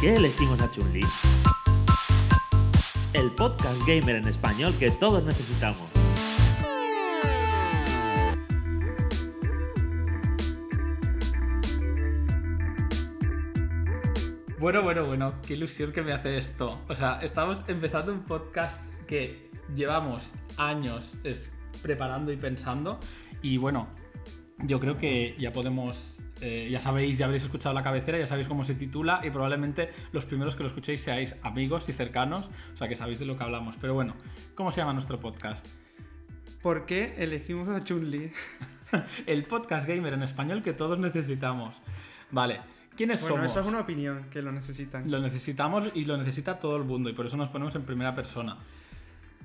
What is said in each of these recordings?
¿Por qué elegimos a Chun-Li? El podcast gamer en español que todos necesitamos. Bueno, bueno, bueno, qué ilusión que me hace esto. O sea, estamos empezando un podcast que llevamos años preparando y pensando. Y bueno, yo creo que ya podemos. Eh, ya sabéis, ya habréis escuchado la cabecera, ya sabéis cómo se titula y probablemente los primeros que lo escuchéis seáis amigos y cercanos, o sea que sabéis de lo que hablamos. Pero bueno, ¿cómo se llama nuestro podcast? ¿Por qué elegimos a Chun-Li? El podcast gamer en español que todos necesitamos. Vale, ¿quiénes Bueno, somos? eso es una opinión que lo necesitan. Lo necesitamos y lo necesita todo el mundo y por eso nos ponemos en primera persona.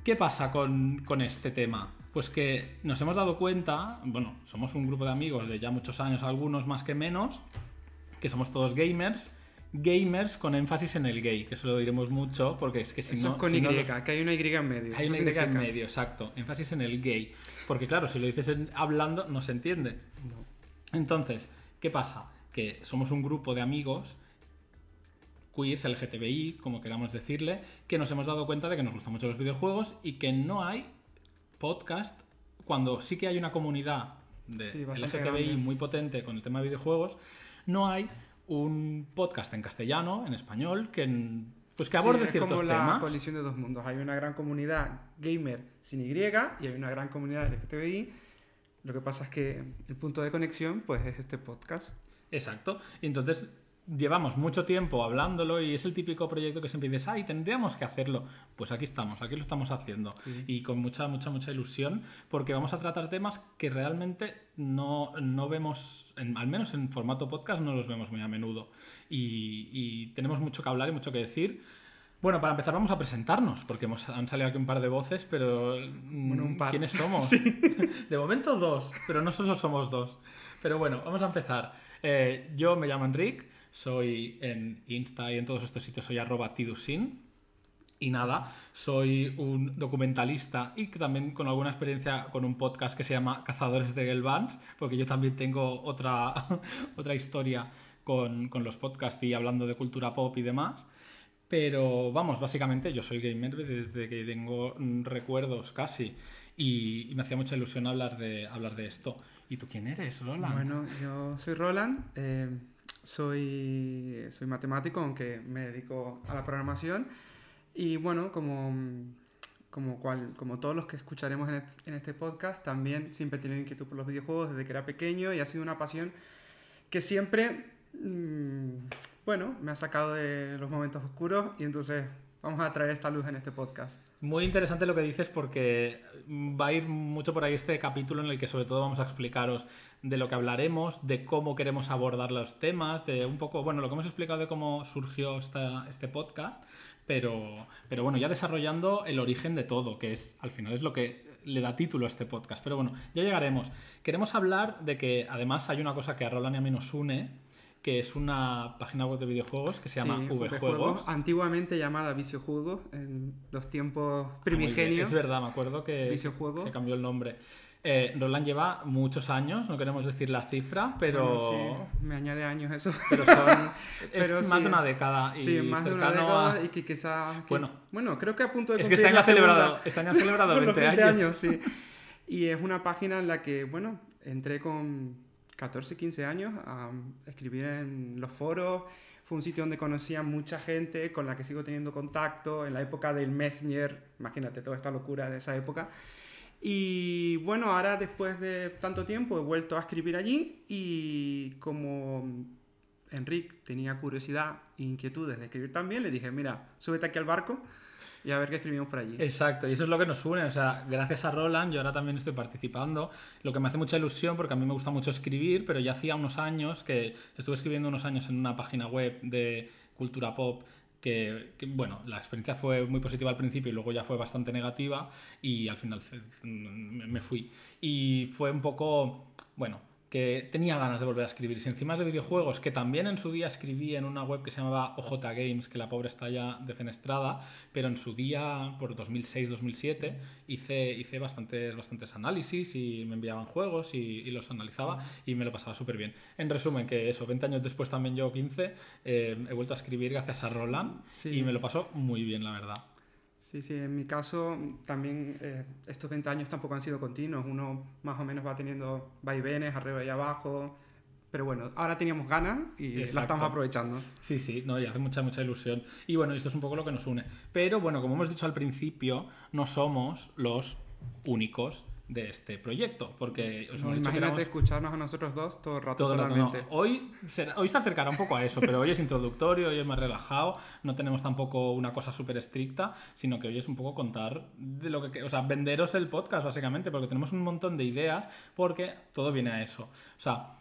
¿Qué pasa con, con este tema? Pues que nos hemos dado cuenta, bueno, somos un grupo de amigos de ya muchos años, algunos más que menos, que somos todos gamers, gamers con énfasis en el gay, que eso lo diremos mucho porque es que si Eso no... es con si Y, no los- que hay una Y en medio. hay una Y en medio, exacto. Énfasis en el gay. Porque claro, si lo dices en- hablando, no se entiende. Entonces, ¿qué pasa? Que somos un grupo de amigos, queers, LGTBI, como queramos decirle, que nos hemos dado cuenta de que nos gustan mucho los videojuegos y que no hay podcast cuando sí que hay una comunidad de Sí, LGTBI grande. muy potente con el tema de videojuegos, no hay un podcast en castellano, en español, que, pues que Sí, aborde es ciertos como la temas. colisión de dos mundos. Hay una gran comunidad gamer sin Y y hay una gran comunidad LGTBI. Lo que pasa es que el punto de conexión pues es este podcast. Exacto. Entonces llevamos mucho tiempo hablándolo y es el típico proyecto que siempre dices, ay, tendríamos que hacerlo. Pues aquí estamos, aquí lo estamos haciendo. Sí. Y con mucha, mucha, mucha ilusión, porque vamos a tratar temas que realmente no, no vemos, en- al menos en formato podcast, no los vemos muy a menudo. Y, y tenemos mucho que hablar y mucho que decir. Bueno, para empezar vamos a presentarnos, porque hemos, han salido aquí un par de voces, pero mm, Bueno, un par. ¿quiénes somos? De momento dos, pero no solo somos dos. Pero bueno, vamos a empezar. Eh, yo me llamo Enric, soy en Insta y en todos estos sitios soy arroba tidusin. Y nada, soy un documentalista y también con alguna experiencia con un podcast que se llama Cazadores de Gelvans, porque yo también tengo otra, otra historia con, con los podcasts y hablando de cultura pop y demás. Pero vamos, básicamente yo soy gamer desde que tengo recuerdos casi y, y me hacía mucha ilusión hablar de, hablar de esto. ¿Y tú quién eres, Roland? Bueno, yo soy Roland, eh, soy, soy matemático, aunque me dedico a la programación. Y bueno, como, como, cual, como todos los que escucharemos en este, en este podcast, también siempre he tenido inquietud por los videojuegos desde que era pequeño y ha sido una pasión que siempre, mm, bueno, me ha sacado de los momentos oscuros y entonces vamos a traer esta luz en este podcast. Muy interesante lo que dices porque va a ir mucho por ahí este capítulo en el que sobre todo vamos a explicaros de lo que hablaremos, de cómo queremos abordar los temas, de un poco, bueno, lo que hemos explicado de cómo surgió esta- este podcast, pero, pero bueno, ya desarrollando el origen de todo, que es al final es lo que le da título a este podcast. Pero bueno, ya llegaremos. Queremos hablar de que además hay una cosa que a Roland y a mí nos une, que es una página web de videojuegos que se llama Sí, VJuegos. antiguamente llamada Viciojuegos, en los tiempos Ah, primigenios. Es verdad, me acuerdo que Viciojuego. se cambió el nombre. Eh, Roland lleva muchos años, no queremos decir la cifra, pero, Bueno, sí, me añade años eso. pero son es Pero más sí. de una década y sí, más de una década a- y que quizá... que- Bueno. bueno, creo que a punto de Es que este cumplir año, ha celebrado, este año ha celebrado los 20, años. sí. Y es una página en la que, bueno, entré con 14, 15 años a escribir en los foros. Fue un sitio donde conocí a mucha gente con la que sigo teniendo contacto en la época del Messenger. Imagínate toda esta locura de esa época. Y bueno, ahora después de tanto tiempo he vuelto a escribir allí y como Enric tenía curiosidad e inquietudes de escribir también, le dije, mira, súbete aquí al barco y a ver qué escribimos por allí. Exacto, y eso es lo que nos une. O sea, gracias a Roland, yo ahora también estoy participando, lo que me hace mucha ilusión porque a mí me gusta mucho escribir, pero ya hacía unos años que estuve escribiendo unos años en una página web de cultura pop. Que, que, bueno, la experiencia fue muy positiva al principio y luego ya fue bastante negativa y al final me me fui. Y fue un poco, bueno, que tenía ganas de volver a escribir. Si encima de videojuegos, que también en su día escribí en una web que se llamaba OJ Games, que la pobre está ya defenestrada, pero en su día, por 2006-2007, hice, hice bastantes, bastantes análisis y me enviaban juegos y, y los analizaba y me lo pasaba súper bien. En resumen, que eso, 20 años después también yo, 15, eh, he vuelto a escribir gracias a Roland Sí. y me lo paso muy bien, la verdad. Sí, sí, en mi caso también eh, estos 20 años tampoco han sido continuos, uno más o menos va teniendo vaivenes arriba y abajo, pero bueno, ahora teníamos ganas y la estamos aprovechando. Sí, sí, no, y hace mucha, mucha ilusión. Y bueno, esto es un poco lo que nos une. Pero bueno, como hemos dicho al principio, no somos los únicos de este proyecto, porque os hemos dicho que imagínate escucharnos a nosotros dos todo el rato todo el rato, no. solamente. Hoy, será- hoy se acercará un poco a eso, pero hoy es introductorio, hoy es más relajado, no tenemos tampoco una cosa súper estricta, sino que hoy es un poco contar de lo que, o sea, venderos el podcast básicamente, porque tenemos un montón de ideas, porque todo viene a eso. O sea,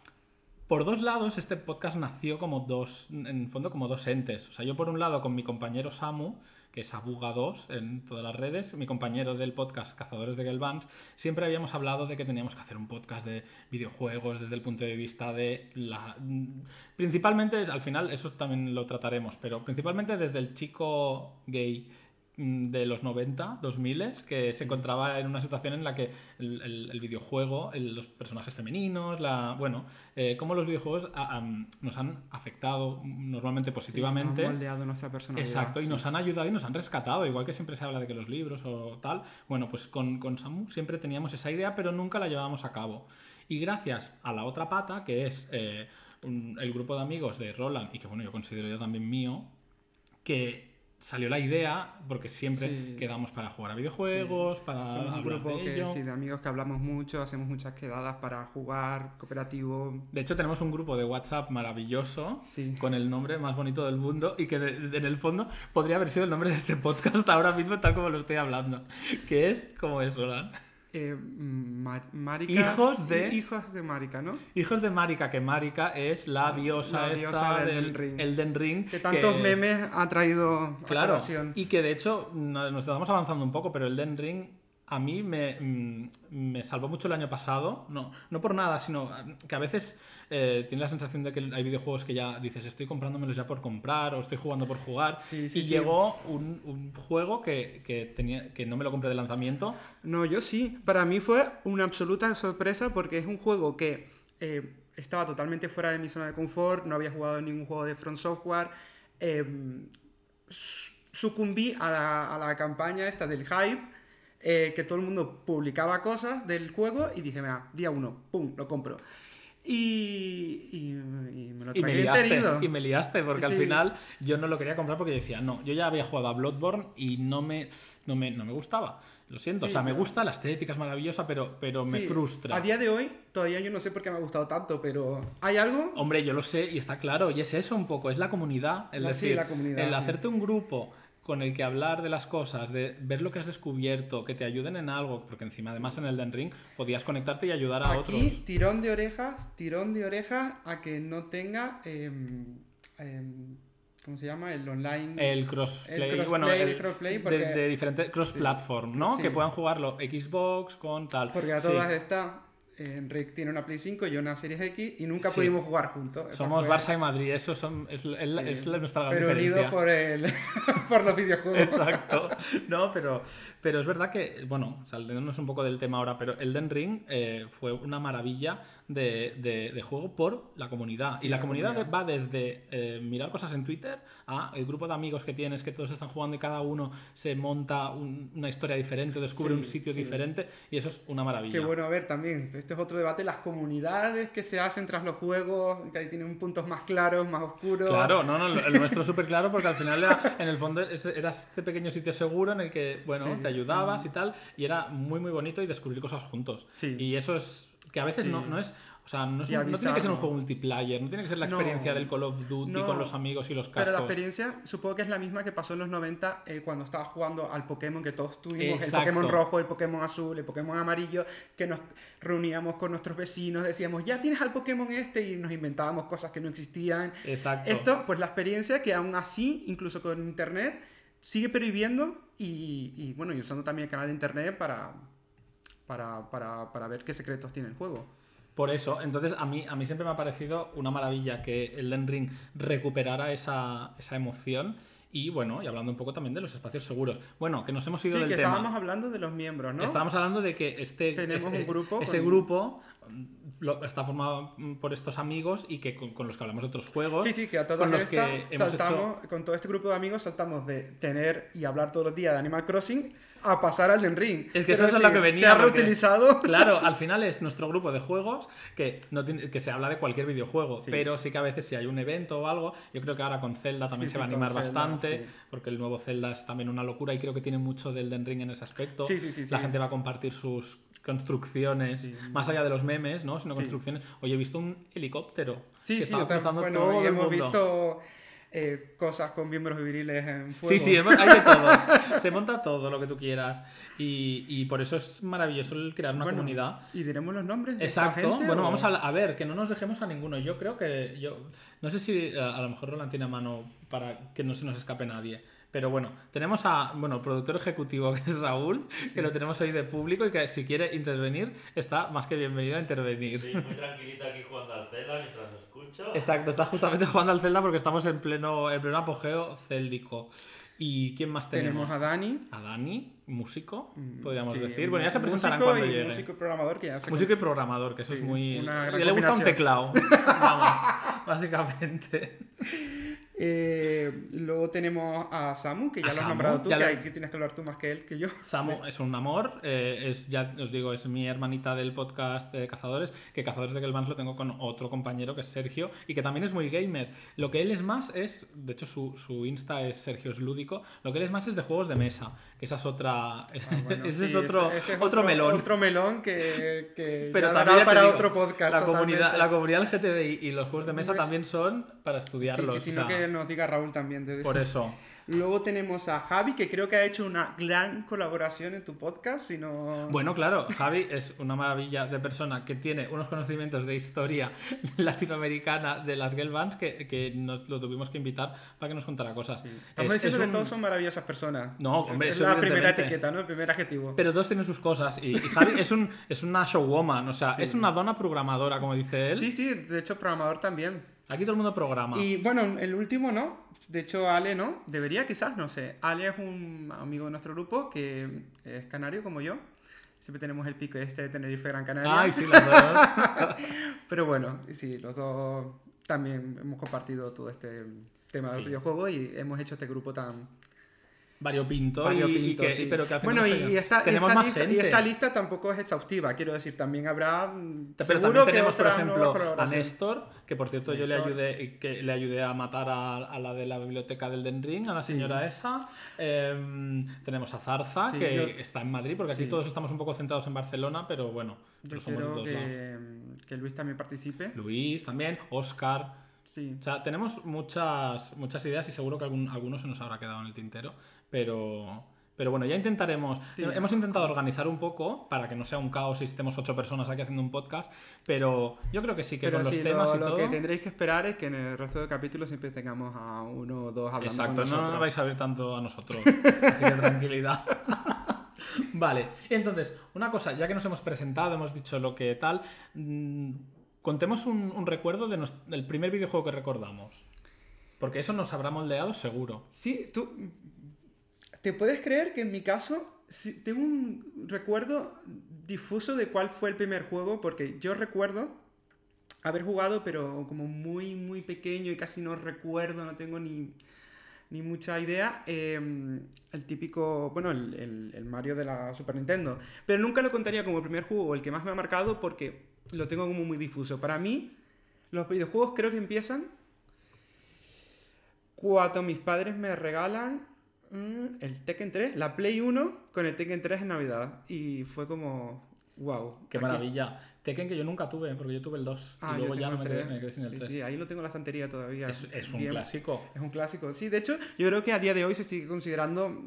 por dos lados, este podcast nació como dos, en fondo, como dos entes. O sea, yo por un lado con mi compañero Samu, que es Abuga2 en todas las redes, mi compañero del podcast Cazadores de Gelbans, siempre habíamos hablado de que teníamos que hacer un podcast de videojuegos desde el punto de vista de la... Principalmente, al final, eso también lo trataremos, pero principalmente desde el chico gay de los 90, 2000, que se encontraba en una situación en la que el, el- el videojuego, el- los personajes femeninos, la, bueno, eh, cómo los videojuegos a- am, nos han afectado mm, normalmente positivamente. Sí, han moldeado nuestra personalidad. Exacto, y nos han ayudado y nos han rescatado, igual que siempre se habla de que los libros o tal. Bueno, pues con, con Samu siempre teníamos esa idea, pero nunca la llevábamos a cabo. Y gracias a la otra pata, que es eh, un- el grupo de amigos de Roland, y que bueno, yo considero yo también mío, que salió la idea, porque siempre Sí. quedamos para jugar a videojuegos, para Somos un grupo de que, ello. sí, de amigos que hablamos mucho, hacemos muchas quedadas para jugar, cooperativo. De hecho, tenemos un grupo de WhatsApp maravilloso Sí. con el nombre más bonito del mundo y que de- de- en el fondo podría haber sido el nombre de este podcast ahora mismo tal como lo estoy hablando. Que es, como es, Roland? Eh, Mar- Marika- Hijos de- Hijos de Marika, ¿no? Hijos de Marika, que Marika es la diosa, La esta diosa del del Elden Ring. Elden Ring. Que tantos memes ha traído Claro, y que de hecho no- nos estamos avanzando un poco, pero el Den Ring a mí me, mm, me salvó mucho el año pasado. No, no por nada, sino mm, que a veces eh, tiene la sensación de que hay videojuegos que ya dices estoy comprándomelos ya por comprar o estoy jugando por jugar. Sí, sí, y sí. llegó un, un juego que, que tenía, que no me lo compré de lanzamiento. No, yo sí. Para mí fue una absoluta sorpresa porque es un juego que eh, estaba totalmente fuera de mi zona de confort, no había jugado en ningún juego de Front Software. eh, su- sucumbí a la, a la campaña esta del hype, eh, que todo el mundo publicaba cosas del juego y dije, mira, día uno, pum, lo compro. Y, y, y me lo Y me liaste, y me liaste, porque al final yo no lo quería comprar porque decía, no, yo ya había jugado a Bloodborne y no me, no me, no me gustaba. Lo siento, Sí, o sea, me gusta, la estética es maravillosa, pero, pero me frustra. A día de hoy, todavía yo no sé por qué me ha gustado tanto, pero ¿hay algo? Hombre, yo lo sé y está claro, y es eso un poco, es la comunidad. Es La- decir, la comunidad, el hacerte un grupo con el que hablar de las cosas, de ver lo que has descubierto, que te ayuden en algo, porque encima además en el Den Ring podías conectarte y ayudar a Aquí, otros. tirón de orejas, tirón de orejas a que no tenga, em, em, ¿cómo se llama? El online. El crossplay, El crossplay, bueno, el- el crossplay, de- porque- de, diferentes cross-platform, ¿no? Sí. Que puedan jugarlo Xbox con tal. Porque a Sí. todas estas, Enric tiene una Play 5, yo una Series X y nunca Sí. pudimos jugar juntos. Esa Somos fue- Barça y Madrid, eso son, es, es sí, nuestra gran Pero diferencia. unidos por, el, por los videojuegos. Exacto. No, pero, pero es verdad que, bueno, saliéndonos un poco del tema ahora, pero Elden Ring eh, fue una maravilla de, de- de juego por la comunidad. Sí, y la, la comunidad, comunidad. va desde eh, mirar cosas en Twitter a el grupo de amigos que tienes, que todos están jugando y cada uno se monta un- una historia diferente, descubre Sí, un sitio sí. diferente y eso es una maravilla. Qué bueno, a ver, también, este es otro debate, las comunidades que se hacen tras los juegos, que ahí tienen puntos más claros, más oscuros. Claro, no, no, el nuestro es súper claro porque al final era, en el fondo era este pequeño sitio seguro en el que, bueno, te ayudabas y tal, y era muy, muy bonito y descubrir cosas juntos. Sí. Y eso es que a veces Sí. no, no es, o sea, no, es Y un- no tiene que ser un juego multiplayer, no tiene que ser la No. experiencia del Call of Duty No. con los amigos y los cascos. Pero la experiencia supongo que es la misma que pasó en los 90 eh, cuando estaba jugando al Pokémon, que todos tuvimos Exacto. el Pokémon rojo, el Pokémon azul, el Pokémon amarillo, que nos reuníamos con nuestros vecinos, decíamos, ya tienes al Pokémon este y nos inventábamos cosas que no existían. Exacto. Esto, pues la experiencia que aún así, incluso con internet, sigue perviviendo y, y, bueno, y usando también el canal de internet para, para, para, para ver qué secretos tiene el juego. Por eso, entonces a mí, a mí siempre me ha parecido una maravilla que Elden Ring recuperara esa, esa emoción. Y bueno, y hablando un poco también de los espacios seguros. Bueno, que nos hemos ido Sí, del que tema. estábamos hablando de los miembros, ¿no? Estábamos hablando de que este Tenemos ese, un grupo ese con- grupo lo- está formado mm, por estos amigos y que con, con los que hablamos de otros juegos. Sí, sí, que a todos con los esta que hemos saltamos, con todo este grupo de amigos saltamos de tener y hablar todos los días de Animal Crossing a pasar al Den Ring. Es que Pero eso es lo que venía, Se ha porque- reutilizado. Claro, al final es nuestro grupo de juegos que, no tiene- que se habla de cualquier videojuego, Sí. pero sí que a veces si hay un evento o algo, yo creo que ahora con Zelda también Sí, se va a animar Zelda, bastante, porque el nuevo Zelda es también una locura y creo que tiene mucho del Den Ring en ese aspecto. Sí, sí, sí, La gente va a compartir sus construcciones, más allá de los memes, ¿no? Sino construcciones. Oye, he visto un helicóptero. Sí, que sí, estaba yo también- cruzando bueno, todo y el hemos mundo. visto eh, cosas con miembros viriles en fuego. Sí, sí, hay de todos. Se monta todo lo que tú quieras. Y, y por eso es maravilloso el crear una Bueno, comunidad. ¿Y diremos los nombres de esta Exacto. gente, bueno, o- vamos a, a ver, que no nos dejemos a ninguno. Yo creo que yo. No sé si eh, a, a lo mejor Roland tiene a mano para que no se nos escape nadie. Pero bueno, tenemos a, bueno, productor ejecutivo que es Raúl, que lo tenemos hoy de público y que si quiere intervenir, está más que bienvenido a intervenir. Estoy muy tranquilito aquí jugando al Zelda mientras os escucho. Exacto, está justamente jugando al Zelda porque estamos en pleno, en pleno apogeo céldico. ¿Y quién más tenemos? Tenemos a Dani. A Dani, músico, mm, podríamos sí, decir. Bueno, ya se presentarán músico cuando y llegue. Músico y programador que ya se Músico y programador, que eso Sí, es muy. una gran Y le gusta un teclado. Vamos, básicamente. Eh, luego tenemos a Samu, que ya lo has nombrado tú, que, lo- hay- que tienes que hablar tú más que él, que yo. Samu es un amor, eh, es, ya os digo, es mi hermanita del podcast de Cazadores, que Cazadores de Gelbans lo tengo con otro compañero que es Sergio, y que también es muy gamer. Lo que él es más es, de hecho su, su Insta es Sergio es Lúdico, lo que él es más es de juegos de mesa, que esa es otra... Ah, bueno, ese sí, es otro, ese- ese es otro, melón. Otro melón que, que Pero también para digo, otro podcast. la comunidad, la comunidad LGTBI y los juegos de mesa Pues- también son para Sí, estudiarlos. sí, o sea, que nos diga Raúl también de por eso. eso. Luego tenemos a Javi, que creo que ha hecho una gran colaboración en tu podcast, si no... Bueno, claro, Javi es una maravilla de persona que tiene unos conocimientos de historia latinoamericana de las girl bands que, que nos lo tuvimos que invitar para que nos contara cosas. Estamos Es- diciendo es que un- todos son maravillosas personas. No, Es- hombre, es, eso la primera etiqueta, ¿no? El primer adjetivo. Pero todos tienen sus cosas. Y, y Javi es, un, es una showwoman, o sea, Sí. es una dona programadora, como dice él. Sí, sí, de hecho programador también. Aquí todo el mundo programa. Y bueno, el último no. De hecho, Ale no. Debería quizás, no sé. Ale es un amigo de nuestro grupo que es canario como yo. Siempre tenemos el pico este de Tenerife Gran Canaria. Ay, sí, las dos. Pero bueno, sí, los dos también hemos compartido todo este tema del Sí. videojuego y hemos hecho este grupo tan Variopinto, variopinto, y, que, sí. pero que al final Bueno, no y, esta, tenemos esta más lista, gente. y esta lista tampoco es exhaustiva, quiero decir, también habrá mm, Pero seguro también que tenemos, por otras ejemplo, a. Néstor, que por cierto yo le ayudé, que le ayudé a matar a, a la de la biblioteca del Den Ring, a la Sí. señora esa. Em, tenemos a Zarza, Sí, que yo- está en Madrid, porque aquí todos estamos un poco centrados en Barcelona, pero bueno, Yo somos de todos lados. que, que Luis también participe. Luis también, Oscar. Sí. O sea, tenemos muchas, muchas ideas y seguro que algún, alguno se nos habrá quedado en el tintero, pero... Pero bueno, ya intentaremos. Sí. Hemos intentado organizar un poco para que no sea un caos si estemos ocho personas aquí haciendo un podcast, pero yo creo que sí que Pero con los temas lo, y lo todo. que tendréis que esperar es que en el resto de capítulos siempre tengamos a uno o dos hablando Exacto, con no nosotros. vais a ver tanto a nosotros. Así que tranquilidad. vale, entonces, una cosa, ya que nos hemos presentado, hemos dicho lo que tal, mm, contemos un, recuerdo del primer videojuego que recordamos. Porque eso nos habrá moldeado seguro. Sí, tú. ¿Te puedes creer que en mi caso sí, tengo un recuerdo difuso de cuál fue el primer juego? Porque yo recuerdo haber jugado, pero como muy, muy pequeño y casi no recuerdo, no tengo ni, ni mucha idea. eh, el típico, bueno, el, el- Mario de la Super Nintendo. Pero nunca lo contaría como el primer juego el que más me ha marcado porque lo tengo como muy difuso. Para mí, los videojuegos creo que empiezan cuando mis padres me regalan mm, el Tekken 3, la Play 1 con el Tekken 3 en Navidad. Y fue como, wow. Qué maravilla. Tekken que yo nunca tuve, porque yo tuve el 2. Ah, y luego ya no me quedé, 3. me quedé sin el Sí, 3. sí, ahí lo tengo en la estantería todavía. Es, es un Bien. clásico. Es un clásico. Sí, de hecho, yo creo que a día de hoy se sigue considerando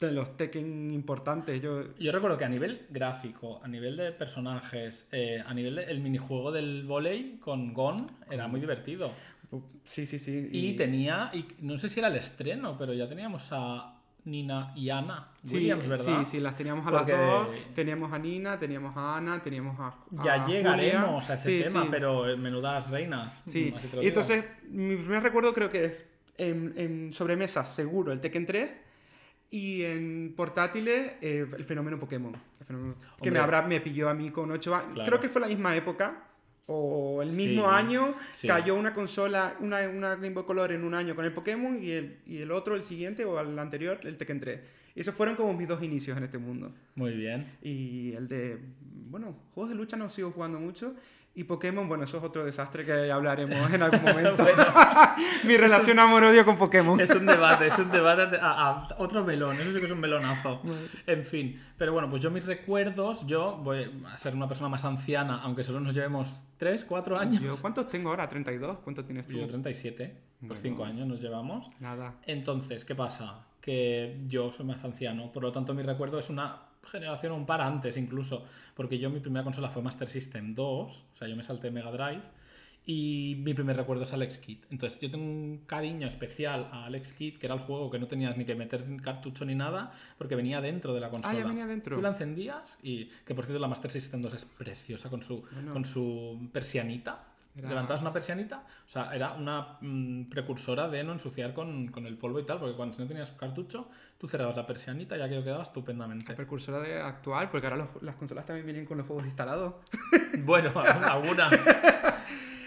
de los Tekken importantes. Yo, Yo recuerdo que a nivel gráfico, a nivel de personajes, eh, a nivel del minijuego del volei con Gon, era muy divertido. sí, sí, sí. Y tenía, y no sé si era el estreno, pero ya teníamos a Nina y Ana Sí, ¿verdad? sí, sí, las teníamos a Porque- las dos. Teníamos a Nina, teníamos a Ana, teníamos a. Ya a llegaremos Julia. a ese Sí, tema, sí. pero eh, menudas reinas. Sí, así te lo y digo. entonces mi primer recuerdo creo que es en, en sobremesa, seguro, el Tekken 3 y en portátiles eh, el fenómeno Pokémon. El fenómeno- que me, habrá, me pilló a mí con 8 años. Claro. Creo que fue la misma época o el Sí, mismo año. sí. Cayó una consola, una, una Game Boy Color en un año con el Pokémon y el, y el otro, el siguiente o el anterior, el Tekken 3. Esos fueron como mis dos inicios en este mundo. Muy bien. Y el de, bueno, juegos de lucha no sigo jugando mucho. Y Pokémon, bueno, eso es otro desastre que hablaremos en algún momento. Mi relación amor-odio con Pokémon. Es un debate, es un debate a, a otro melón, eso sí que es un melonazo. En fin, pero bueno, pues yo mis recuerdos, yo voy a ser una persona más anciana, aunque solo nos llevemos 3, 4 años. Yo, ¿Cuántos tengo ahora? ¿32? ¿Cuántos tienes tú? Yo 37, pues Bueno. 5 años nos llevamos. Nada. Entonces, ¿qué pasa? Que yo soy más anciano, por lo tanto mi recuerdo es una generación un par antes incluso, porque yo mi primera consola fue Master System 2, o sea, yo me salté Mega Drive y mi primer recuerdo es Alex Kidd. Entonces, yo tengo un cariño especial a Alex Kidd, que era el juego que no tenías ni que meter cartucho ni nada, porque venía dentro de la consola. Ah, ya venía dentro. Tú la encendías y que por cierto la Master System 2 es preciosa con su Bueno. con su persianita. Era- Levantabas una persianita, o sea, era una mm, precursora de no ensuciar con, con el polvo y tal, porque cuando si no tenías cartucho, tú cerrabas la persianita y que quedaba estupendamente. La precursora de actual, porque ahora los- las consolas también vienen con los juegos instalados. Bueno, algunas.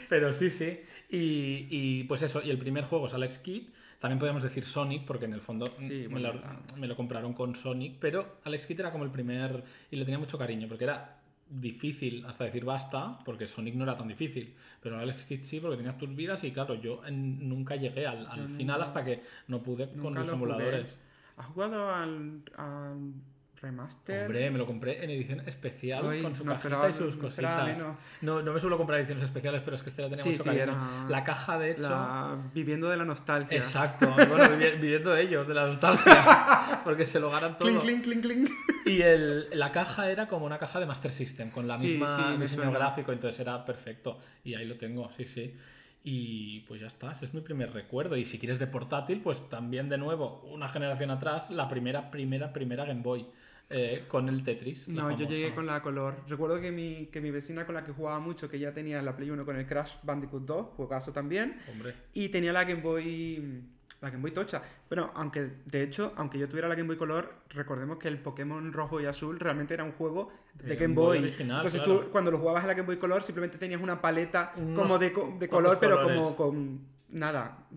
Pero sí, sí. Y, y, pues eso, y el primer juego es Alex Kidd. También podemos decir Sonic, porque en el fondo Sí, me, bueno, lo, claro. me lo compraron con Sonic, pero Alex Kidd era como el primer. Y le tenía mucho cariño, porque era difícil hasta decir basta, porque Sonic no era tan difícil. Pero Alex Kidd sí, porque tenías tus vidas, y claro, yo en- nunca llegué al, al final hasta que no pude con los lo jugué. emuladores. ¿Has jugado al, al remaster? Hombre, me lo compré en edición especial Uy, con su no cajita esperaba- y sus cositas. No, no me suelo comprar ediciones especiales, pero es que este la tenía Sí, mucho sí, cariño. era- La caja, de hecho. La- Viviendo de la nostalgia. Exacto, bueno, vivi- viviendo de ellos, de la nostalgia, porque se lo ganan todo. Clink, clink, clink, clink. Y el, la caja era como una caja de Master System, con la Sí, misma diseño gráfico, entonces era perfecto. Y ahí lo tengo, sí, sí. Y pues ya está, ese es mi primer recuerdo. Y si quieres de portátil, pues también de nuevo, una generación atrás, la primera, primera, primera Game Boy, eh, con el Tetris. No, yo llegué con la color. Recuerdo que mi, que mi vecina con la que jugaba mucho, que ya tenía la Play 1 con el Crash Bandicoot 2, juegazo también, Hombre. y tenía la Game Boy. La Game Boy Tocha. Bueno, aunque de hecho, aunque yo tuviera la Game Boy Color, recordemos que el Pokémon rojo y azul realmente era un juego de Game Game Boy Boy. original, Entonces claro. tú, cuando lo jugabas en la Game Boy Color, simplemente tenías una paleta Unos como de, de color, pero colores. como con. Nada.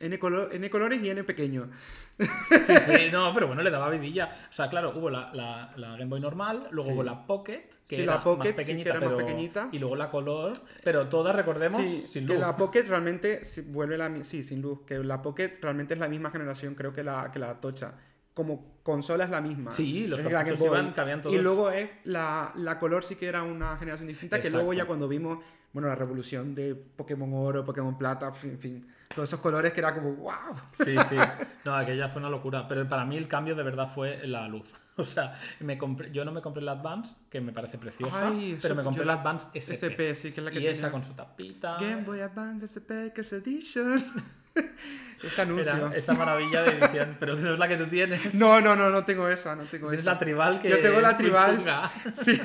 N, color, N colores y N pequeño. Sí, sí, no, pero bueno, le daba vidilla. O sea, claro, hubo la, la, la Game Boy normal, luego Sí. hubo la Pocket, que Sí, era la Pocket, más sí, que pequeñita, era más pequeñita. y luego la color, pero todas recordemos sin que luz. la Pocket realmente vuelve la sí, sin luz, que la Pocket realmente es la misma generación, creo que la, que la Tocha. Como consola es la misma. Sí, los cartuchos iban, cabían todos. Y luego es la, la color sí que era una generación distinta, que luego Exacto. ya cuando vimos, bueno, la revolución de Pokémon Oro, Pokémon Plata, en fin, todos esos colores que era como, wow. Sí, sí. No, aquella fue una locura. Pero para mí el cambio de verdad fue la luz. O sea, me compré, yo no me compré la Advance, que me parece preciosa, Ay, eso- pero me compré yo la Advance SP. SP, sí, que es la que y esa tenía- con su tapita. Game Boy Advance SP Edition. Ese anuncio. Era esa maravilla de edición, pero no es la que tú tienes. No, no, no, no tengo esa, no tengo esa. la tribal que Yo tengo la es tribal. Sí,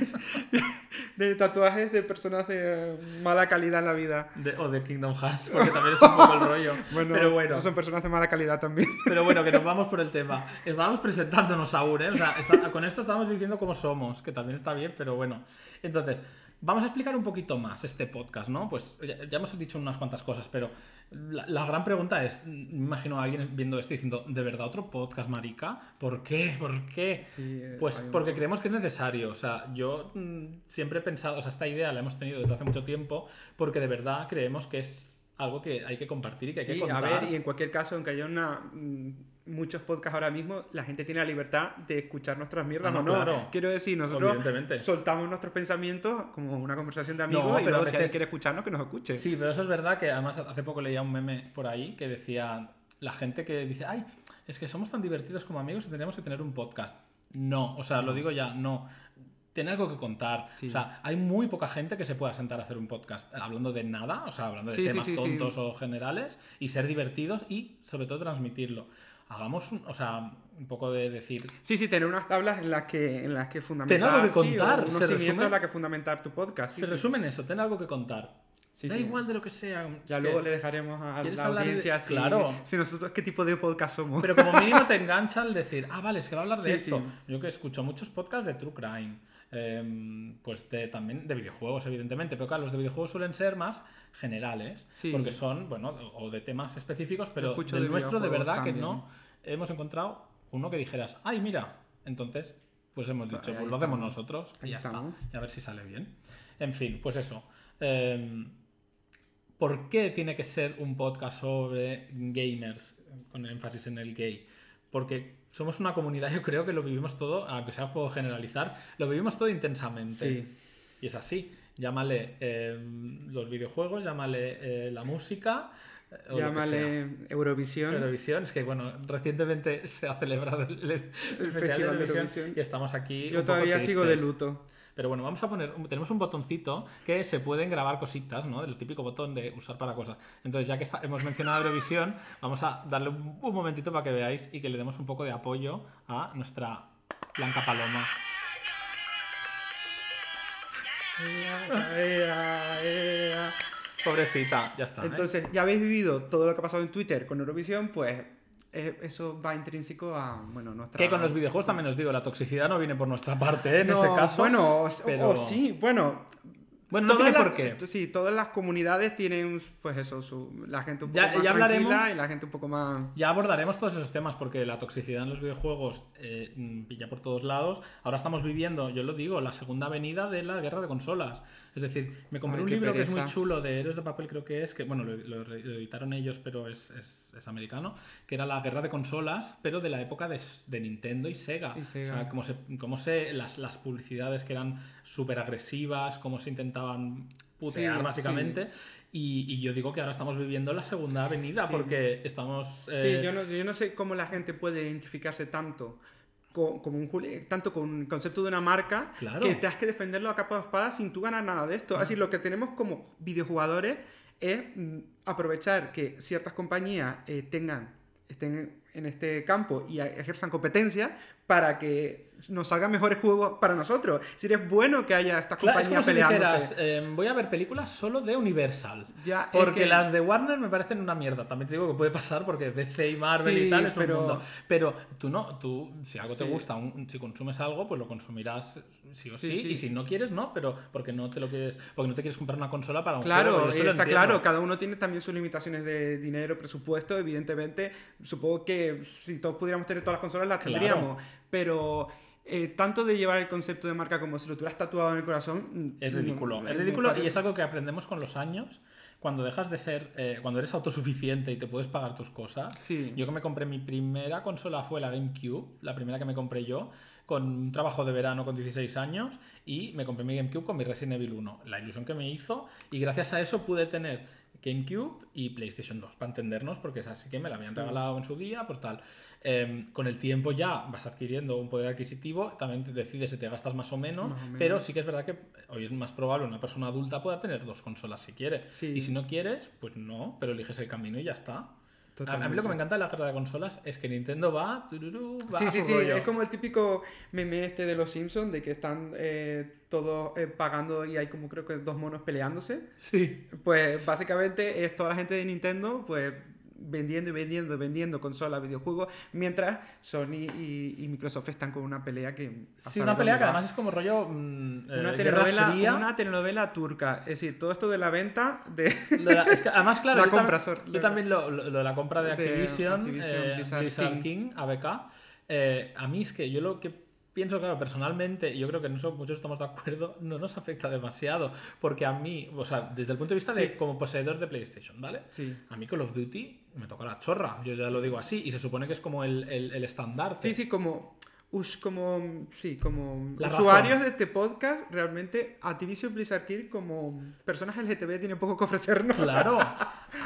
de tatuajes de personas de mala calidad en la vida. De- o de Kingdom Hearts, porque también es un poco el rollo. Bueno, pero bueno, son personas de mala calidad también. pero bueno, que nos vamos por el tema. Estábamos presentándonos aún, ¿eh? O sea, está- con esto estamos diciendo cómo somos, que también está bien, pero bueno. Entonces, vamos a explicar un poquito más este podcast, ¿no? Pues ya, ya hemos dicho unas cuantas cosas, pero la, la gran pregunta es, me imagino a alguien viendo esto diciendo, ¿de verdad otro podcast, marica? ¿Por qué? ¿Por qué? Sí, eh, Pues un- porque creemos que es necesario. O sea, yo mm, siempre he pensado, o sea, esta idea la hemos tenido desde hace mucho tiempo, porque de verdad creemos que es algo que hay que compartir y que hay que Sí, contar. a ver, y en cualquier caso, aunque haya una, mm, muchos podcasts ahora mismo, la gente tiene la libertad de escuchar nuestras mierdas Ah, no, o no. claro. Quiero decir, nosotros soltamos nuestros pensamientos como una conversación de amigos No, y pero luego si alguien quiere escucharnos, que nos escuche. Sí, pero eso es verdad que además hace poco leía un meme por ahí que decía la gente que dice, ay, es que somos tan divertidos como amigos y tendríamos que tener un podcast. No, o sea, lo digo ya, no. tiene algo que contar. Sí. O sea, hay muy poca gente que se pueda sentar a hacer un podcast hablando de nada, o sea, hablando de Sí, temas sí. tontos o generales y ser divertidos y sobre todo transmitirlo. Hagamos, un- o sea, un poco de decir, Sí, sí, tener unas tablas en las que, en las que fundamentar. algo que sí, contar, unos cimientos resume- en las que fundamentar tu podcast. sí, se sí. resume en eso, ten algo que contar. Sí, da sí. igual de lo que sea. Ya luego le dejaremos a ¿Quieres la hablar de- audiencia si, Claro. si nosotros qué tipo de podcast somos. Pero como mínimo te engancha el decir, ah, vale, es que va a hablar de Sí, esto. sí. Yo que escucho muchos podcasts de True Crime, em, pues de, también de videojuegos, evidentemente, pero claro, los de videojuegos suelen ser más generales, Sí. porque son, bueno, o de temas específicos, pero del de nuestro de verdad que no hemos encontrado uno que dijeras, ay, mira, entonces, pues hemos dicho, pues lo hacemos nosotros y ya está, y a ver si sale bien. En fin, pues eso. em, ¿Por qué tiene que ser un podcast sobre gamers, con énfasis en el gay? Porque somos una comunidad, yo creo que lo vivimos todo, aunque sea puedo generalizar, lo vivimos todo intensamente. Sí. Y es así. Llámale eh, los videojuegos, llámale eh, la música, o. Llámale Eurovisión. Eurovisión, es que bueno, recientemente se ha celebrado el, el- el Festival de Festival de Eurovisión Eurovisión. y estamos aquí. Yo un poco todavía sigo de luto. Pero bueno, vamos a poner, tenemos un botoncito que se pueden grabar cositas, ¿no? El típico botón de usar para cosas. Entonces, ya que está- hemos mencionado Eurovisión, vamos a darle un, un momentito para que veáis y que le demos un poco de apoyo a nuestra Blanca Paloma. Pobrecita, ya está. ¿eh? Entonces, ya habéis vivido todo lo que ha pasado en Twitter con Eurovisión, pues eh, eso va intrínseco a, bueno, nuestra... Que con los videojuegos también os digo, la toxicidad no viene por nuestra parte, ¿eh? en No, ese caso. Bueno, pero- o sí, bueno... Bueno, no todas tiene por qué. Sí, todas las comunidades tienen, pues eso, su, la gente un poco Ya- más ya hablaremos- tranquila y la gente un poco más... Ya abordaremos todos esos temas porque la toxicidad en los videojuegos eh, mm, pilla por todos lados. Ahora estamos viviendo, yo lo digo, la segunda avenida de la guerra de consolas. Es decir, me compré Ay, un libro que es muy chulo de Héroes de Papel, creo que es, que bueno, lo, lo re- lo editaron ellos, pero es, es- es americano, que era la guerra de consolas, pero de la época de, Nintendo y Sega. Y Sega. O sea, cómo se, cómo se las, las publicidades que eran súper agresivas, cómo se intentaban putear, Sí, básicamente. Y, y yo digo que ahora estamos viviendo la segunda avenida Sí. porque estamos... eh, Sí, yo no, yo no sé cómo la gente puede identificarse tanto co- como un tanto con un concepto de una marca Claro. que te has que defenderlo a capa de espada sin tú ganar nada de esto. Así lo que tenemos como videojugadores es mm, aprovechar que ciertas compañías eh, tengan estén en este campo y ejerzan competencia para que nos salgan mejores juegos para nosotros. Si eres bueno que haya estas Claro, es como compañías si peleándose. dijeras, eh, voy a ver películas solo de Universal. Ya, es Porque que- las de Warner me parecen una mierda. También te digo que puede pasar porque DC y Marvel Sí, y tal es pero- un mundo. Pero tú no, tú, si algo te Sí. gusta, un- si consumes algo, pues lo consumirás sí o sí. Sí. Y si no quieres, no, pero porque no te lo quieres, porque no te quieres comprar una consola para un Claro, juego. lo está claro, cada uno tiene también sus limitaciones de dinero, presupuesto, evidentemente. Supongo que si todos pudiéramos tener todas las consolas, las Claro. tendríamos. Pero eh, tanto de llevar el concepto de marca como si lo tuvieras tatuado en el corazón. Es ridículo. es ridículo y es algo que aprendemos con los años. Cuando dejas de ser, eh, cuando eres autosuficiente y te puedes pagar tus cosas. Sí. Yo que me compré mi primera consola fue la GameCube, la primera que me compré yo, con un trabajo de verano con 16 años y me compré mi GameCube con mi Resident Evil 1. La ilusión que me hizo y gracias a eso pude tener GameCube y PlayStation 2, para entendernos, porque es así que me la habían Sí. regalado en su día, pues tal. Em, con el tiempo ya vas adquiriendo un poder adquisitivo, también te decides si te gastas más o menos, Más o menos. pero sí que es verdad que hoy es más probable una persona adulta pueda tener dos consolas si quiere. Sí. Y si no quieres, pues no, pero eliges el camino y ya está. A- A, mí lo que me encanta de la guerra de consolas es que Nintendo va, tururú, va Sí, a sí, sí, rollo. es como el típico meme este de los Simpsons, de que están eh, todos eh, pagando y hay como creo que dos monos peleándose. Sí. Pues básicamente es toda la gente de Nintendo, pues vendiendo y vendiendo y vendiendo consolas, videojuegos, mientras Sony y, y Microsoft están con una pelea que... Sí, una pelea que va. además es como rollo mm, eh, Una telenovela, una telenovela turca. Es decir, todo esto de la venta de... Lo de la- es que además, claro, La yo, compra, yo también lo, lo- lo de la compra de de Activision, Activision, eh, Blizzard Blizzard, King. King. ABK, eh, a mí es que yo lo que pienso, claro, personalmente, y yo creo que en eso muchos estamos de acuerdo, no nos afecta demasiado, porque a mí, o sea, desde el punto de vista de como poseedor de PlayStation, ¿vale? Sí. A mí Call of Duty me toca la chorra, yo ya lo digo así, y se supone que es como el, el, el estandarte. Sí, sí, como... us- como, sí, como La usuarios razón. de este podcast, realmente Activision Blizzard King como personas LGTB tiene poco que ofrecernos. Claro.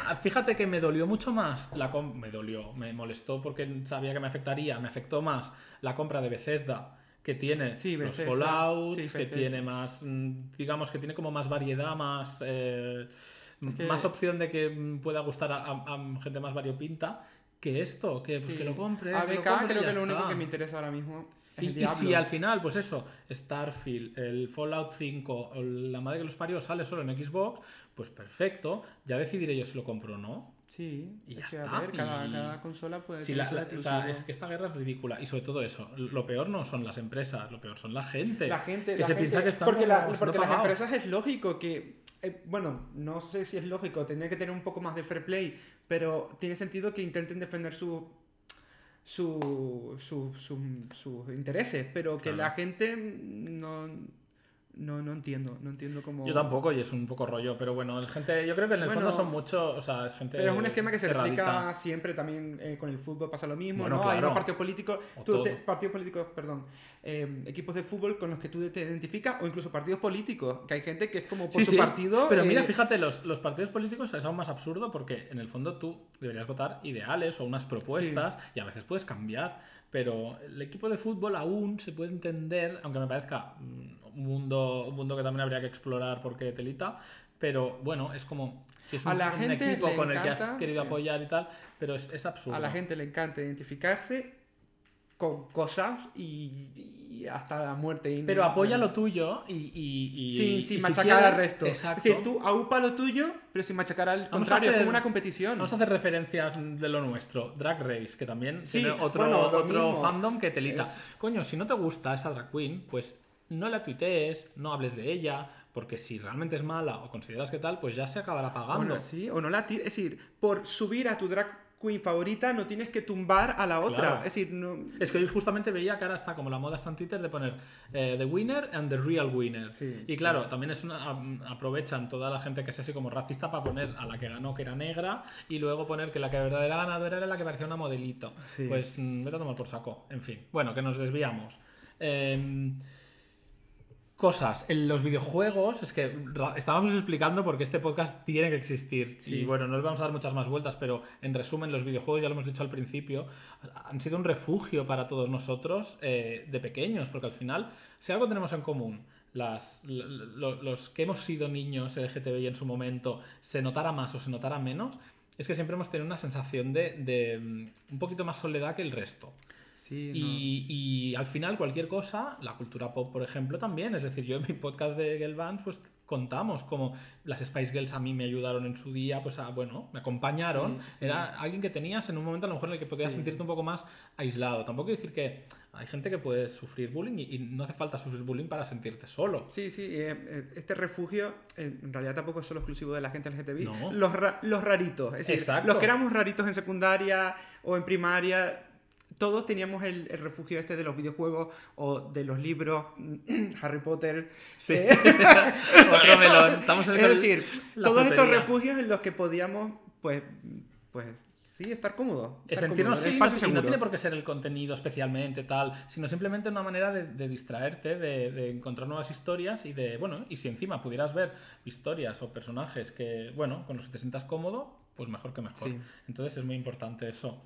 Ah, Fíjate que me dolió mucho más la me dolió, me molestó porque sabía que me afectaría, me afectó más la compra de Bethesda que tiene Sí, los. Fallouts, Sí, que tiene más, mm, digamos que tiene como más variedad, más, eh, que- más opción de que mm, pueda gustar a, a- a gente más variopinta que esto, que, pues Sí. que lo compre. que lo ABK compre creo que lo único está. que me interesa ahora mismo es Y, el y si al final, pues eso, Starfield, el Fallout 5, o la madre que los parió sale solo en Xbox, pues perfecto, ya decidiré yo si lo compro o no. Sí, Y es ya que está, a ver, cada, y- cada consola puede tener la- o sea, es que esta guerra es ridícula. Y sobre todo eso, lo peor no son las empresas, lo peor son la gente. La gente, que la se gente- piensa que están porque, la- porque las empresas es lógico que eh, bueno no sé si es lógico tendría que tener un poco más de fair play pero tiene sentido que intenten defender su su, su- su- sus intereses pero que Claro. la gente no no no entiendo no entiendo cómo Yo tampoco, y es un poco rollo, pero bueno, es gente, yo creo que en el Bueno, fondo son mucho, o sea, es gente. Pero es un esquema que se replica siempre también eh, con el fútbol, pasa lo mismo, Bueno, ¿no? Hay unos partidos políticos, tú te- partidos políticos, perdón, eh, equipos de fútbol con los que tú te identificas o incluso partidos políticos, que hay gente que es como por Sí, su sí, partido. Pero mira, eh, fíjate, los, los partidos políticos es aún más absurdo porque en el fondo tú deberías votar ideales o unas propuestas y a veces puedes cambiar. Pero el equipo de fútbol aún se puede entender, aunque me parezca mm, un mundo, un mundo que también habría que explorar porque telita. Pero bueno, es como si es A un, la un gente equipo le con el que has encanta, querido sí. apoyar y tal, pero es, es absurdo. A la gente le encanta identificarse con cosas y, y hasta la muerte. Pero apoya lo tuyo y. y, y- Sin, sin si machacar al resto. Exacto. Es decir, tú aupa lo tuyo, pero sin machacar al contrario. Es como una competición. Vamos a hacer referencias de lo nuestro. Drag Race, que también Sí, tiene otro, bueno, otro fandom que telita. Es- Coño, si no te gusta esa drag queen, pues no la tuitees, no hables de ella, porque si realmente es mala o consideras que tal, pues ya se acabará pagando. Bueno, sí, o no la tires. Es decir, por subir a tu drag queen favorita no tienes que tumbar a la otra. Claro. Es decir, no. Es que hoy justamente veía que ahora está como la moda está en Twitter de poner eh, The Winner and The Real Winner. Sí, y claro, también es una, aprovechan toda la gente que es así como racista para poner a la que ganó que era negra y luego poner que la que verdadera ganadora era la que parecía una modelito. Sí. Pues mm, vete a tomar por saco. En fin, bueno, que nos desviamos. Em, Cosas, en los videojuegos, es que estábamos explicando porque este podcast tiene que existir. Sí. Y bueno, no les vamos a dar muchas más vueltas, pero en resumen, los videojuegos, ya lo hemos dicho al principio, han sido un refugio para todos nosotros eh, de pequeños, porque al final, si algo tenemos en común, las, lo- lo- los que hemos sido niños LGTBI en su momento, se notara más o se notara menos, es que siempre hemos tenido una sensación de, de, mm, un poquito más soledad que el resto. Sí, no. Y, y al final cualquier cosa, la cultura pop, por ejemplo, también. Es decir, yo en mi podcast de Girl Bands, pues contamos como las Spice Girls a mí me ayudaron en su día, pues a, bueno, me acompañaron. Sí, sí. Era alguien que tenías en un momento a lo mejor en el que podías sentirte un poco más aislado. Tampoco decir que hay gente que puede sufrir bullying y, y no hace falta sufrir bullying para sentirte solo. Sí, sí, eh, eh, este refugio eh, en realidad tampoco es solo exclusivo de la gente LGTBI. No. Los, ra- los raritos, es decir, Exacto. los que éramos raritos en secundaria o en primaria, todos teníamos el, el refugio este de los videojuegos o de los libros, Harry Potter. Sí. eh, Otro melón. Estamos en es decir, todos estos refugios en los que podíamos, pues, pues sí, estar cómodos. Es estar sentirnos cómodos, sí, y no tiene por qué ser el contenido especialmente tal, sino simplemente una manera de, de distraerte, de, de encontrar nuevas historias y de, bueno, y si encima pudieras ver historias o personajes que, bueno, con los que te sientas cómodo, pues mejor que mejor. Sí. Entonces es muy importante eso.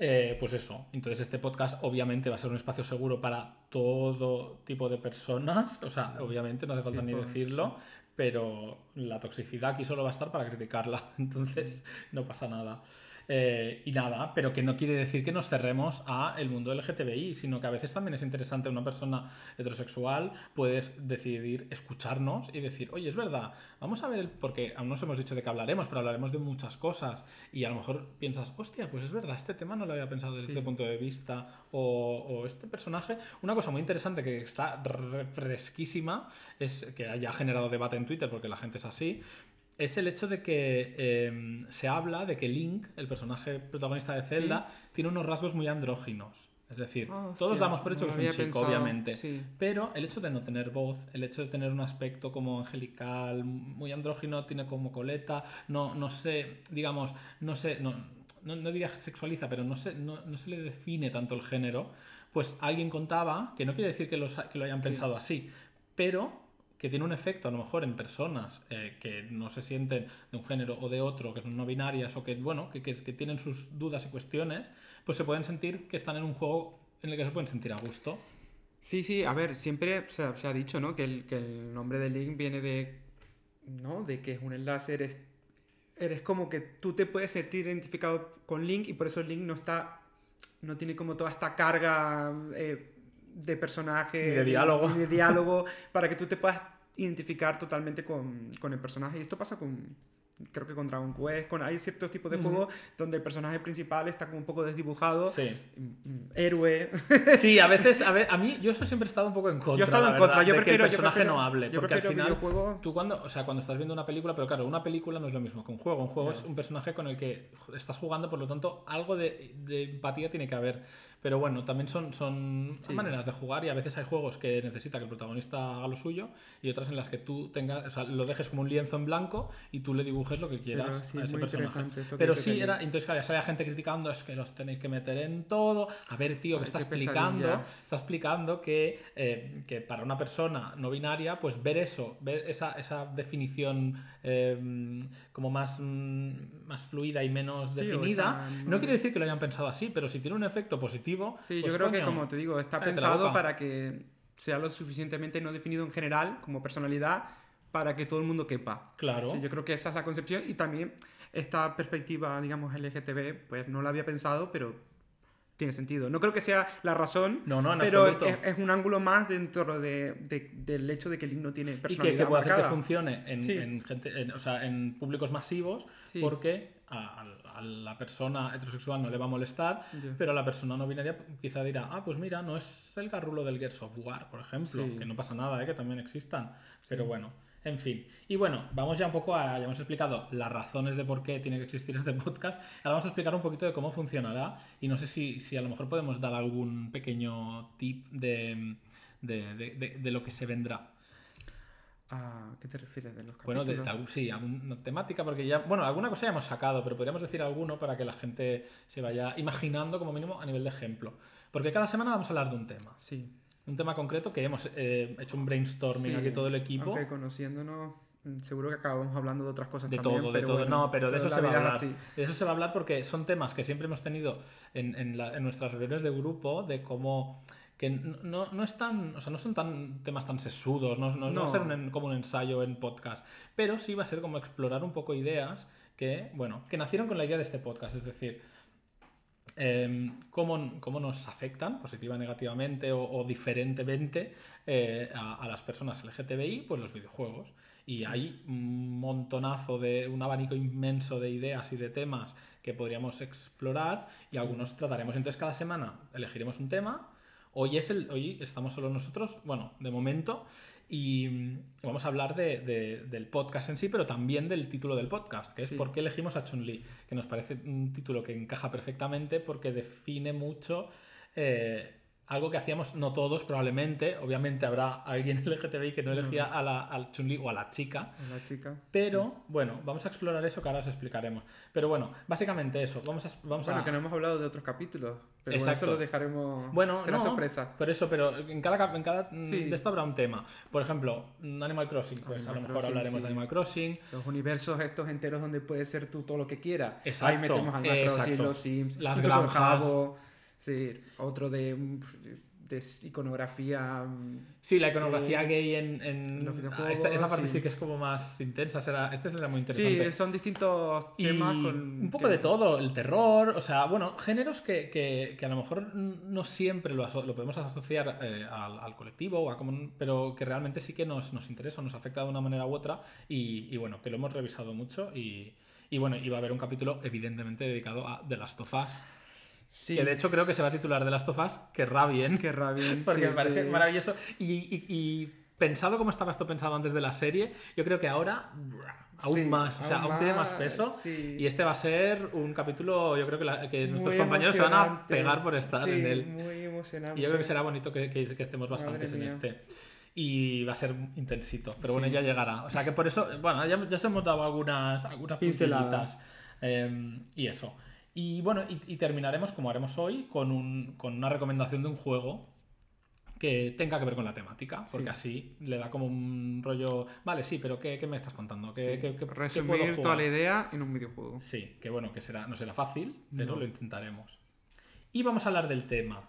Eh, pues eso, entonces este podcast obviamente va a ser un espacio seguro para todo tipo de personas, o sea, obviamente no hace falta Sí, ni pues, decirlo, pero la toxicidad aquí solo va a estar para criticarla, entonces no pasa nada. Eh, y nada, pero que no quiere decir que nos cerremos a el mundo LGTBI, sino que a veces también es interesante una persona heterosexual puedes decidir escucharnos y decir, oye, es verdad, vamos a ver, el, porque aún no os hemos dicho de qué hablaremos, pero hablaremos de muchas cosas. Y a lo mejor piensas, hostia, pues es verdad, este tema no lo había pensado desde Sí. este punto de vista, o, o este personaje, una cosa muy interesante que está re- fresquísima, es que haya generado debate en Twitter, porque la gente es así, es el hecho de que eh, se habla de que Link, el personaje protagonista de Zelda, tiene unos rasgos muy andróginos. Es decir, todos damos por hecho que es un chico, pensado, obviamente. sí. Pero el hecho de no tener voz, el hecho de tener un aspecto como angelical, muy andrógino, tiene como coleta, no, no sé, digamos, no sé, no, no, no diría sexualiza, pero no, sé, no, no se le define tanto el género, pues alguien contaba, que no quiere decir que, los, que lo hayan pensado así, pero que tiene un efecto a lo mejor en personas eh, que no se sienten de un género o de otro, que son no binarias o que, bueno, que, que, tienen sus dudas y cuestiones, pues se pueden sentir que están en un juego en el que se pueden sentir a gusto. Sí, sí, a ver, siempre se, ha- dicho, ¿no? Que el, que el nombre de link viene de, ¿no? De que es un enlace, eres, eres como que tú te puedes sentir identificado con link y por eso link no está, no tiene como toda esta carga eh, de personaje. Ni de diálogo. ni de diálogo, para que tú te puedas identificar totalmente con, con el personaje. Y esto pasa con, creo que con Dragon Quest, con, hay ciertos tipos de Ujú. juegos donde el personaje principal está como un poco desdibujado. Sí. mm, mm, Héroe, Sí, a veces, a, ver, a mí, yo eso siempre he estado un poco en contra. Yo he estado en contra, yo de prefiero, que el personaje prefiero- no hable. porque al final, videojuego- tú cuando, o sea, cuando estás viendo una película, pero claro, una película no es lo mismo que un juego. Un juego es un personaje con el que estás jugando, por lo tanto, algo de, de empatía tiene que haber. Pero bueno, también son, son Sí. maneras de jugar y a veces hay juegos que necesita que el protagonista haga lo suyo y otras en las que tú tengas, o sea, lo dejes como un lienzo en blanco y tú le dibujes lo que quieras Pero sí, a es ese muy personaje. Pero sí, era, entonces claro, ya sabía gente criticando, es que los tenéis que meter en todo. A ver, tío, que está explicando, está explicando que, eh, que para una persona no binaria, pues ver eso, ver esa, esa definición eh, como más, mm, más fluida y menos Sí, o definida, sea, no... no- quiere decir que lo hayan pensado así, pero si tiene un efecto positivo, Sí, pues, yo creo que como te digo, está pensado para que sea lo suficientemente no definido en general como personalidad para que todo el mundo quepa. Claro. Sí, yo creo que esa es la concepción y también esta perspectiva, digamos, LGTB, pues no la había pensado, pero tiene sentido. No creo que sea la razón, No, no, pero es, es un ángulo más dentro de, de- del hecho de que el link no tiene y que, personalidad que puede hacer que funcione en, Sí. en gente, en- o sea, en públicos masivos, Sí. porque a, la persona heterosexual no le va a molestar, pero a la persona no binaria quizá dirá, ah, pues mira, no es el garrulo del Gears of War, por ejemplo, Sí. que no pasa nada, ¿eh? que también existan, pero bueno. En fin. Y bueno, vamos ya un poco a. Ya hemos explicado las razones de por qué tiene que existir este podcast. Ahora vamos a explicar un poquito de cómo funcionará. Y no sé si, si a lo mejor podemos dar algún pequeño tip de, de- de- de- de lo que se vendrá. ¿A qué te refieres de los Bueno, capítulos? de, de sí, alguna temática, porque ya, bueno, alguna cosa ya hemos sacado, pero podríamos decir alguno para que la gente se vaya imaginando como mínimo a nivel de ejemplo. Porque cada semana vamos a hablar de un tema, Sí. Un tema concreto que hemos eh, hecho un brainstorming Sí, aquí todo el equipo. Aunque conociéndonos, mm, seguro que acabamos hablando de otras cosas De también. todo, de pero todo. bueno, no, pero de eso se va a es hablar. así. De eso se va a hablar porque son temas que siempre hemos tenido en, en la- en nuestras reuniones de grupo, de cómo que no, no, no están, o sea, no son tan temas tan sesudos, no, no, no va a ser un como un ensayo en podcast, pero sí va a ser como explorar un poco ideas que, bueno, que nacieron con la idea de este podcast, es decir, em, cómo, cómo nos afectan positiva, negativamente o, o diferentemente eh, a, a las personas LGTBI, pues los videojuegos. Y hay un montonazo de, un abanico inmenso de ideas y de temas que podríamos explorar y algunos trataremos. Entonces cada semana elegiremos un tema. Hoy, es el, hoy estamos solo nosotros, bueno, de momento, y mm, vamos a hablar de- de- del podcast en sí, pero también del título del podcast, que es Sí. por qué elegimos a Chun-Li, que nos parece un título que encaja perfectamente porque define mucho eh, algo que hacíamos no todos probablemente, obviamente habrá alguien LGTBI que no elegía a la, al Chun-Li o a la chica, La chica. pero bueno, vamos a explorar eso que ahora os explicaremos. Pero bueno, básicamente eso, vamos a... Vamos Bueno, a... que no hemos hablado de otros capítulos. Pero bueno, Exacto. eso lo dejaremos. Bueno, será no, sorpresa. Por eso, pero en cada, en cada mm, Sí. de esto habrá un tema. Por ejemplo, mm, Animal Crossing, pues a Animal lo mejor Crossing, hablaremos sí. de Animal Crossing. Los universos estos enteros donde puedes ser tú todo lo que quieras. Exacto, Ahí metemos al Crossing, los Sims, Las granjas. Jabo, sí, otro de, de iconografía. mm, Sí, la iconografía gay en, en- los videojuegos, esta, esta parte sí. sí. que es como más intensa. Será, este será muy Sí, interesante. son distintos Y temas con. un poco que- de todo, el terror, o sea, bueno, géneros que, que- que a lo mejor no siempre lo, lo podemos asociar eh, al, al colectivo, o a como- pero que realmente sí que nos, nos interesa, nos afecta de una manera u otra y, y bueno, que lo hemos revisado mucho y, y bueno, iba a haber un capítulo evidentemente dedicado a The Last of Us, Sí, que de hecho creo que se va a titular The Last of Us, querrá bien, querrá bien. porque sí, me parece de- maravilloso y, y- y pensado como estaba esto pensado antes de la serie, yo creo que ahora aún Sí, más, o sea, aún, aún tiene más peso. Y este va a ser un capítulo, yo creo que, la- que nuestros Muy compañeros se van a pegar por estar en él. Muy emocionante. Y yo creo que será bonito que, que- que estemos bastantes en este. Y va a ser intensito, pero Sí. bueno, ya llegará. O sea que por eso, bueno, ya, ya os hemos dado algunas, algunas pinceladas. Eh, y eso. Y bueno, y, y terminaremos, como haremos hoy, con, un- con una recomendación de un juego que tenga que ver con la temática, porque Sí. así le da como un rollo. Vale, sí, pero ¿qué, qué me estás contando? ¿Qué, Sí. qué- qué- puedo Resumir toda la idea en un videojuego. Sí, que bueno, que será, no será fácil, pero No. lo intentaremos. Y vamos a hablar del tema.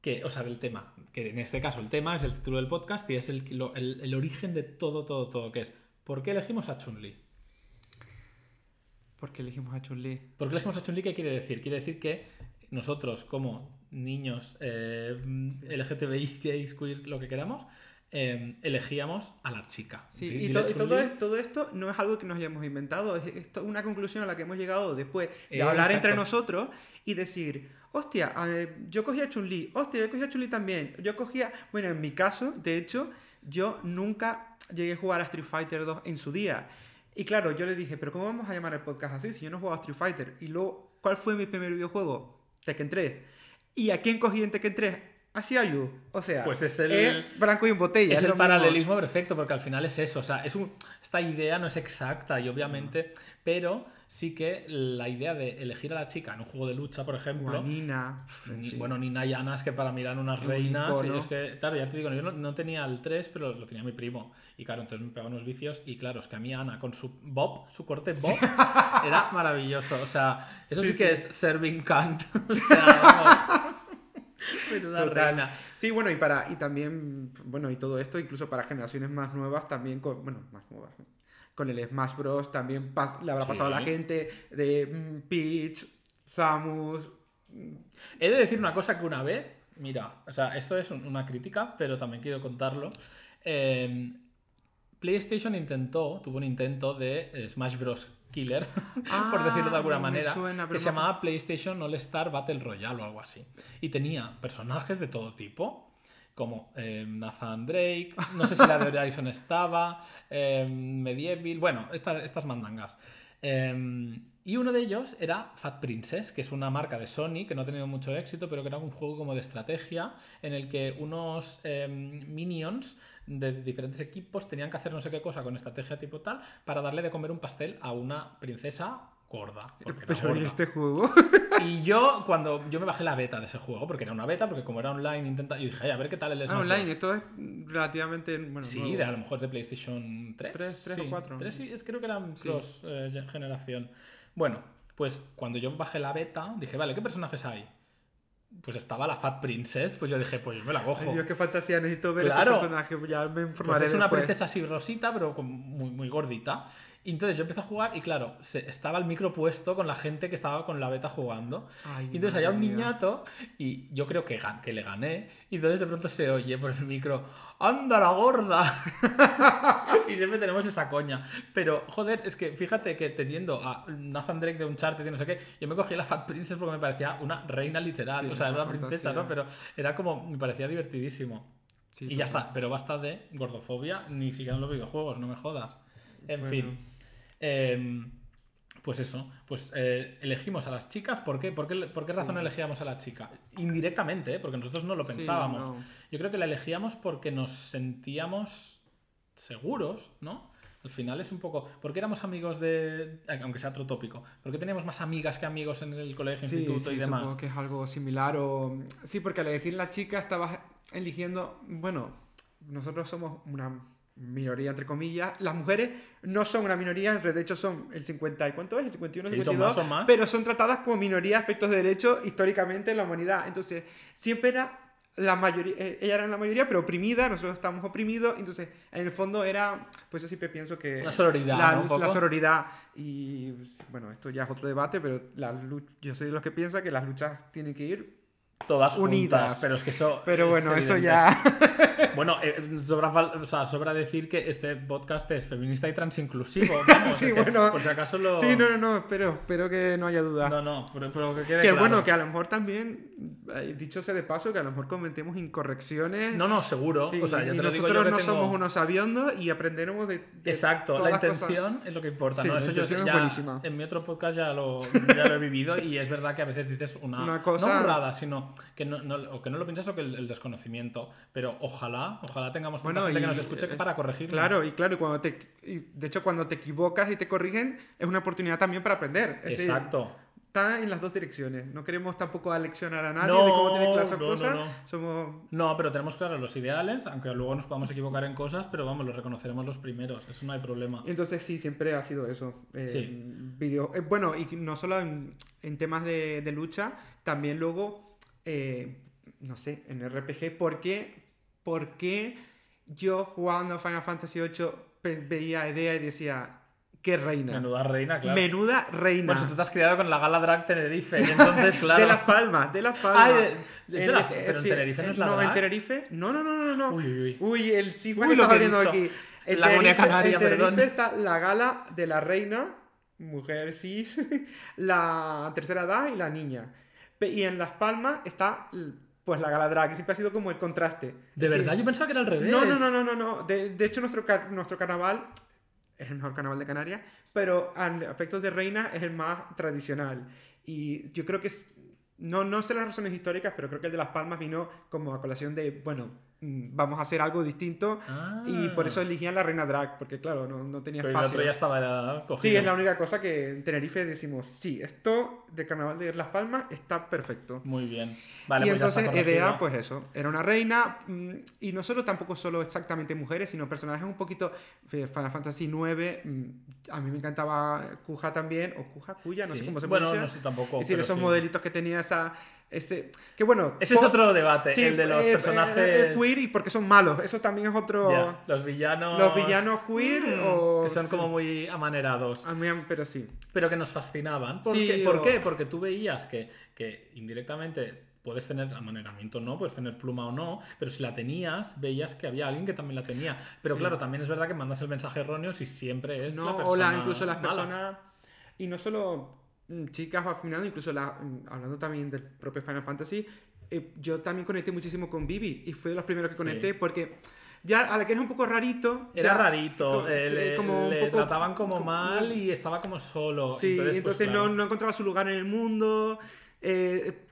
que, o sea, del tema, que en este caso el tema es el título del podcast y es el, lo- el- el origen de todo, todo, todo, que es ¿por qué elegimos a Chun-Li? Porque elegimos a Chun-Li. ¿Por qué elegimos a Chun-Li? ¿Qué quiere decir? Quiere decir que nosotros, como niños eh, LGTBI, gays, queer, lo que queramos, eh, elegíamos a la chica. Sí, y, dile to- y todo, Chun-Li. es- todo esto no es algo que nos hayamos inventado, es, una conclusión a la que hemos llegado después de Eh, hablar exacto. entre nosotros y decir, hostia, ver, yo cogí a Chun-Li, hostia, yo cogí a Chun-Li también, yo cogía, bueno, en mi caso, de hecho, yo nunca llegué a jugar a Street Fighter 2 en su día. Y claro, yo le dije, pero ¿cómo vamos a llamar el podcast así si yo no juego a Street Fighter? Y luego, ¿cuál fue mi primer videojuego? Tekken 3. ¿Y a quién cogí en Tekken 3? A Xiaoyu. O sea, Pues es el- blanco y en botella. Es el mismo. paralelismo perfecto, porque al final es eso. O sea, es un, esta idea no es exacta y obviamente, pero sí que la idea de elegir a la chica en un juego de lucha, por ejemplo. Guanina. ni- bueno, ni Nayanas que para mirar unas Un reinas. Y es que, claro, ya te digo, yo no, no tenía el 3, pero lo tenía mi primo. Y claro, entonces me pegaba unos vicios. Y claro, es que a mí Ana con su bob, su corte bob, era maravilloso. O sea, eso sí, Sí, que sí. es serving cunt. O sea, vamos. Reina. Sí, bueno, y para y también, bueno, y todo esto incluso para generaciones más nuevas también con, bueno, más nuevas. Con el Smash Bros también le habrá Sí. pasado a la gente de mm, Peach, Samus, He de decir una cosa que una vez, mira, o sea, esto es un- una crítica, pero también quiero contarlo. Eh, PlayStation intentó, tuvo un intento de eh, Smash Bros. Killer, por decirlo de alguna Ah, me manera, suena, que se llamaba PlayStation All Star Battle Royale o algo así. Y tenía personajes de todo tipo, como eh, Nathan Drake, no sé si la de Horizon estaba, eh, Medieval, bueno, estas, estas mandangas. Eh, y uno de ellos era Fat Princess, que es una marca de Sony que no ha tenido mucho éxito, pero que era un juego como de estrategia en el que unos minions de diferentes equipos tenían que hacer no sé qué cosa con estrategia tipo tal para darle de comer un pastel a una princesa gorda. Porque era pero ¿y gorda. este juego? Y yo, cuando yo me bajé la beta de ese juego, porque era una beta, porque como era online, intenta. Yo dije, "Ay, a ver qué tal el Ah, Smash online, Bros". esto es relativamente bueno, Sí, nuevo. de, a lo mejor de PlayStation 3. Tres- tres o sí, cuatro. tres, sí, es, creo que eran Sí. cross eh, generación. Bueno, pues cuando yo bajé la beta, dije, vale, ¿qué personajes hay? Pues estaba la Fat Princess, pues yo dije, pues yo me la cojo. Ay, Dios, qué fantasía, necesito ver Claro. este personaje, ya me informaré Pues es una después. princesa así rosita, pero con- muy, muy gordita. Entonces yo empecé a jugar y claro, se- estaba el micro puesto con la gente que estaba con la beta jugando. Ay, Y entonces había un niñato y yo creo que, gan- que le gané. Y entonces de pronto se oye por el micro, ¡anda la gorda! y siempre tenemos esa coña. Pero, joder, es que fíjate que teniendo a Nathan Drake de Uncharted y no sé qué, yo me cogí la Fat Princess porque me parecía una reina literal. Sí, o sea, era una princesa. ¿no? Pero era como, me parecía divertidísimo. Sí, y ya está, pero basta de gordofobia, ni siquiera en los videojuegos, no me jodas. En Bueno. fin. Em, pues eso, pues eh, elegimos a las chicas. ¿Por qué? ¿Por qué, por qué razón Sí. elegíamos a la chica? Indirectamente, ¿eh? porque nosotros no lo Sí, pensábamos. no. Yo creo que la elegíamos porque nos sentíamos seguros, ¿no? Al final es un poco. ¿Por qué éramos amigos de. Aunque sea otro tópico. ¿Por qué teníamos más amigas que amigos en el colegio, Sí, instituto y demás? supongo que es algo similar o... Sí, porque al elegir la chica estabas eligiendo... Bueno, nosotros somos una minoría, entre comillas. Las mujeres no son una minoría, de hecho son el 50... ¿y ¿Cuánto es? ¿El 51, Sí, 52? son más, son más. Pero son tratadas como minoría a efectos de derecho históricamente en la humanidad. Entonces, siempre era la mayoría... eh, ella era la mayoría, pero oprimida, nosotros estábamos oprimidos. Entonces, en el fondo era... Pues yo siempre pienso que... Una sororidad, La, ¿no? La sororidad. Y bueno, esto ya es otro debate, pero la yo soy de los que piensa que las luchas tienen que ir. Todas unidas. unidas. Pero es que eso. Pero es bueno, eso ya. Bueno, eh, sobra, o sea, sobra decir que este podcast es feminista y transinclusivo. Vamos, Sí, que, bueno. Por si acaso lo. Sí, no, no, no, espero, espero que no haya duda. No, no, pero, pero que quede que claro. bueno, que a lo mejor también, eh, dicho sea de paso, que a lo mejor cometemos incorrecciones. No, no, seguro. Sí, o sea, ya y te lo digo nosotros yo que no tengo- somos unos sabiondos y aprenderemos de. de Exacto, la las cosas. intención es lo que importa, Sí, ¿no? Eso yo intención es ya buenísima. en mi otro podcast ya lo, ya lo he vivido y es verdad que a veces dices una, Una cosa- no burrada, sino que no, no- o que no lo piensas o que el, el desconocimiento. Pero ojalá, ojalá tengamos Bueno, gente que y, nos escuche eh, para corregirlo. Claro, y claro, y cuando te, y de hecho cuando te equivocas y te corrigen, es una oportunidad también para aprender. Es decir, Exacto. está en las dos direcciones. No queremos tampoco aleccionar a nadie No, de cómo tiene que las no, cosas. no. Somos No, pero tenemos claros los ideales, aunque luego nos podamos equivocar en cosas, pero vamos, los reconoceremos los primeros, eso no hay problema. Entonces sí, siempre ha sido eso. eh, Sí. video- eh, bueno, y no solo en, en temas de, de lucha, también luego, eh, no sé, en RPG, ¿por qué, por qué yo jugando Final Fantasy VIII veía a Edea y decía, qué reina? Menuda reina, claro. Menuda reina. Bueno, tú te has criado con la Gala Drag Tenerife, y entonces, claro. De Las Palmas, de Las Palmas. Ah, de- de En- la- pero en sí, Tenerife no es la No, en. Tenerife. No, no, no, no, no. Uy, uy, uy. Uy, el sismo Uy, que lo estás dicho. aquí. En La Tenerife- Canaria, en Tenerife perdón. está la gala de la reina, mujer cis, la tercera edad y la niña. Y en Las Palmas está pues la gala drag, que siempre ha sido como el contraste. De Sí. verdad, yo pensaba que era al revés. No, no, no, no, no, no. De, de hecho, nuestro, car- nuestro carnaval es el mejor carnaval de Canarias, pero al aspecto de reina es el más tradicional. Y yo creo que es, no, no sé las razones históricas, pero creo que el de Las Palmas vino como a colación de, bueno, vamos a hacer algo distinto. Ah. Y por eso eligían la reina drag, porque claro, no, no tenía Pero el espacio. otro ya estaba ya cogido. Sí, es la única cosa que en Tenerife decimos, sí, esto del carnaval de Las Palmas está perfecto Muy bien. Vale, y pues ya está entonces corregido. Edea, pues eso, era una reina mm, y no solo tampoco solo exactamente mujeres, sino personajes un poquito eh, Final Fantasy IX, mm, a mí me encantaba Kuja también, o Kuja, Kuya, no Sí. sé cómo se Bueno, pronuncia. no sé tampoco. Es decir, esos sí. modelitos que tenía esa ese que bueno, Ese es otro debate, sí, el de los eh, eh, personajes. eh, queer y porque son malos, eso también es otro Ya, los villanos. los villanos queer Mm, o Que son sí. como muy amanerados. a mí, pero sí. Pero que nos fascinaban. ¿Por, Sí, qué? ¿Por o- qué? Porque tú veías que, que indirectamente puedes tener amaneramiento o no, puedes tener pluma o no, pero si la tenías, veías que había alguien que también la tenía. Pero Sí. claro, también es verdad que mandas el mensaje erróneo si siempre es No, la o persona la- incluso las personas, y no solo chicas o afinadas, incluso la- mm, hablando también del propio Final Fantasy, eh, yo también conecté muchísimo con Vivi y fue de los primeros que Sí. conecté porque ya a la que eres un poco rarito. Era ya- rarito, co- eh, le, como poco- trataban como como- mal y estaba como solo. Sí, entonces, entonces, pues, no, claro. no encontraba su lugar en el mundo. eh,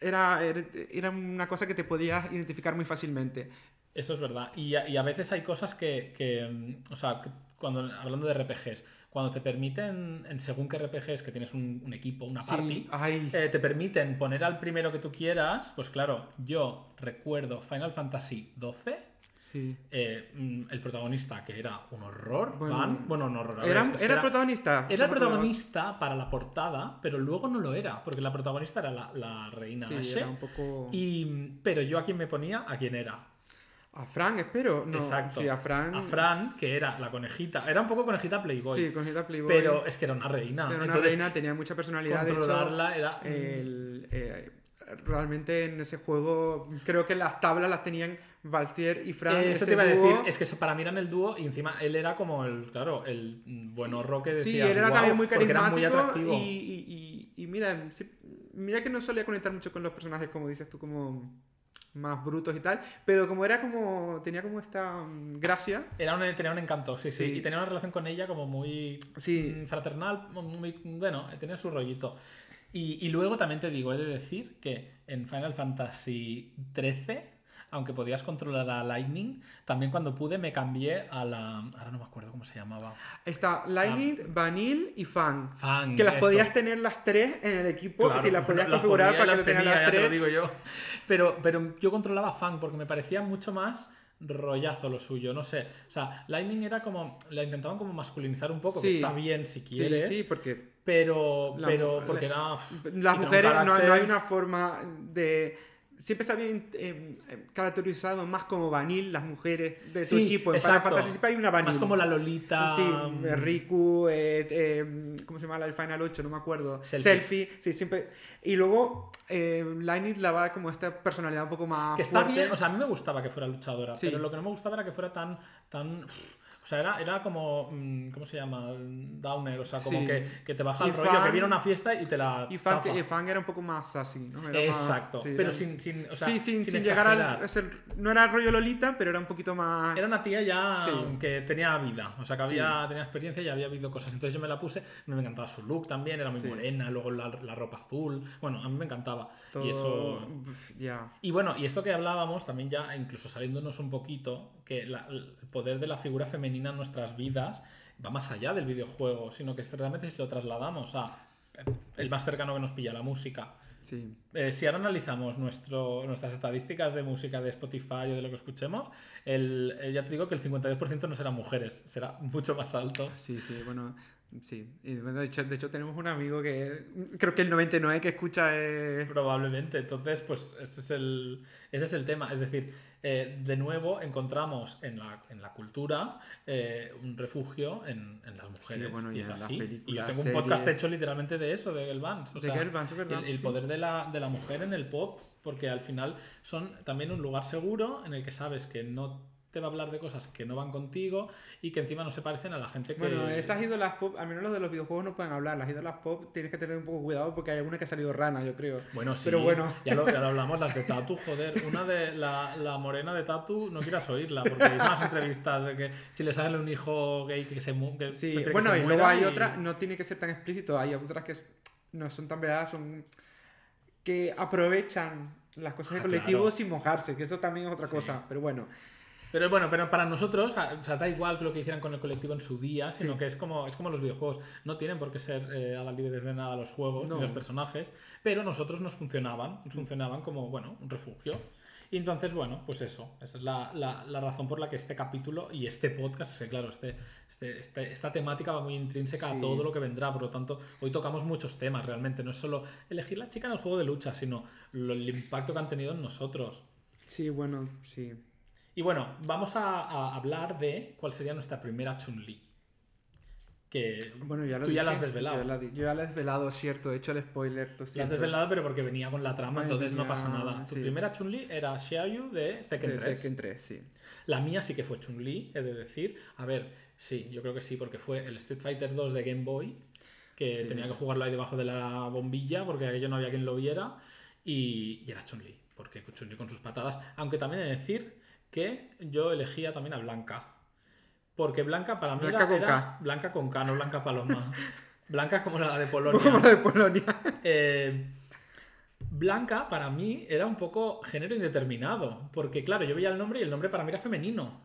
era, era, era una cosa que te podías identificar muy fácilmente. Eso es verdad. Y a, y a veces hay cosas que, que, mm, o sea, que cuando, hablando de RPGs, cuando te permiten, en según qué RPGs, que tienes un, un equipo, una party, eh, te permiten poner al primero que tú quieras, pues claro, yo recuerdo Final Fantasy XII, sí. eh, mm, el protagonista que era un horror, Bueno, Van, bueno, un horror. a ver, Era, era el protagonista. era el protagonista para la portada, pero luego no lo era, porque la protagonista era la, la reina Sí, era un poco... y, pero yo a quién me ponía, a quién era. A Fran, espero. No, Exacto. Sí, a Fran. A Fran, que era la conejita. Era un poco conejita Playboy. Sí, con Gita Playboy. pero es que era una reina. Era una Entonces, reina, tenía mucha personalidad. De hecho, controlarla era. el, eh, realmente en ese juego creo que las tablas las tenían Valtier y Fran. Eh, eso te iba a decir, es que eso para mí eran el dúo y encima él era como el, claro, el buen horror que decía. Sí, él era también muy muy carismático atractivo. y, y- y- y mira, sí, mira que no solía conectar mucho con los personajes, como dices tú, como más brutos y tal, pero como era como, tenía como esta mm, gracia, Era un, tenía un encanto, sí, sí, Sí. Y tenía una relación con ella como muy sí, mm, fraternal, muy, bueno, tenía su rollito. Y, y luego también te digo, he de decir que en Final Fantasy XIII, aunque podías controlar a Lightning, también cuando pude me cambié a la... Ahora no me acuerdo cómo se llamaba. está Lightning, Vanille y Fan. Fan. Que las eso. podías tener las tres en el equipo, Claro, si las podías las configurar ponía y para que las tenía, las ya te lo digo yo. Pero, pero yo controlaba Fang porque me parecía mucho más rollazo lo suyo, no sé. O sea, Lightning era como. La intentaban como masculinizar un poco, que Sí. está bien si Sí, quieres. sí, porque Pero, La- pero la- porque era. las mujeres no, hay una forma de siempre se habían eh, caracterizado más como vanil las mujeres de su Sí, equipo en siempre hay una vanil Más como la Lolita. sí mm, eh, Riku eh, eh, ¿cómo se llama la del Final 8? no me acuerdo Selfie. Selfie, sí siempre y luego eh, Lightning la va como esta personalidad un poco más Que está fuerte. bien, o sea, a mí me gustaba que fuera luchadora, Sí. pero lo que no me gustaba era que fuera tan. tan o sea, era, era como. mm, ¿Cómo se llama? Downer, o sea, como Sí. que, que te baja Y el rollo, que viene una fiesta y te la. y Fang, chafa. y Fang era un poco más así ¿no? Era más- Exacto, sí, pero era- sin, sin, o sea, sí, sin, sin sin llegar a ser no era rollo Lolita pero era un poquito más Era una tía ya que tenía vida, o sea, que había, tenía experiencia y había habido cosas. Entonces yo me la puse, me encantaba su look también, era muy morena, luego la, la ropa azul. Bueno, a mí me encantaba. todo Y eso. Ya Y bueno, y esto que hablábamos también ya, incluso saliéndonos un poquito, que la- el poder de la figura femenina en nuestras vidas va más allá del videojuego, sino que realmente si lo trasladamos a el más cercano que nos pilla, la música. sí Eh, si ahora analizamos nuestro, nuestras estadísticas de música de Spotify o de lo que escuchemos, el, eh, ya te digo que el 52% no serán mujeres, será mucho más alto. Sí, sí, bueno. Sí, y bueno, de, hecho, de hecho tenemos un amigo que creo que el 99 que escucha es... Probablemente. Entonces, pues ese es el, ese es el tema. Es decir, eh, de nuevo encontramos en la, en la cultura eh, un refugio en, en las mujeres. bueno, y es así. y yo tengo un podcast series. hecho literalmente de eso, de Girl Bands. O de sea, Girl Bands, es verdad, el, el poder de la, de la mujer en el pop, porque al final son también un lugar seguro en el que sabes que no te va a hablar de cosas que no van contigo y que encima no se parecen a la gente que... Bueno, esas ídolas pop, al menos los de los videojuegos no pueden hablar. Las ídolas pop tienes que tener un poco cuidado porque hay alguna que ha salido rana, yo creo. Bueno, sí, Pero bueno. Ya, lo, ya lo hablamos, las de Tatu, joder. Una de la, la morena de Tatu, no quieras oírla, porque hay unas entrevistas de que si le sale un hijo gay que se que Sí, prefiere que bueno, se y luego hay y- otras, no tiene que ser tan explícito, hay otras que no son tan verdad, son que aprovechan las cosas Ah, del colectivo claro. sin mojarse, que eso también es otra cosa, pero bueno. Pero bueno, pero para nosotros, o sea, da igual lo que hicieran con el colectivo en su día, sino Sí. que es como, es como los videojuegos. No tienen por qué ser eh, adalides de nada los juegos No. ni los personajes, pero nosotros nos funcionaban, nos funcionaban como, bueno, un refugio. Y entonces, bueno, pues eso, esa es la, la- la razón por la que este capítulo y este podcast, es que, claro, este, este- este- esta temática va muy intrínseca Sí. a todo lo que vendrá, por lo tanto, hoy tocamos muchos temas realmente, no es solo elegir la chica en el juego de lucha, sino lo- el impacto que han tenido en nosotros. Sí, bueno, sí. Y bueno, vamos a, a hablar de cuál sería nuestra primera Chun-Li. Que Bueno, ya lo tú ya la has dije, desvelado. Yo, la di- yo ya la he desvelado, cierto, he hecho el spoiler, lo La has desvelado, pero porque venía con la trama, Ay, entonces no pasa nada. Tu primera Chun-Li era Xiaoyu de Tekken De 3. Tekken 3, sí. La mía sí que fue Chun-Li, he de decir. A ver, sí, yo creo que sí, porque fue el Street Fighter 2 de Game Boy, que Sí. tenía que jugarlo ahí debajo de la bombilla, porque aquello no había quien lo viera, y, y era Chun-Li, porque Chun-Li con sus patadas. Aunque también he de decir que yo elegía también a Blanca. Porque Blanca para mí Blanca era, con era K. Blanca con K, no Blanca Paloma. Blanca como la de Como Polonia. la de Polonia. Eh, Blanca para mí era un poco género indeterminado, porque claro, yo veía el nombre y el nombre para mí era femenino.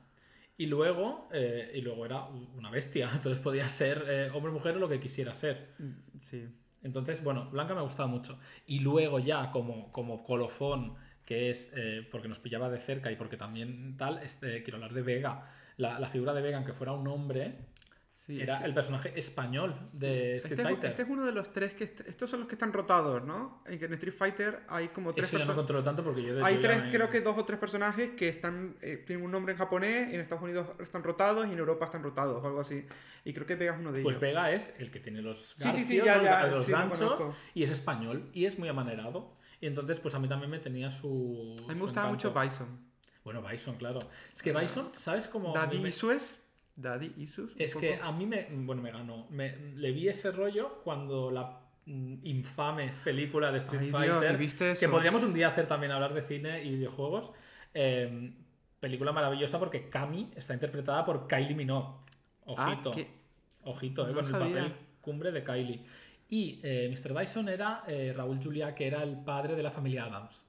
Y luego, eh, y luego era una bestia, entonces podía ser eh, hombre o mujer o lo que quisiera ser. Sí. Entonces, bueno, Blanca me gustaba mucho. Y luego ya como, como colofón, que es eh, porque nos pillaba de cerca y porque también tal, este, quiero hablar de Vega. La, la figura de Vega, aunque fuera un hombre, sí era este- el personaje español sí. de Street este, es- Fighter. este es uno de los tres que... est- estos son los que están rotados, ¿no? En que en Street Fighter hay como tres Eso ya no controlo tanto porque yo de Hay yo tres, me- creo que dos o tres personajes que están eh, tienen un nombre en japonés, en Estados Unidos están rotados y en Europa están rotados o algo así. Y creo que Vega es uno de Pues ellos. Vega es el que tiene los Sí, sí, sí, garcios, ya, ya, los sí, lo ganchos conozco. y es español y es muy amanerado. Y entonces, pues a mí también me tenía su. A mí me gustaba mucho Bison. Bueno, Bison, claro. Es que Bison, ¿sabes cómo? Daddy me- Issues. Daddy Issues. Es que poco. a mí me. Bueno, me ganó. Me, le vi ese rollo cuando la mm, infame película de Street Ay, Dios, Fighter. ¿y viste que podríamos un día hacer también hablar de cine y videojuegos. eh, película maravillosa porque Kami está interpretada por Kylie Minogue. Ah, Ojito. Ojito, eh, No con el papel cumbre de Kylie. Y eh, Mr. Bison era eh, Raúl Julia, que era el padre de la familia Adams,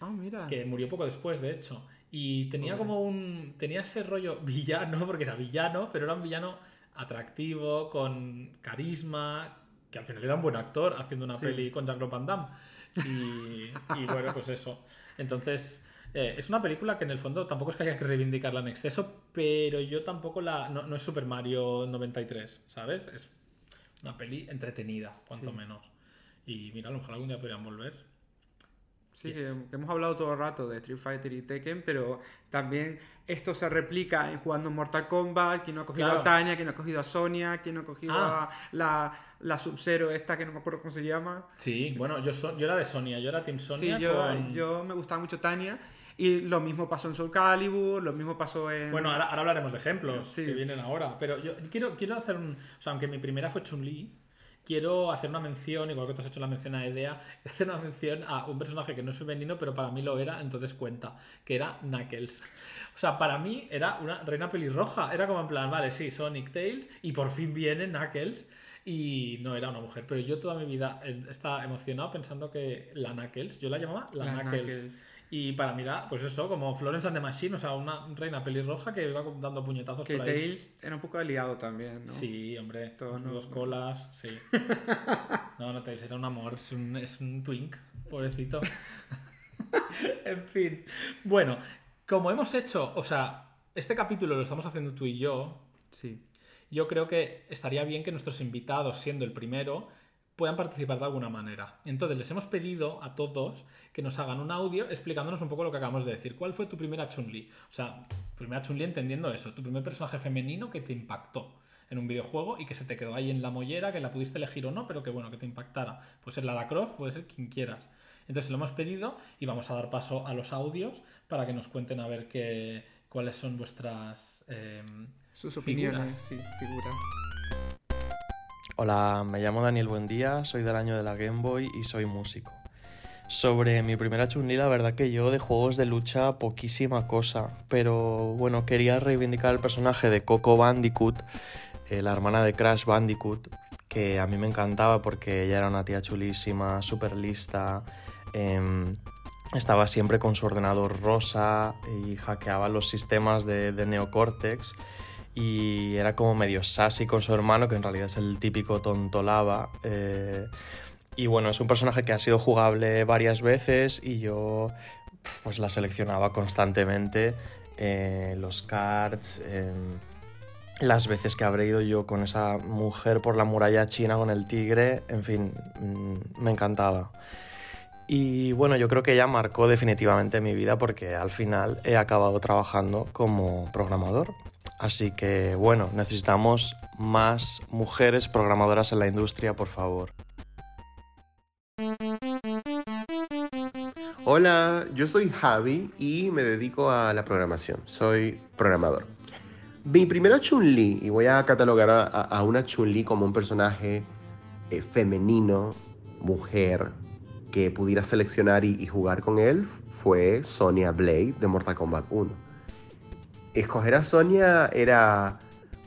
Ah, mira. que murió poco después, de hecho. Y tenía Pobre. como un. Tenía ese rollo villano, porque era villano, pero era un villano atractivo, con carisma, que al final era un buen actor haciendo una Sí. peli con Jean-Claude Van Damme. Y, y bueno, pues eso. Entonces. eh, es una película que en el fondo tampoco es que haya que reivindicarla en exceso, pero yo tampoco la. No, no es Super Mario 93, ¿sabes? Es una peli entretenida, cuanto Sí. menos. Y mira, a lo mejor algún día podrían volver. Sí, Yes. que, que hemos hablado todo el rato de Street Fighter y Tekken, pero también esto se replica en jugando Mortal Kombat, quien no ha cogido Claro. a Tanya, quien no ha cogido a Sonia, quien no ha cogido Ah. a la, la Sub-Zero esta que no me acuerdo cómo se llama. Sí, bueno, yo, so- yo era de Sonia, yo era Team Sonia sí, yo, con... yo me gustaba mucho Tanya. Y lo mismo pasó en Soul Calibur, lo mismo pasó en... Bueno, ahora, ahora hablaremos de ejemplos Sí. que vienen ahora, pero yo quiero, quiero hacer un... O sea, aunque mi primera fue Chun-Li, quiero hacer una mención, igual que tú has hecho la mención a Idea, hacer una mención a un personaje que no es femenino, pero para mí lo era, entonces cuenta, que era Knuckles. O sea, para mí era una reina pelirroja, era como en plan, vale, sí, Sonic Tails, y por fin viene Knuckles, y no era una mujer, pero yo toda mi vida estaba emocionado pensando que la Knuckles, yo la llamaba la, La Knuckles. Knuckles. Y para era, pues eso, como Florence and the Machine, o sea, una reina pelirroja que iba dando puñetazos Que por ahí. Tails era un poco aliado también, ¿no? Sí, hombre, Todo con no- dos colas, sí. no, no, Tails era un amor, es un, es un twink, pobrecito. en fin. Bueno, como hemos hecho, o sea, este capítulo lo estamos haciendo tú y yo, Sí. yo creo que estaría bien que nuestros invitados, siendo el primero, puedan participar de alguna manera. Entonces les hemos pedido a todos que nos hagan un audio explicándonos un poco lo que acabamos de decir. ¿Cuál fue tu primera Chun-Li? O sea, primera Chun-Li entendiendo eso, tu primer personaje femenino que te impactó en un videojuego y que se te quedó ahí en la mollera, que la pudiste elegir o no, pero que bueno, que te impactara. Puede ser Lara Croft, puede ser quien quieras. Entonces lo hemos pedido y vamos a dar paso a los audios para que nos cuenten a ver qué, cuáles son vuestras... em, Sus opiniones, Figuras. sí, figuras. Hola, me llamo Daniel Buendía, soy del año de la Game Boy y soy músico. Sobre mi primera Chun-Li, la verdad que yo de juegos de lucha poquísima cosa, pero bueno, quería reivindicar el personaje de Coco Bandicoot, eh, la hermana de Crash Bandicoot, que a mí me encantaba porque ella era una tía chulísima, súper lista, em, estaba siempre con su ordenador rosa y hackeaba los sistemas de, de Neocortex y era como medio sassy con su hermano, que en realidad es el típico tonto lava. eh, y bueno, es un personaje que ha sido jugable varias veces y yo pues la seleccionaba constantemente. eh, los cards, em, las veces que habré ido yo con esa mujer por la muralla china con el tigre, en fin, mm, me encantaba. Y bueno, yo creo que ella marcó definitivamente mi vida porque al final he acabado trabajando como programador. Así que bueno, necesitamos más mujeres programadoras en la industria, por favor. Hola, yo soy Javi y me dedico a la programación. Soy programador. Mi primera Chun-Li, y voy a catalogar a, una Chun-Li como un personaje eh, femenino, mujer, que pudiera seleccionar y, y jugar con él, fue Sonya Blade de Mortal Kombat 1. Escoger a Sonya era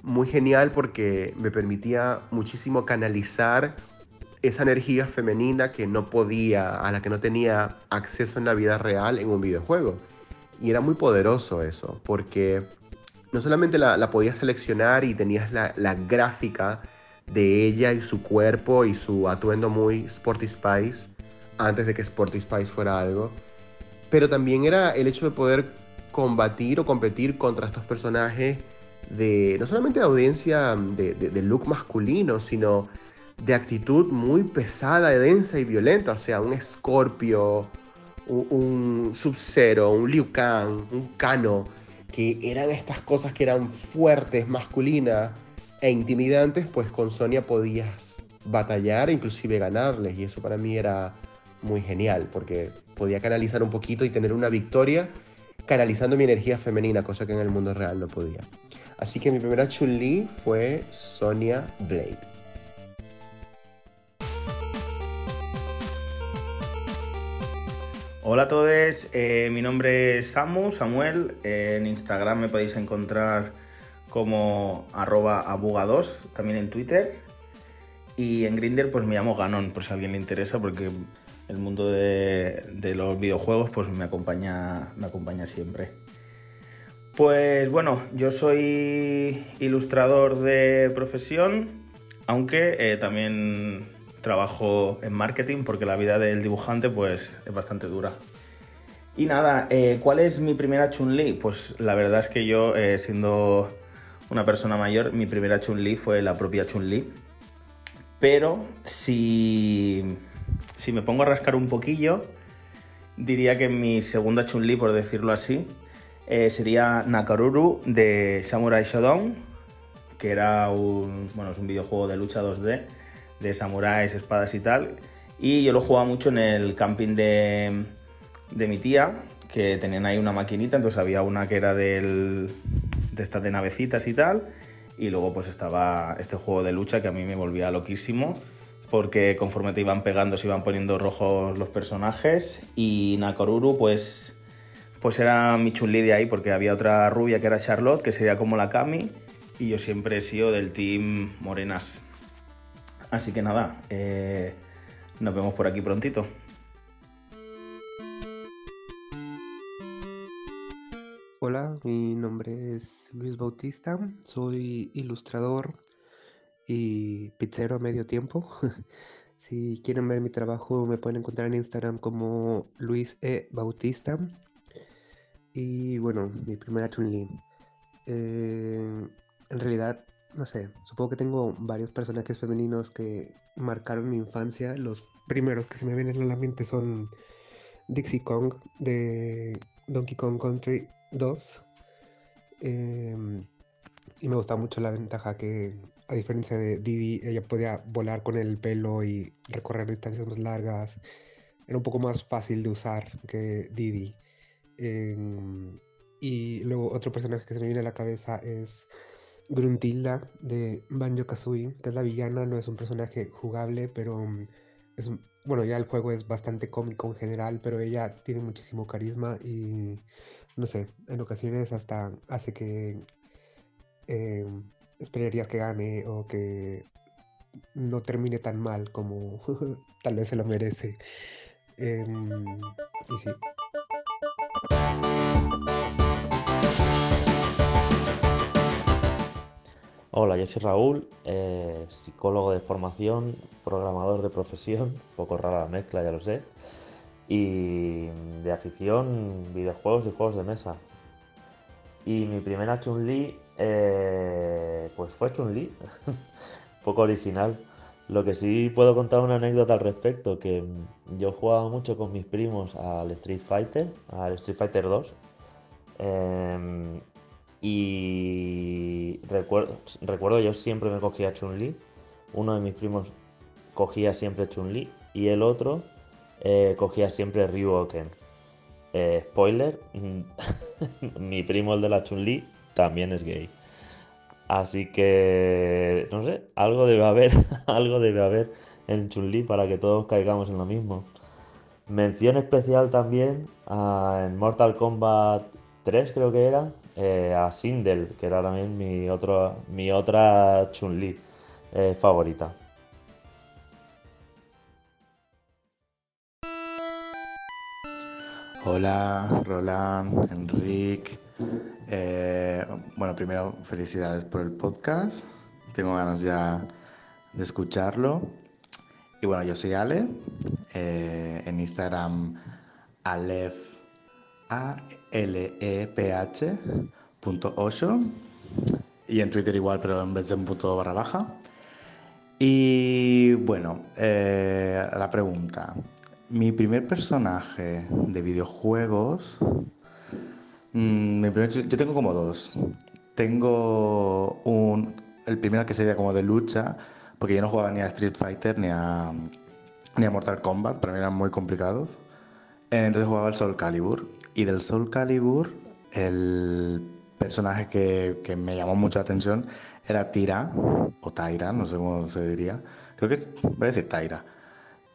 muy genial porque me permitía muchísimo canalizar esa energía femenina que no podía, a la que no tenía acceso en la vida real en un videojuego. Y era muy poderoso eso, porque no solamente la, la podías seleccionar y tenías la, la gráfica de ella y su cuerpo y su atuendo muy Sporty Spice, antes de que Sporty Spice fuera algo, pero también era el hecho de poder combatir o competir contra estos personajes de no solamente de audiencia de, look masculino, sino de actitud muy pesada, densa y violenta. O sea, un Scorpio, un, un Sub-Zero, un Liu Kang, un Kano, que eran estas cosas que eran fuertes, masculinas e intimidantes, pues con Sonia podías batallar e inclusive ganarles. Y eso para mí era muy genial, porque podía canalizar un poquito y tener una victoria canalizando mi energía femenina, cosa que en el mundo real no podía. Así que mi primera Chun-Li fue Sonia Blade. Hola a todos, eh, mi nombre es Samu, Samuel. eh, en Instagram me podéis encontrar como arroba abuga2, también en Twitter. Y en Grinder pues me llamo Ganon, por si a alguien le interesa, porque el mundo de, los videojuegos pues me acompaña, me acompaña siempre. Pues bueno, yo soy ilustrador de profesión, aunque eh, también trabajo en marketing porque la vida del dibujante pues es bastante dura. Y nada, eh, ¿cuál es mi primera Chun-Li? Pues la verdad es que yo, eh, siendo una persona mayor, mi primera Chun-Li fue la propia Chun-Li. Pero si, si me pongo a rascar un poquillo, diría que mi segunda Chun-Li, por decirlo así, eh, sería Nakaruru de Samurai Shodown, que era un, bueno, es un videojuego de lucha 2D de samuráis, espadas y tal. Y yo lo jugaba mucho en el camping de, de mi tía, que tenían ahí una maquinita, entonces había una que era del, de estas de navecitas y tal. Y luego pues estaba este juego de lucha que a mí me volvía loquísimo, porque conforme te iban pegando se iban poniendo rojos los personajes. Y Nakoruru pues, pues era mi chulí de ahí, porque había otra rubia que era Charlotte, que sería como la Kami. Y yo siempre he sido del team Morenas. Así que nada, eh, nos vemos por aquí prontito. Hola, mi nombre es Luis Bautista, soy ilustrador y pizzero a medio tiempo. Si quieren ver mi trabajo me pueden encontrar en Instagram como Luis E. Bautista. Y bueno, mi primera Chun-Li. Eh, en realidad no sé, supongo que tengo varios personajes femeninos que marcaron mi infancia. Los primeros que se me vienen a la mente son Dixie Kong de Donkey Kong Country 2. Em, y me gustaba mucho la ventaja que, a diferencia de Didi, ella podía volar con el pelo y recorrer distancias más largas. Era un poco más fácil de usar que Didi. Em, y luego otro personaje que se me viene a la cabeza es Gruntilda de Banjo Kazooie, que es la villana, no es un personaje jugable, pero mm, es un- bueno, ya el juego es bastante cómico en general, pero ella tiene muchísimo carisma y no sé, en ocasiones hasta hace que eh, esperarías que gane o que no termine tan mal como tal vez se lo merece. Em, y sí. Hola, yo soy Raúl, eh, psicólogo de formación, programador de profesión, poco rara la mezcla, ya lo sé, y de afición, videojuegos y juegos de mesa. Y mi primera Chun-Li, eh, pues fue Chun-Li, poco original. Lo que sí puedo contar una anécdota al respecto, que mm, yo jugaba mucho con mis primos al Street Fighter, al Street Fighter 2. em, y recuerdo, recuerdo yo siempre me cogía Chun-Li. Uno de mis primos cogía siempre Chun-Li y el otro eh, cogía siempre Ryuken. Eh, spoiler, mi primo el de la Chun-Li también es gay. Así que, no sé, algo debe haber, algo debe haber en Chun-Li para que todos caigamos en lo mismo. Mención especial también en Mortal Kombat 3 creo que era, eh, a Sindel, que era también mi, otro, mi otra Chun-Li eh, favorita. Hola, Roland, Enrique. Eh, bueno, primero, felicidades por el podcast. Tengo ganas ya de escucharlo. Y bueno, yo soy Ale. eh, en Instagram, Alef, A-L-E-P-H punto ocho. Y en Twitter igual, pero en vez de un punto barra baja. Y bueno, eh, la pregunta. Mi primer personaje de videojuegos. Mm, primer- yo tengo como dos. Tengo un. El primero que sería como de lucha, porque yo no jugaba ni a Street Fighter ni a, ni a Mortal Kombat, para mí eran muy complicados. Entonces jugaba al Soul Calibur. Y del Soul Calibur, el personaje que, que me llamó mucho la atención era Tyra, o Tyra, no sé cómo se diría. Creo que voy a decir Tyra.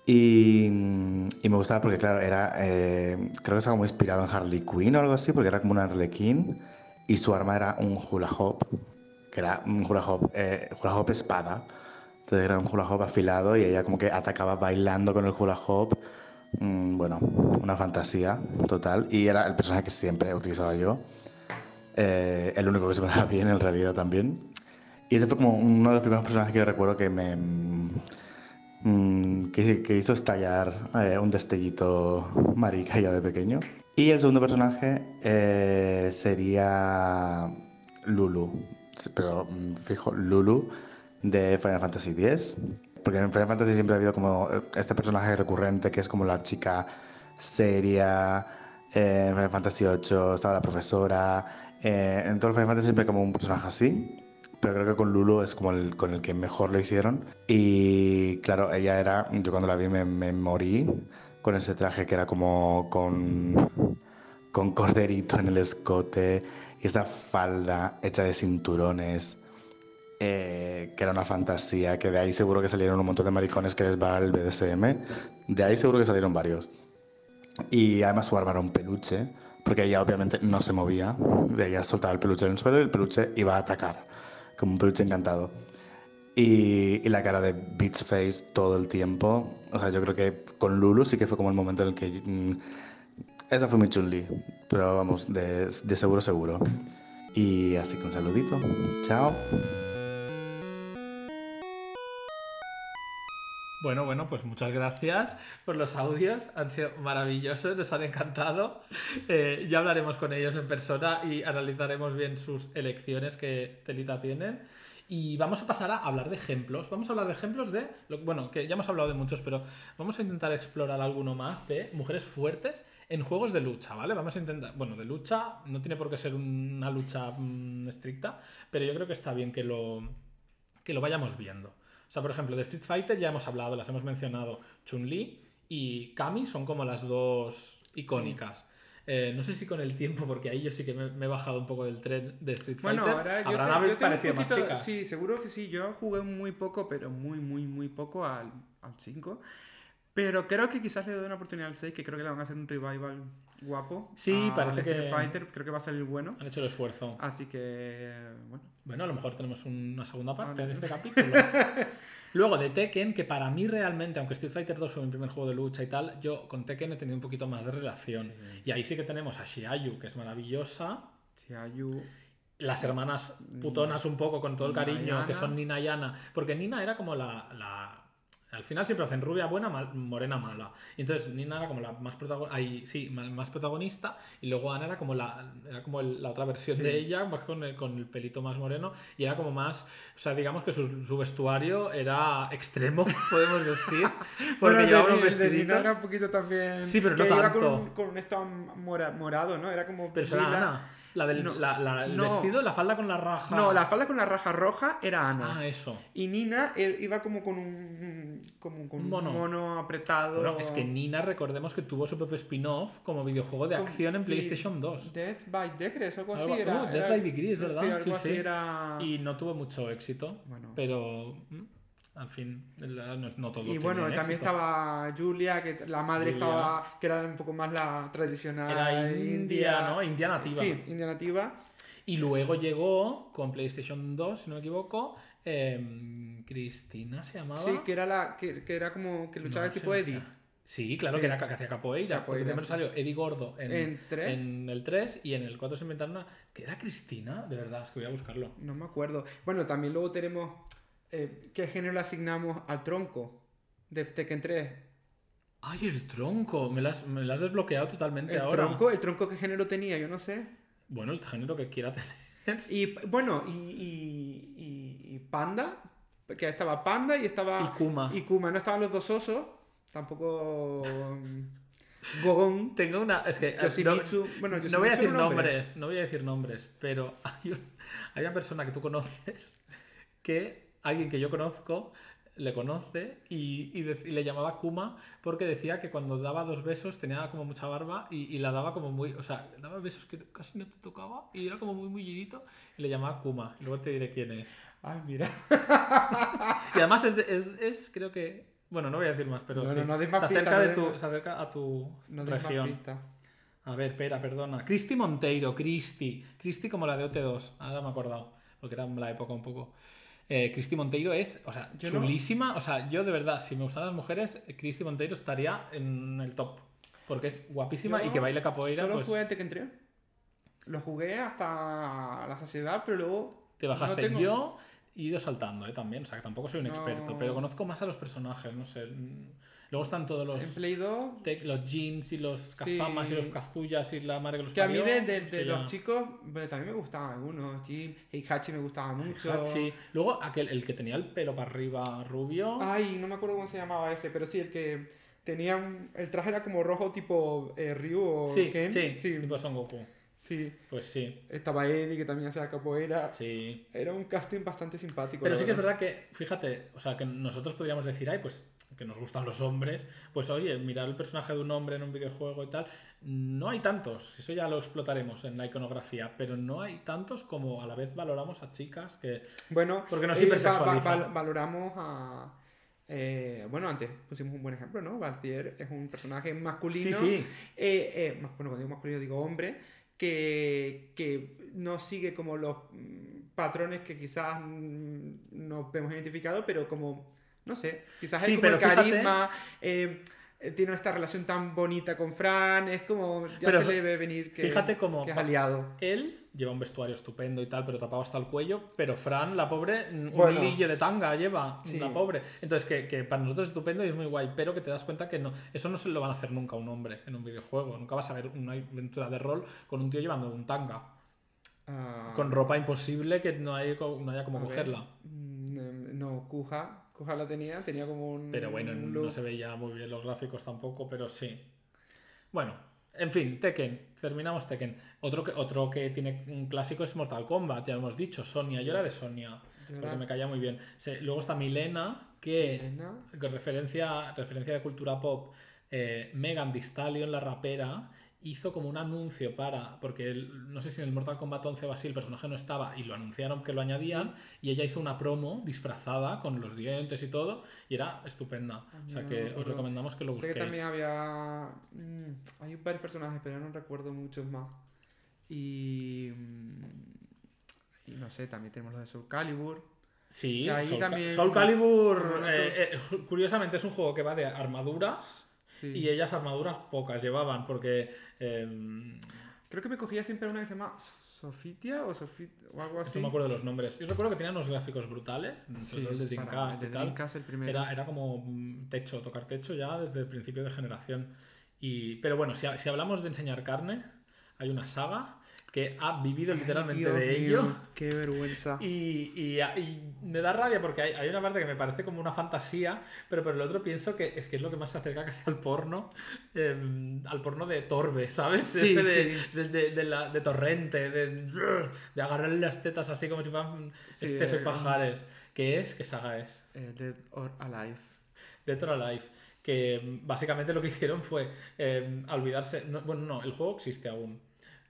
Y, y me gustaba porque, claro, era, eh, creo que estaba como inspirado en Harley Quinn o algo así, porque era como un arlequín y su arma era un hula hoop, que era un hula hoop, eh, hula hoop espada. Entonces era un hula hoop afilado y ella como que atacaba bailando con el hula hoop. Mm, bueno, una fantasía total. Y era el personaje que siempre utilizaba yo. Eh, el único que se me daba bien en realidad también. Y ese fue como uno de los primeros personajes que yo recuerdo que me, mm, que, hizo estallar eh, un destellito marica ya de pequeño. Y el segundo personaje eh, sería Lulu, pero mm, fijo, Lulu de Final Fantasy X. Porque en Final Fantasy siempre ha habido como este personaje recurrente que es como la chica seria. eh, en Final Fantasy VIII estaba la profesora. eh, en todo el Final Fantasy siempre como un personaje así pero creo que con Lulu es como el con el que mejor lo hicieron. Y claro, ella era, yo cuando la vi me, me morí con ese traje que era como con, con corderito en el escote y esa falda hecha de cinturones. eh, que era una fantasía, que de ahí seguro que salieron un montón de maricones que les va el BDSM. De ahí seguro que salieron varios. Y además su arma era un peluche, porque ella obviamente no se movía. Ella soltaba el peluche en el suelo y el peluche iba a atacar, como un peluche encantado. Y, y la cara de Beach Face todo el tiempo. O sea, yo creo que con Lulu sí que fue como el momento en el que... mm, esa fue mi Chun-Li, pero vamos, de, de seguro seguro. Y así que un saludito. Chao. Bueno, bueno, pues muchas gracias por los audios. Han sido maravillosos, nos han encantado. Eh, ya hablaremos con ellos en persona y analizaremos bien sus elecciones que telita tienen. Y vamos a pasar a hablar de ejemplos. Vamos a hablar de ejemplos de. Bueno, que ya hemos hablado de muchos, pero vamos a intentar explorar alguno más de mujeres fuertes en juegos de lucha, ¿vale? Vamos a intentar. Bueno, de lucha no tiene por qué ser una lucha mm, estricta, pero yo creo que está bien que lo, que lo vayamos viendo. O sea, por ejemplo, de Street Fighter ya hemos hablado, las hemos mencionado. Chun-Li y Kami son como las dos icónicas. Eh, no sé si con el tiempo, porque ahí yo sí que me, me he bajado un poco del tren de Street Bueno, Fighter. ahora yo, Habrán te- yo tengo un más chicas. Sí, seguro que sí. Yo jugué muy poco, pero muy, muy, muy poco al, al 5. Pero creo que quizás le doy una oportunidad al 6, que creo que le van a hacer un revival guapo. Sí, al parece Street que- Fighter, creo que va a salir bueno. Han hecho el esfuerzo. Así que, bueno. Bueno, a lo mejor tenemos una segunda parte Ah, no. de este capítulo. Luego de Tekken, que para mí realmente, aunque Street Fighter 2 fue mi primer juego de lucha y tal, yo con Tekken he tenido un poquito más de relación. Y ahí sí que tenemos a Shiayu, que es maravillosa. Chiayu. Las hermanas putonas un poco con todo el Nina cariño, que son Nina y Ana. Porque Nina era como la... la- Al final siempre hacen rubia buena, mal- morena mala. Y entonces Nina era como la más protagonista, sí, más protagonista, y luego Ana era como la, era como el- la otra versión Sí. de ella, más con el, con el pelito más moreno, y era como más, o sea, digamos que su, su vestuario era extremo, podemos decir, porque Bueno, de llevaba Ni- unos de Nina era un poquito también. Sí, pero no tanto. Con, con un esto mora- morado, ¿no? Era como. Pero lila. Ana, la del No, la- la- el no. vestido, la falda con la raja. No, la falda con la raja roja era Ana. Ah, eso. Y Nina eh, iba como con un. como con Un mono. mono, apretado. Bueno, es que Nina, recordemos que tuvo su propio spin-off como videojuego de Con- acción en sí, PlayStation 2. Death by Degrees o algo así Algo- era. uh, Death era- by Degrees, ¿verdad? Sí, algo Sí, así era. Y no tuvo mucho éxito. Bueno. Pero mm, al fin, la- no, no todo Y bueno, también éxito. estaba Julia, que la madre Julia. estaba, que era un poco más la tradicional. Era india, ¿no? India nativa. Sí, india nativa. Y luego llegó con PlayStation 2, si no me equivoco, em, Cristina se llamaba. Sí, que era la, que, que era como que luchaba No, tipo Eddie. Sí, claro, Sí. que era que hacía capoeira. Capoeira, primero sí. salió Eddie Gordo en, En en el 3 y en el 4 se inventaron una. que era Cristina? De verdad, es que voy a buscarlo. No me acuerdo. Bueno, también luego tenemos eh, qué género le asignamos al tronco de Tekken 3. ¡Ay, el tronco! Me lo has, me lo has desbloqueado totalmente El ahora. tronco, el tronco qué género tenía, yo no sé. Bueno, el género que quiera tener. Y bueno, y, y, y- y Panda, que estaba Panda y estaba Y Kuma. y Kuma, no estaban los dos osos, tampoco mm, Gogon, Tengo una. Es que. Yoshimitsu, bueno, no voy a Yoshimitsu decir nombres, no voy a decir nombres, pero hay, un- hay una persona que tú conoces que alguien que yo conozco le conoce y, y de- y le llamaba Kuma porque decía que cuando daba dos besos tenía como mucha barba y, y la daba como muy. O sea, daba besos que casi no te tocaba y era como muy mullidito y le llamaba Kuma. Luego te diré quién es. Ay, mira. Y además es, de- es, es, creo que. Bueno, no voy a decir más, pero No, sí. no, no des más se, acerca de tu, se acerca a tu región. A ver, espera, perdona. Cristi Monteiro, Cristi. Cristi como la de OT2. Ahora me he acordado. Porque era la época un poco. Eh, Cristi Monteiro es, o sea, Yo no- chulísima. O sea, yo de verdad, si me gustaran las mujeres, Cristi Monteiro estaría en el top. Porque es guapísima Yo y que baile capoeira, Solo pues jugué a Tekken 3. Lo jugué hasta la saciedad, pero luego te bajaste. no tengo- Yo he ido saltando, ¿eh? También. O sea, que tampoco soy un No. experto. Pero conozco más a los personajes, no sé. Luego están todos los... en Play 2 te- los jeans y los Sí. kazamas y los kazuyas y la madre que los Que a mí parió, de, de- de los ya. chicos también me gustaban algunos. Jim, Heihachi me gustaba mucho. Luego aquel, el que tenía el pelo para arriba rubio. Ay, no me acuerdo cómo se llamaba ese, pero sí, el que tenía un- el traje era como rojo tipo eh, Ryu o sí, Ken. sí, sí, tipo Son Goku. sí. Pues sí, Estaba Eddie que también hacía capoeira. sí. Era un casting bastante simpático. Pero sí que es verdad que, fíjate, o sea, que nosotros podríamos decir, ay, pues que nos gustan los hombres, pues oye, mirar el personaje de un hombre en un videojuego y tal, no hay tantos, eso ya lo explotaremos en la iconografía, pero no hay tantos como a la vez valoramos a chicas que... Bueno, Porque nos eh, va- va- hipersexualizan. val- valoramos a. eh, bueno, antes pusimos un buen ejemplo, ¿no? Valcier es un personaje masculino. Sí, sí, eh, bueno, cuando digo masculino digo hombre, que, que no sigue como los mm, patrones que quizás mm, nos vemos identificados, pero como, no sé, quizás Sí, hay como el carisma, eh, eh, tiene esta relación tan bonita con Fran, es como, ya Pero se le ve venir que, fíjate como que es aliado. Él lleva un vestuario estupendo y tal, pero tapado hasta el cuello. Pero Fran, la pobre, un Bueno. hilillo de tanga lleva, Sí. la pobre. Entonces, que, que para nosotros es estupendo y es muy guay, pero que te das cuenta que no, eso no se lo van a hacer nunca a un hombre en un videojuego. Nunca vas a ver una aventura de rol con un tío llevando un tanga. Ah, Con ropa imposible que no, hay, no haya como ver, cogerla. mm, No, Kuja. Kuja la tenía, tenía como un. Pero bueno, un no se veía muy bien los gráficos tampoco, pero sí. Bueno, en fin, Tekken. Terminamos Tekken. Otro que, otro que tiene un clásico es Mortal Kombat, ya lo hemos dicho. Sonia, yo era de Sonia, Yo porque era- me caía muy bien. Se- luego está Milena, que Elena. con referencia, referencia de cultura pop, eh, Megan Thee Stallion, la rapera, hizo como un anuncio para, porque el- no sé si en el Mortal Kombat 11 o así el personaje no estaba y lo anunciaron que lo añadían y ella hizo una promo disfrazada con los dientes y todo y era estupenda. O sea que os recomendamos que lo Sé busquéis. que también había. mm, hay varios personajes, pero no recuerdo muchos más. Y. mm, y no sé, también tenemos los de Soul Calibur. Sí, ahí Soul, también- Soul Calibur, eh, eh, curiosamente es un juego que va de armaduras Sí. y ellas armaduras pocas llevaban porque... em, Creo que me cogía siempre una que se llama Sofitia o, Sofit o algo así. No me acuerdo de los nombres. Yo recuerdo que tenían unos gráficos brutales. Sí, el de Dreamcast el y de tal. Dreamcast, el primero. Era, era como mm, techo, tocar techo ya desde el principio de generación. Y, pero bueno, si, si hablamos de enseñar carne, hay una saga que ha vivido literalmente de mío, ello. Qué vergüenza. Y, y- y me da rabia porque hay, hay una parte que me parece como una fantasía, pero por el otro pienso que es que es lo que más se acerca casi al porno, eh, al porno de Torbe, ¿sabes? Sí, Ese de, sí. de, de- de la- de torrente, de, de agarrarle las tetas así como si fueran Sí, espesos eh, pajares. ¿Qué es? ¿Qué saga es? Eh, Dead or Alive. Dead or Alive. Que mm, básicamente lo que hicieron fue eh, olvidarse. no- bueno, no, el juego existe aún.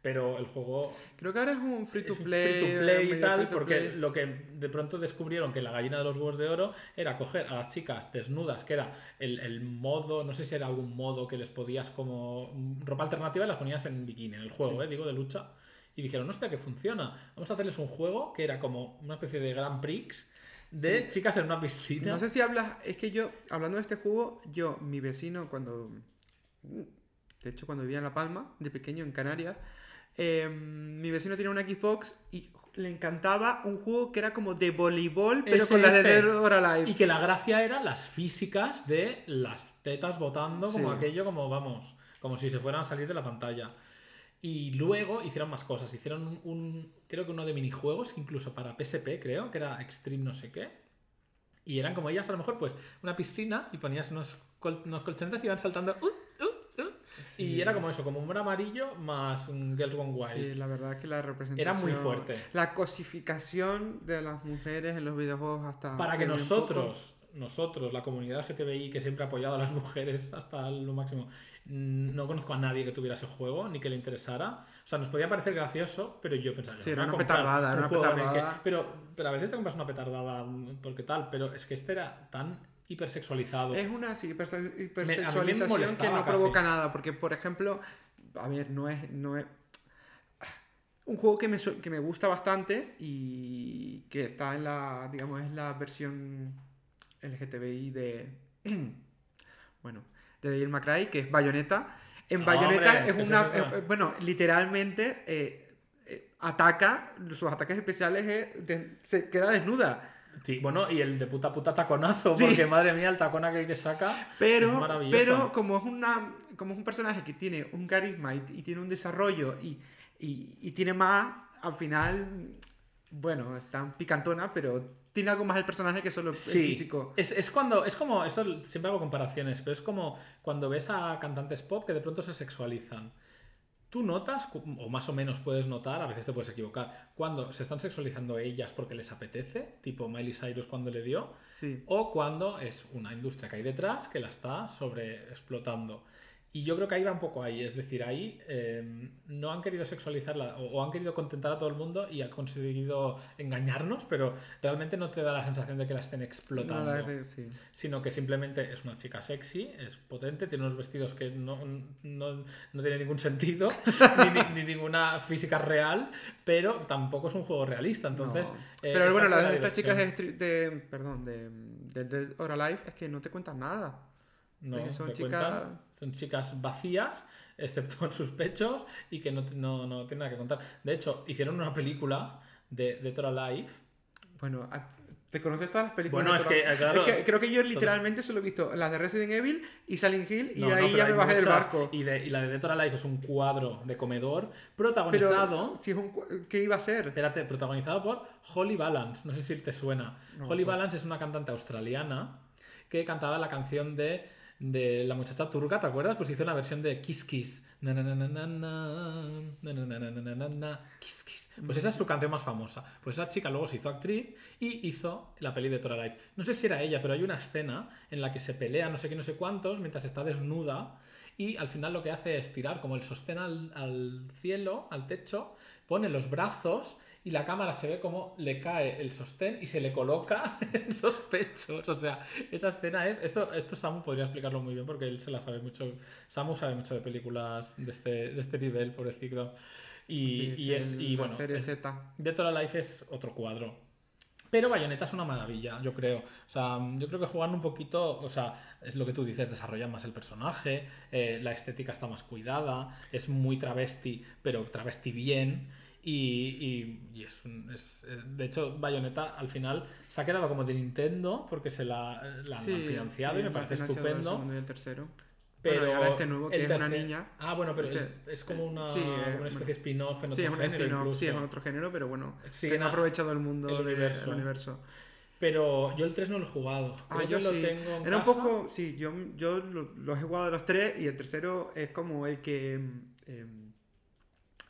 Pero el juego Creo que ahora es un free to play. free to play y tal, porque lo que de pronto descubrieron que la gallina de los huevos de oro era coger a las chicas desnudas, que era el, el modo, no sé si era algún modo que les podías como ropa alternativa y las ponías en bikini, en el juego, Sí. eh, digo, de lucha. Y dijeron, hostia, que funciona. Vamos a hacerles un juego que era como una especie de Grand Prix de Sí. chicas en una piscina. No sé si hablas, es que yo, hablando de este juego, yo, mi vecino, cuando. De hecho, cuando vivía en La Palma, de pequeño en Canarias, eh, mi vecino tenía una Xbox y le encantaba un juego que era como de voleibol, pero con las de ese. Dead or Alive. Y que la gracia era las físicas de las tetas botando, como Sí. aquello, como vamos, como si se fueran a salir de la pantalla. Y luego hicieron más cosas. Hicieron un, un- creo que uno de minijuegos, incluso para PSP, creo, que era Extreme no sé qué. Y eran como ellas, a lo mejor, pues, una piscina y ponías unos, col- unos colchonetas y iban saltando. ¡uh! Y era como eso, como un amarillo más un Girls Gone Wild. Sí, la verdad que la representación... Era muy fuerte. La cosificación de las mujeres en los videojuegos hasta... para que nosotros, nosotros, la comunidad LGTBI que siempre ha apoyado a las mujeres hasta lo máximo, no conozco a nadie que tuviera ese juego ni que le interesara. O sea, nos podía parecer gracioso, pero yo pensaba, Sí, era una petardada, era un una el que- petardada. pero, pero a veces te compras una petardada porque tal, pero es que este era tan hipersexualizado. Es una sí, hiperse- me hipersexualización que no casi. provoca nada, porque por ejemplo, a ver, no es, no es un juego que me, que me gusta bastante y que está en la, digamos, es la versión LGTBI de, bueno, de May Cry, que es Bayonetta. En Ah, Bayonetta hombre, es una, es eh, bueno, literalmente eh, eh, ataca, sus ataques especiales se queda desnuda. Sí, bueno, y el de puta puta taconazo, Sí. porque madre mía, el tacón aquel que saca es Pero, maravilloso. pero como es una como es un personaje que tiene un carisma y, y tiene un desarrollo y, y- y tiene más, al final, bueno, está picantona, pero tiene algo más el personaje que solo el Sí, físico. Es, es cuando, es como, eso siempre hago comparaciones, pero es como cuando ves a cantantes pop que de pronto se sexualizan. Tú notas, o más o menos puedes notar, a veces te puedes equivocar, cuando se están sexualizando ellas porque les apetece, tipo Miley Cyrus cuando le dio, Sí. o cuando es una industria que hay detrás que la está sobre explotando. Y yo creo que ahí va un poco ahí, es decir, ahí eh, no han querido sexualizarla o, o han querido contentar a todo el mundo y han conseguido engañarnos, pero realmente no te da la sensación de que la estén explotando, No, la sí. sino que simplemente es una chica sexy, es potente, tiene unos vestidos que no, no, no tienen ningún sentido, ni, ni- ni ninguna física real, pero tampoco es un juego realista, entonces... Eh, Pero bueno, las de de la estas chicas de, de- perdón, de, de or Alive es que no te cuentan nada. No, son chicas- cuentan, son chicas vacías, excepto en sus pechos, y que no, no, no tienen nada que contar. De hecho, hicieron una película de, de Tora Life. Bueno, a- Te conoces todas las películas. Bueno, de es que, claro, es que creo que yo literalmente solo he visto las de Resident Evil y Silent Hill y No, ahí ya me bajé del barco. Y, de- y la de Dead or Alive es un cuadro de comedor Pero protagonizado. si es un ¿qué iba a ser? Espérate, protagonizado por Holly Valance. No sé si te suena. No, Holly no. Valance es una cantante australiana que cantaba la canción de, de la muchacha turca, ¿te acuerdas? Pues hizo una versión de Kiss Kiss. Na, na, Kiss Kiss. Pues esa es su canción más famosa. Pues esa chica luego se hizo actriz y hizo la peli de Tora Life. No sé si era ella, pero hay una escena en la que se pelea no sé qué, no sé cuántos, mientras está desnuda y al final lo que hace es tirar como el sostén al, al cielo, al techo, pone los brazos y la cámara se ve como le cae el sostén y se le coloca en los pechos. O sea, esa escena es... Esto, esto Samu podría explicarlo muy bien porque él se la sabe mucho. Samu sabe mucho de películas de este, de este nivel, pobrecito. Y, Sí, y es... el- Y la bueno, serie Z. Dead or Alive es otro cuadro. Pero Bayonetta es una maravilla, yo creo. O sea, yo creo que jugando un poquito, o sea, es lo que tú dices, desarrollan más el personaje, eh, la estética está más cuidada, es muy travesti, pero travesti bien. Y, y- y es, un- es- eh, De hecho, Bayonetta al final se ha quedado como de Nintendo porque se la, la han financiado sí, y me parece estupendo. segundo y el tercero. Pero Bueno, y ahora este nuevo, que el es una niña. Ah, bueno, pero el- Este- es como una, sí, eh, una especie de spin-off en otro Sí, es un género spin-off, incluso. sí, es un otro género, pero bueno, Sí, que no ha aprovechado el mundo el del universo. universo. Pero yo el 3 no lo he jugado. Ah, yo que lo tengo en Era un poco, sí, yo, yo lo- los he jugado de los tres y el tercero es como el que... em,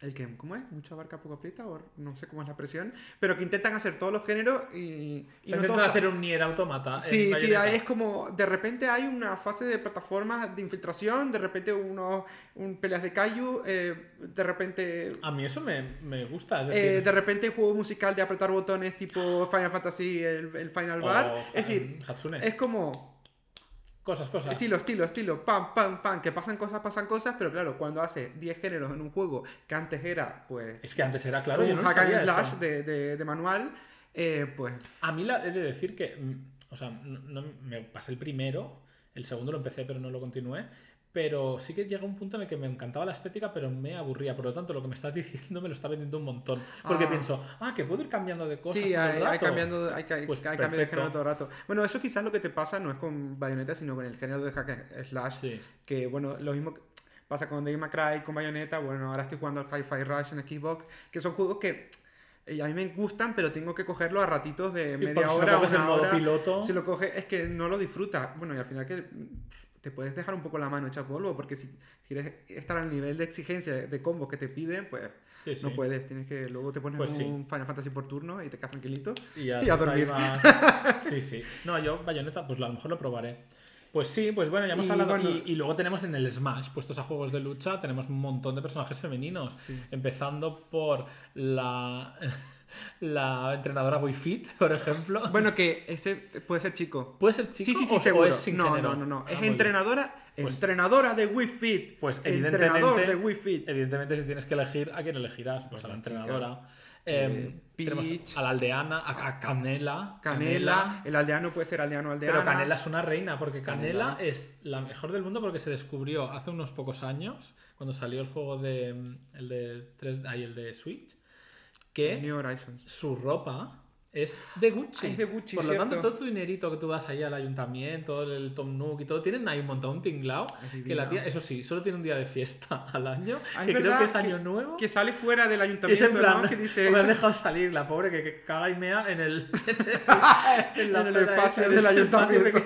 el que, ¿cómo es? Mucho abarca, poco aprieta, o no sé cómo es la presión, pero que intentan hacer todos los géneros y, y O sea, no todos- hacer un Nier Automata. Sí, sí, es como, de repente hay una fase de plataformas de infiltración, de repente unos un peleas de Kaiju, eh, de repente... A mí eso me, me gusta. Es eh, decir, de repente juego musical de apretar botones tipo Final Fantasy, el, el Final Bar. Es decir, Hatsune. es como Cosas, cosas. estilo, estilo, estilo, pam, pam, pam, que pasan cosas, pasan cosas, pero claro, cuando hace 10 géneros en un juego que antes era, pues, Es que antes era claro. un no hack and slash de, de- de manual, eh, pues A mí la, he de decir que. mm, O sea, no, no- me pasé el primero. El segundo lo empecé, pero no lo continué. Pero sí que llega un punto en el que me encantaba la estética, pero me aburría. Por lo tanto, lo que me estás diciendo me lo está vendiendo un montón. Porque Ah. pienso, ah, que puedo ir cambiando de cosas. Sí, todo el hay, hay rato. cambiando, hay, hay, Pues hay cambio de género todo el rato. Bueno, eso quizás lo que te pasa no es con Bayonetta, sino con el género de hack slash. Sí. Que bueno, lo mismo pasa con Devil May Cry, con Bayonetta. Bueno, ahora estoy jugando al Hi-Fi Rush en Xbox, que son juegos que eh, a mí me gustan, pero tengo que cogerlo a ratitos de media porque si lo hora, coges en una modo hora. piloto. Si lo coges, es que no lo disfrutas. Bueno, y al final que te puedes dejar un poco la mano hecha polvo, porque si quieres estar al nivel de exigencia de combos que te piden, pues Sí, sí. no puedes. Tienes que luego te pones Pues sí. un Final Fantasy por turno y te quedas tranquilito. Y, ya Y a ahí dormir. más- Sí, sí. No, yo, Bayonetta, pues a lo mejor lo probaré. Pues sí, pues bueno, ya hemos Y hablado. bueno- y, y luego tenemos en el Smash, puestos a juegos de lucha, tenemos un montón de personajes femeninos. Empezando por la, la entrenadora Wii Fit, por ejemplo. Bueno, que ese puede ser chico. ¿puede ser chico sí, sí, sí, o- seguro. es sin no, no, no, no. Ah, Es entrenadora, Pues- entrenadora de Wii Fit. Pues entrenador evidentemente, de Wii Fit. evidentemente si tienes que elegir, ¿a quién elegirás? Pues a la entrenadora. Eh, tenemos Peach. a la aldeana, a, a Canela. Canela, el aldeano puede ser aldeano aldeana. Pero Canela es una reina, porque Canela, Canela. es la mejor del mundo porque se descubrió hace unos pocos años, cuando salió el juego de. el de 3 ahí el de Switch, que New Horizons. su ropa es de Gucci. Ah, es de Gucci, Por lo tanto, todo tu dinerito que tú vas ahí al ayuntamiento, el Tom Nook y todo, tienen ahí un montón un tinglao. Que la tía, eso sí, solo tiene un día de fiesta al año, Ah, que creo que es año nuevo. Que sale fuera del Y es ayuntamiento, en plan, ¿no? Que dice... me han dejado salir la pobre que, que caga y mea en el, en, la En el espacio del ayuntamiento.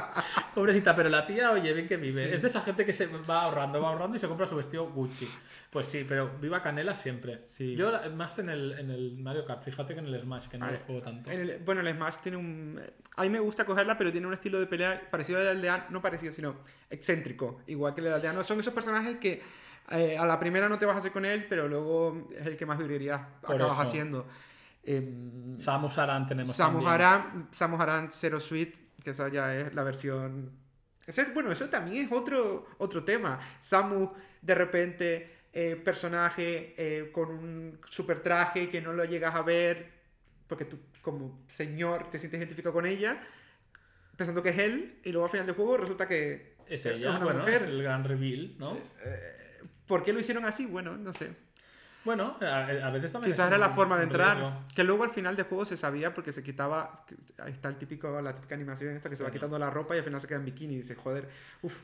Pobrecita, pero la tía, oye, bien que vive. Sí. Es de esa gente que se va ahorrando, va ahorrando y se compra su vestido Gucci. Pues sí, pero viva Canela siempre. Sí. Yo más en el, en el Mario Kart, fíjate que en el Smash, que no juego tanto. En el- bueno, el Smash tiene un... A mí me gusta cogerla, pero tiene un estilo de pelea parecido al aldeano. No parecido, sino excéntrico. Igual que el aldeano. Son esos personajes que eh, a la primera no te vas a hacer con él, pero luego es el que más Por acabas eso. haciendo. Em, Samus Aran tenemos Samus también. Aran, Samus Aran Zero Suite, que esa ya es la versión... Bueno, eso también es otro, otro tema. Samus, de repente, eh, personaje eh, con un super traje que no lo llegas a ver, porque tú como señor te sientes identificado con ella, pensando que es él, y luego al final del juego resulta que Es es ella, una bueno, mujer. es el gran reveal, ¿no? ¿Por qué lo hicieron así? Bueno, no sé. Bueno, a, a veces también. Quizás es era la forma de entrar. riesgo. Que luego al final del juego se sabía porque se quitaba. Ahí está el típico, la típica animación esta que se va Sí. quitando la ropa y al final se queda en bikini. Y dices, joder, uff.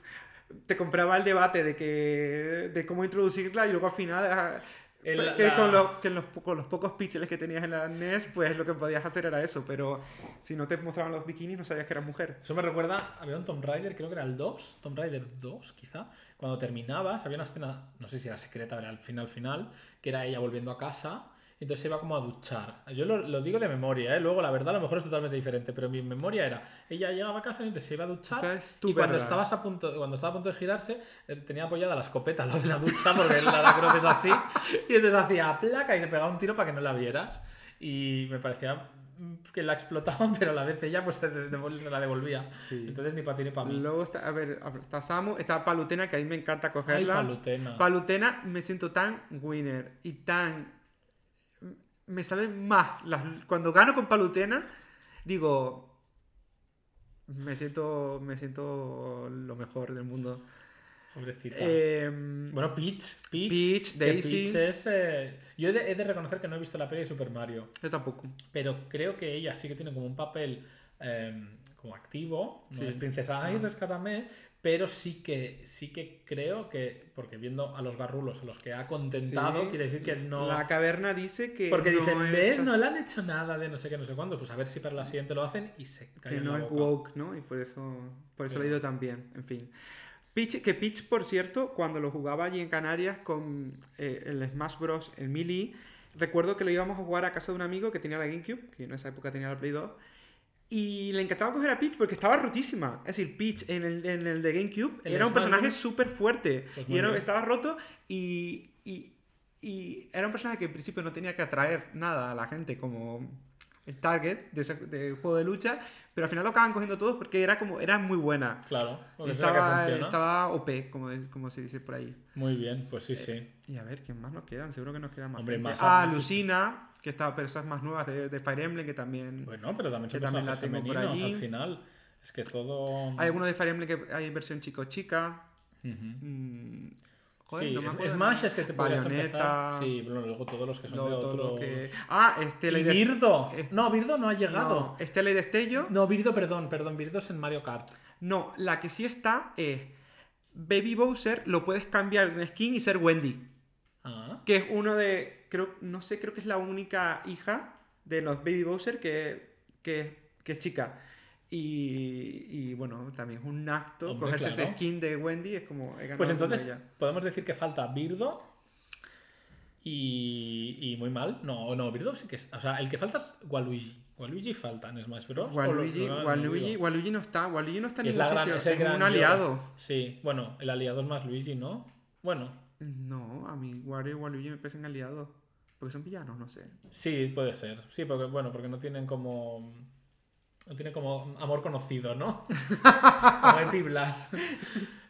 Te compraba el debate de que de cómo introducirla y luego al final. El- pues, que la- con, los, que los, con los pocos píxeles que tenías en la NES, pues lo que podías hacer era eso. Pero si no te mostraban los bikinis, no sabías que eras mujer. Eso me recuerda, había un Tomb Raider, creo que era el 2, Tomb Raider 2 quizá, cuando terminabas, había una escena, no sé si era secreta, era al final final, que era ella volviendo a casa, entonces se iba como a duchar. Yo lo, lo digo de memoria, ¿eh? luego la verdad a lo mejor es totalmente diferente, pero mi memoria era, ella llegaba a casa y entonces se iba a duchar, Esa es tu y cuando, verdad. estabas a punto, cuando estaba a punto de girarse, tenía apoyada la escopeta lado de la ducha, porque la, la cruz es así, y entonces hacía placa y te pegaba un tiro para que no la vieras, y me parecía que la explotaban, pero a la vez ella pues se, la devolvía. Sí. Entonces ni para ti ni para mí. Luego está, a ver, está Samu, está Palutena, que a mí me encanta Ay, cogerla. palutena. Palutena me siento tan winner y tan... Me saben más. las- Cuando gano con Palutena, digo... Me siento, me siento lo mejor del mundo. Pobrecita. Em, bueno, Peach. Peach, Peach, Daisy. Peach es, eh, Yo he de, he de reconocer que no he visto la peli de Super Mario. yo tampoco. Pero creo que ella sí que tiene como un papel eh, como activo. No Sí. es princesa, ay, rescátame. Pero sí que, sí que creo que, porque viendo a los garrulos a los que ha contentado, Sí, quiere decir que no... La caverna dice que. Porque no dicen, es ¿ves? tan- No le han hecho nada de no sé qué, no sé cuándo. Pues a ver si para la siguiente lo hacen y se que caen no es woke, ¿no? Y por eso, por eso Pero- lo he ido también, en fin. Peach, que Peach, por cierto, cuando lo jugaba allí en Canarias con eh, el Smash Bros. el Melee, recuerdo que lo íbamos a jugar a casa de un amigo que tenía la GameCube, que en esa época tenía la Play 2, y le encantaba coger a Peach porque estaba rotísima. Es decir, Peach en el, en el de GameCube El era un personaje súper fuerte Pues y era- estaba roto y, y, y era un personaje que en principio no tenía que atraer nada a la gente como el target de ese de juego de lucha, pero al final lo acaban cogiendo todos porque era como era muy buena. Claro, es Estaba, estaba OP, como, como se dice por ahí. Muy bien, pues sí, sí. Y a ver, ¿quién más nos quedan? Seguro que nos quedan más. Hombre, más ah. Lucina, que está personas más nuevas de, de Fire Emblem, que también... Bueno, pero también son Que también la tengo por allí. al final. Es que todo... Hay algunos de Fire Emblem que hay versión chico-chica. Mm, joder, sí, no me acuerdo Smash es que te podrías Bayonetta, empezar. Sí, bueno, luego todos los que son de todo lo otros... que- Ah, Estela ¿Y Birdo? No, Birdo no ha llegado. No, Estela y Destello. No, Birdo, perdón, perdón, Birdo es en Mario Kart. No, la que sí está es Baby Bowser, lo puedes cambiar en skin y ser Wendy. Ah, Que es uno de. Creo, no sé, creo que es la única hija de los Baby Bowser que, que, que es chica. Y, y, bueno, también es un acto. Hombre, cogerse claro. ese skin de Wendy es como. he ganado pues entonces ella. podemos decir que falta Birdo y, y muy mal. No, no, Birdo sí que está. O sea, el que falta es Waluigi. Waluigi falta en Smash Bros. Waluigi, lo han Waluigi, movido. Waluigi no está. Waluigi no está en Es ningún gran- sitio. es el es gran un aliado. Sí, bueno, el aliado es más Luigi, ¿no? Bueno, No, a mí Wario y Waluigi me parecen aliados. Porque son villanos, no sé. sí, puede ser. Sí, porque bueno, porque no tienen como. No tienen como amor conocido, ¿no? como Epi Blas.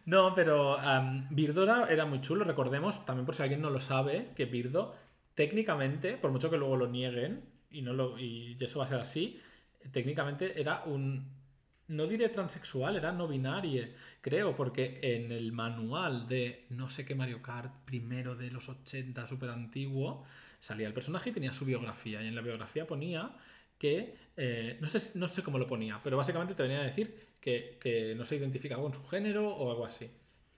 No, pero um, Birdo era, era muy chulo, recordemos, también por si alguien no lo sabe, que Birdo, técnicamente, por mucho que luego lo nieguen, y, no lo, y eso va a ser así, técnicamente era un. No diré transexual, era no binario, creo, porque en el manual de no sé qué Mario Kart primero de los 80, súper antiguo, salía el personaje y tenía su biografía. Y en la biografía ponía que, eh, no, sé, no sé cómo lo ponía, pero básicamente te venía a decir que, que no se identificaba con su género o algo así.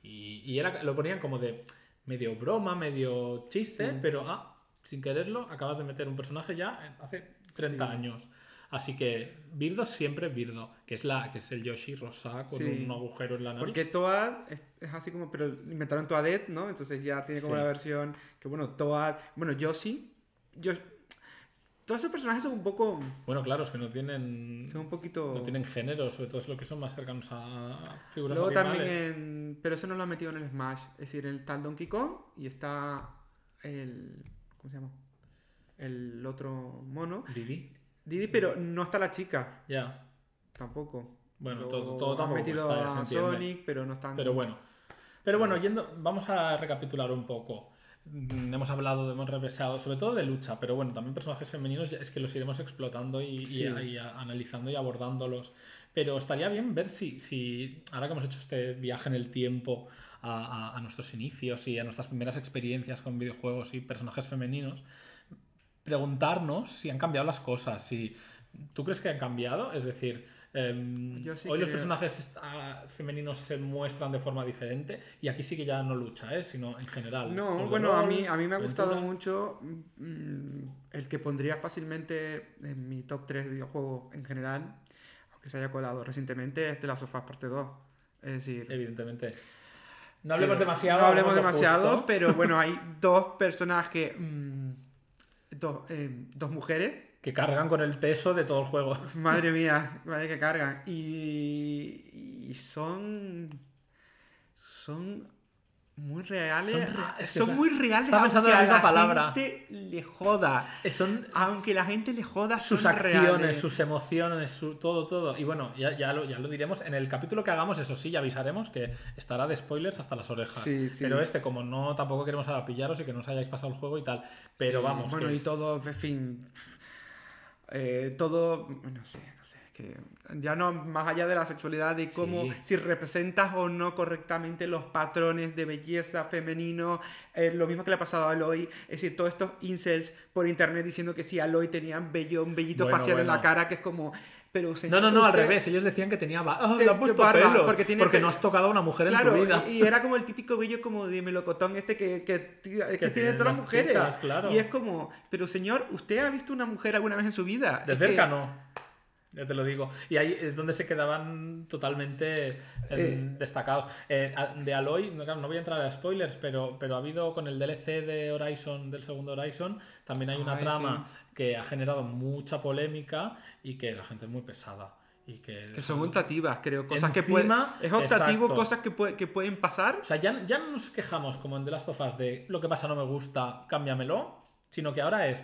Y, y era, lo ponían como de medio broma, medio chiste, Sí. pero ah, sin quererlo, acabas de meter un personaje ya hace 30 Sí. años. Así que Birdo siempre Birdo, que es la que es el Yoshi rosa con Sí. un agujero en la nariz. Porque Toad es, es así como, pero inventaron Toadette, ¿no? Entonces ya tiene como la versión que, bueno, Toad, bueno, Yoshi, yo, todos esos personajes son un poco, Bueno, claro, es que no tienen son un poquito... no tienen género, sobre todo es lo que son más cercanos a figuras Luego también en, pero eso no lo han metido en el Smash, es decir, el tal Donkey Kong y está el, ¿cómo se llama? El otro mono, Didi. Didi, pero no está la chica, Ya. tampoco. Bueno, Luego todo, todo han tampoco metido está, a. Sonic, pero no están... Pero bueno. Pero bueno, yendo, vamos a recapitular un poco. Mm, Hemos hablado, hemos repasado, sobre todo de lucha, pero bueno, también personajes femeninos es que los iremos explotando y, Sí. analizando y abordándolos. Pero estaría bien ver si, si, ahora que hemos hecho este viaje en el tiempo a- a- a nuestros inicios y a nuestras primeras experiencias con videojuegos y personajes femeninos, preguntarnos si han cambiado las cosas, si tú crees que han cambiado, es decir, em, sí hoy los personajes ah, femeninos se muestran de forma diferente y aquí sí que ya no lucha, ¿eh? sino en general. No, bueno, a mí, a mí me ha gustado mucho mm, el que pondría fácilmente en mi top 3 videojuegos en general, aunque se haya colado recientemente, es de la Sofás parte 2. Es decir, Evidentemente. No hablemos demasiado. No hablemos demasiado, justo. pero bueno, hay dos personajes, mm, dos, eh, dos mujeres Que cargan con el peso de todo el juego. Madre mía, madre que cargan. Y, y son. Son muy reales. Son rea- es que Son está- muy reales. estaba pensando aunque en la misma palabra. gente le joda. Son Aunque la gente le joda, sus son acciones, reales. sus emociones, su, todo, todo. Y bueno, ya, ya, lo, ya lo diremos. En el capítulo que hagamos, eso sí, ya avisaremos que estará de spoilers hasta las orejas. Sí, sí. Pero este, como no, tampoco queremos ahora pillaros y que no os hayáis pasado el juego y tal. Pero Sí, vamos. Bueno, que y todo, en fin. Eh, todo. No sé, no sé. es que ya no, más allá de la sexualidad, de cómo. Sí. Si representas o no correctamente los patrones de belleza femenino. eh, lo mismo que le ha pasado a Aloy. Es decir, todos estos incels por internet diciendo que si Aloy tenía un, bello, un bellito Bueno, facial en la cara, que es como. Pero, No, señor, no, no, al usted- revés. Ellos decían que tenía ah, Te- le han puesto barba, pelos, porque tiene no has tocado a una mujer en tu vida. y, y era como el típico bello como de melocotón este que, que, tiene todas las mujeres. chicas, claro. Y es como, pero señor, ¿usted ha visto una mujer alguna vez en su vida? De Es no. Ya te lo digo. Y ahí es donde se quedaban totalmente eh, Eh. destacados. Eh, de Aloy, no, claro, no voy a entrar a spoilers, pero, pero ha habido con el DLC de Horizon, del segundo Horizon, también hay una Ay, trama que ha generado mucha polémica y que la gente es muy pesada. Y que, Que son optativas, creo. Cosas que pueden. Encima, Es optativo, exacto. cosas que, puede- que pueden pasar. O sea, ya, ya no nos quejamos como en The Last of Us de lo que pasa no me gusta, cámbiamelo, sino que ahora es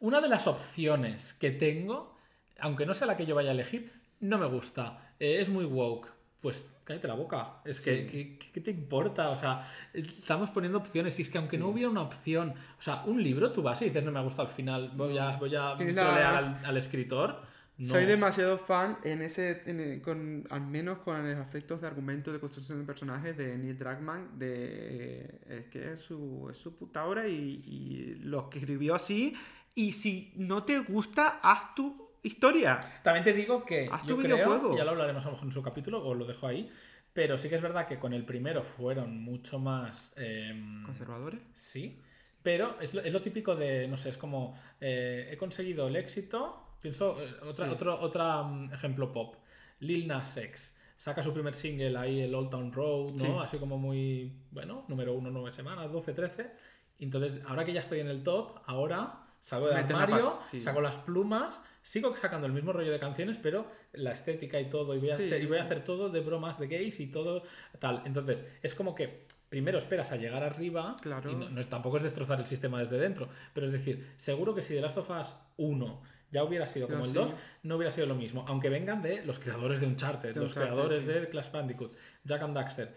una de las opciones que tengo, aunque no sea la que yo vaya a elegir, no me gusta, eh, es muy woke. Pues cállate la boca. Es que, ¿qué, qué- qué te importa? O sea, estamos poniendo opciones. Y es que aunque no hubiera una opción, o sea, un libro tú vas y dices no me gusta al final, voy a, voy a la- trolear al, al escritor. No. Soy demasiado fan en ese, en el- con, al menos con los efectos de argumento de construcción de personajes de Neil Druckmann, de, es que es su, es su puta obra y, y lo que escribió así. Y si no te gusta, haz tu historia. También te digo que Haz yo tu creo, videojuego. ya lo hablaremos a lo mejor en su capítulo, o lo dejo ahí, pero sí que es verdad que con el primero fueron mucho más... em, ¿Conservadores? sí, pero es lo, es lo típico de, no sé, es como, eh, he conseguido el éxito, pienso, eh, otra, Sí. otro otro, mm, ejemplo pop, Lil Nas X. Saca su primer single ahí, el Old Town Road, ¿no? Sí. Así como muy, bueno, número uno, nueve semanas, 12, 13. Y entonces, ahora que ya estoy en el top, ahora salgo del Mete la armario, sí. saco las plumas, sigo sacando el mismo rollo de canciones, pero la estética y todo, y voy a, Sí. hacer, y voy a hacer todo de bromas de gays y todo tal. Entonces, es como que primero esperas a llegar arriba, Claro. y no, tampoco es destrozar el sistema desde dentro, pero es decir, seguro que si The Last of Us 1 ya hubiera sido Sí, como el sí. 2, no hubiera sido lo mismo, aunque vengan de los creadores de Uncharted, De los Uncharted, creadores de Clash Bandicoot, Jack and Daxter.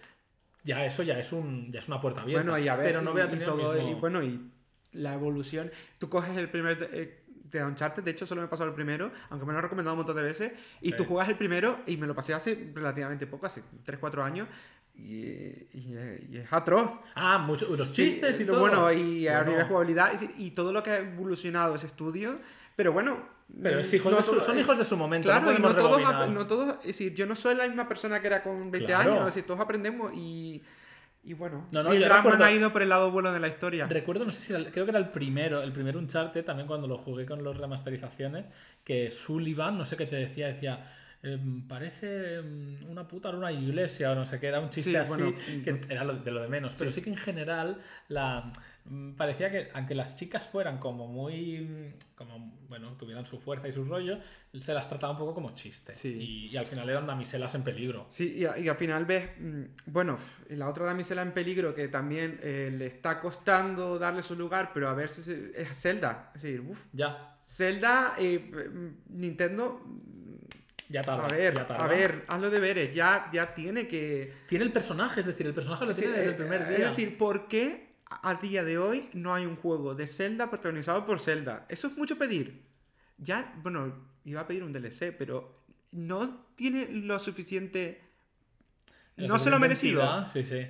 Ya eso ya es un ya es una puerta abierta. Bueno, y a ver, pero no y- voy a y tener todo, mismo- y bueno, y la evolución. Tú coges el primer eh, de Uncharted, de hecho solo me he pasado el primero, aunque me lo he recomendado un montón de veces, y tú Sí. juegas el primero, y me lo pasé hace relativamente poco, hace 3-4 años, y, y- y es atroz. Ah, mucho, los Sí, chistes y eh, todo. Bueno, y a Bueno. nivel de jugabilidad, decir, y todo lo que ha evolucionado ese estudio, pero bueno... Pero es hijos no de su- son hijos de su momento, Claro, no y no todos, no todos, es decir, yo no soy la misma persona que era con 20 Claro. años, es decir, todos aprendemos y, y bueno, No, no, yo recuerdo- ha ido por el lado bueno de la historia. Recuerdo, no sé si era, creo que era el primero, el primer Uncharted, también cuando lo jugué con las remasterizaciones, que Sullivan, no sé qué te decía, decía, em, parece em, una puta en una iglesia o no sé qué, era un chiste Sí, así, bueno, que era lo- de lo de menos, pero sí. sí que en general la mm, parecía que aunque las chicas fueran como muy, mm, como, bueno, tuvieran su fuerza y su rollo, se las trataba un poco como chiste. Sí. Y, y al final eran damiselas en peligro. Sí, y, a- y al final ves, mm, bueno, la otra damisela en peligro que también eh, le está costando darle su lugar, pero a ver si se- es Zelda. Es decir, uf, Ya, Zelda, eh, mm, Nintendo, ya tarda. a ver, ya tarda. a ver, hazlo deberes, ya, ya tiene que... Tiene el personaje, es decir, el personaje lo Es tiene desde el eh, primer es día. decir, ¿por qué a día de hoy no hay un juego de Zelda protagonizado por Zelda? Eso es mucho pedir. Ya, bueno, iba a pedir un DLC, pero no tiene lo suficiente... La No se lo ha merecido. Sí, sí.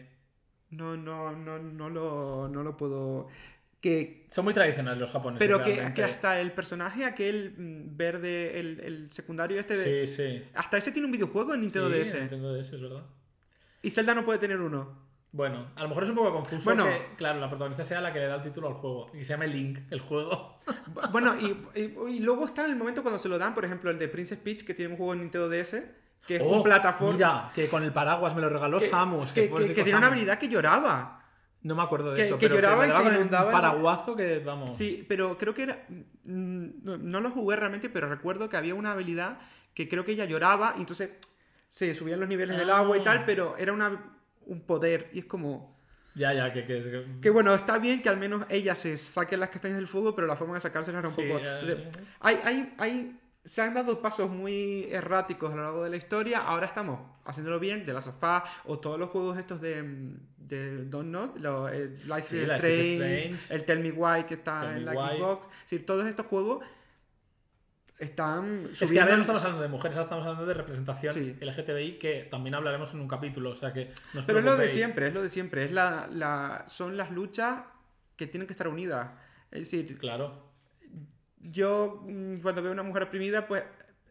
no, no, no, no lo, no lo puedo. Que, Son muy tradicionales los japoneses. pero que, que hasta el personaje, aquel mm, verde, el, el secundario este de. Sí, sí. Hasta ese tiene un videojuego en Nintendo Sí, DS. Nintendo DS, es verdad. Y Zelda no puede tener uno. Bueno, a lo mejor es un poco confuso Bueno. que, claro, la protagonista sea la que le da el título al juego. Y se llame Link, el juego. Bu- Bueno, y, y- y luego está el momento cuando se lo dan, por ejemplo, el de Princess Peach, que tiene un juego en Nintendo DS, que es Oh, un plataforma. Mira, que con el paraguas me lo regaló que, Samus. que, que- que tiene una habilidad que lloraba. No me acuerdo de que- eso. que pero lloraba me y se con inundaba el- paraguazo que, vamos. Sí, pero creo que era. mm, No, no lo jugué realmente, pero recuerdo que había una habilidad que creo que ella lloraba y entonces se subían los niveles del agua y Ah. tal, pero era una, un poder y es como. Ya, ya, que... que, que- Que bueno, está bien que al menos ella se saque las castañas del fuego, pero la forma de sacárselas era un Sí, poco. hay, hay, hay, se han dado pasos muy erráticos a lo largo de la historia. Ahora estamos haciéndolo bien, de la sofá o todos los juegos estos de, mm, de Don't Know, lo- el Life Sí, is Life is Strange, Strange. el Tell Me Why que está Tell en la. Xbox. Es decir, todos estos juegos están Es que subiendo. ahora no estamos hablando de mujeres, ahora estamos hablando de representación Sí. LGTBI, que también hablaremos en un capítulo, o sea que no os Pero es lo de siempre, es lo de siempre. Es la, la, son las luchas que tienen que estar unidas. Es decir, Claro. Yo mm, cuando veo a una mujer oprimida, pues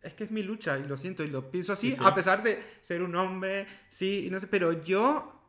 es que es mi lucha y lo siento y lo pienso así, Sí, sí. a pesar de ser un hombre, sí, y no sé, pero yo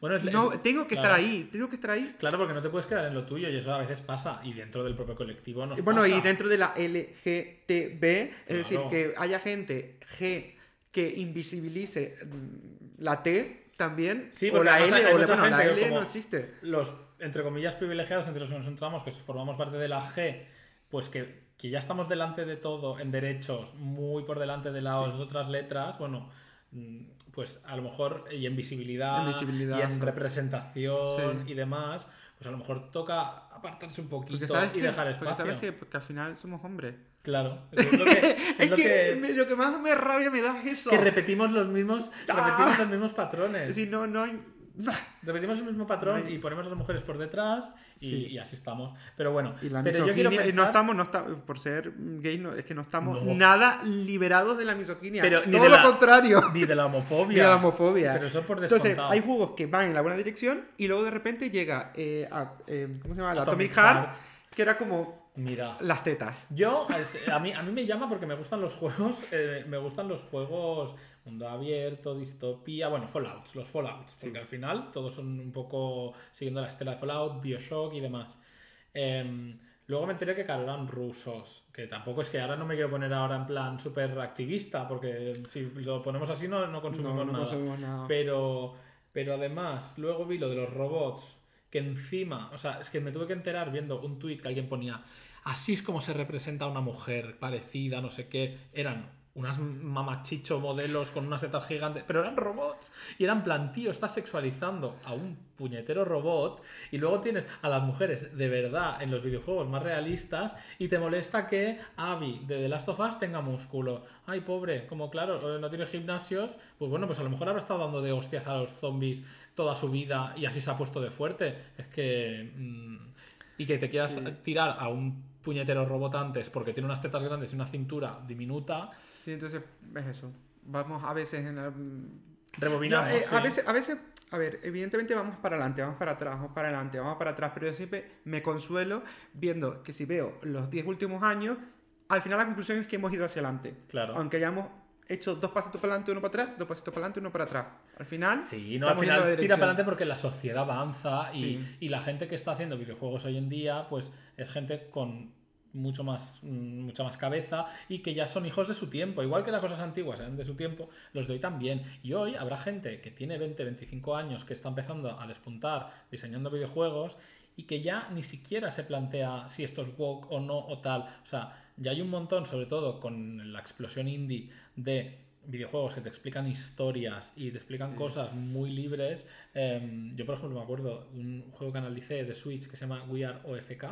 Bueno, es, no es- tengo que claro. estar ahí, tengo que estar ahí. Claro, porque no te puedes quedar en lo tuyo y eso a veces pasa. Y dentro del propio colectivo nos bueno, pasa. y dentro de la LGTB, es decir, que haya gente G que invisibilice mm, la T también, Sí, o la L, o la, bueno, L no existe. los, entre comillas, privilegiados entre los que nos entramos, que formamos parte de la G, pues que, que ya estamos delante de todo en derechos, muy por delante de las otras letras, bueno, mm, pues a lo mejor y en visibilidad, En visibilidad, y en sí. representación Sí. y demás, pues a lo mejor toca apartarse un poquito Porque y que, dejar porque espacio. sabes que, porque al final somos hombres. Claro, es lo que, es Es lo que, que- me- lo que más me rabia me da es eso. que repetimos los mismos, Ah. repetimos los mismos patrones. Es decir, no, no hay... Repetimos el mismo patrón No hay- y ponemos a las mujeres por detrás y, Sí. y así estamos. Pero bueno, Y la pero yo quiero misoginia, y pensar... no estamos, no está- por ser gay, no, es que no estamos No. nada liberados de la misoginia. Pero ni Todo de lo la- contrario. Ni de la homofobia. Ni de la homofobia. Pero eso por Entonces, descontado. hay juegos que van en la buena dirección y luego de repente llega eh, a, eh, ¿cómo se llama? La Atomic Atomic, Heart, Heart. que era como Mira, las tetas. yo, a mí, a mí me llama porque me gustan los juegos, eh, me gustan los juegos mundo abierto, distopía, bueno, Fallouts, los Fallouts, porque al final todos son un poco siguiendo la estela de Fallout, Bioshock y demás. Em, luego me enteré que, claro, eran rusos, que tampoco es que ahora no me quiero poner ahora en plan súper activista, porque si lo ponemos así no, no consumimos No, no nada. consumimos nada. Pero, pero además, luego vi lo de los robots, que encima, o sea, es que me tuve que enterar viendo un tuit que alguien ponía, así es como se representa a una mujer parecida, no sé qué, eran unas mamachicho modelos con unas tetas gigantes, pero eran robots. Y eran plan, tío, estás sexualizando a un puñetero robot y luego tienes a las mujeres de verdad en los videojuegos más realistas y te molesta que Abby de The Last of Us tenga músculo. Ay, pobre, como claro, eh, no tiene gimnasios, pues bueno, pues a lo mejor habrá estado dando de hostias a los zombies toda su vida y así se ha puesto de fuerte. Es que... mm, y que te quieras Sí. tirar a un puñetero robot antes porque tiene unas tetas grandes y una cintura diminuta, Sí, entonces es eso. Vamos a veces en la... rebobinamos. Yo, eh, a, veces, a veces, a ver, evidentemente vamos para adelante, vamos para atrás, vamos para adelante, vamos para atrás, pero yo siempre me consuelo viendo que si veo los 10 últimos años, al final la conclusión es que hemos ido hacia adelante. Claro. Aunque hayamos hecho dos pasitos para adelante, uno para atrás, dos pasitos para adelante, uno para atrás. Al final, Sí, no, al final tira para adelante porque la sociedad avanza y, Sí. y la gente que está haciendo videojuegos hoy en día, pues es gente con mucho más, mm, mucha más cabeza y que ya son hijos de su tiempo. Igual que las cosas antiguas eran de su tiempo, los de hoy también. Y hoy habrá gente que tiene 20, 25 años que está empezando a despuntar diseñando videojuegos y que ya ni siquiera se plantea si esto es woke o no o tal. O sea, ya hay un montón, sobre todo con la explosión indie de videojuegos que te explican historias y te explican cosas muy libres. Em, yo, por ejemplo, me acuerdo de un juego que analicé de Switch que se llama We Are OFK,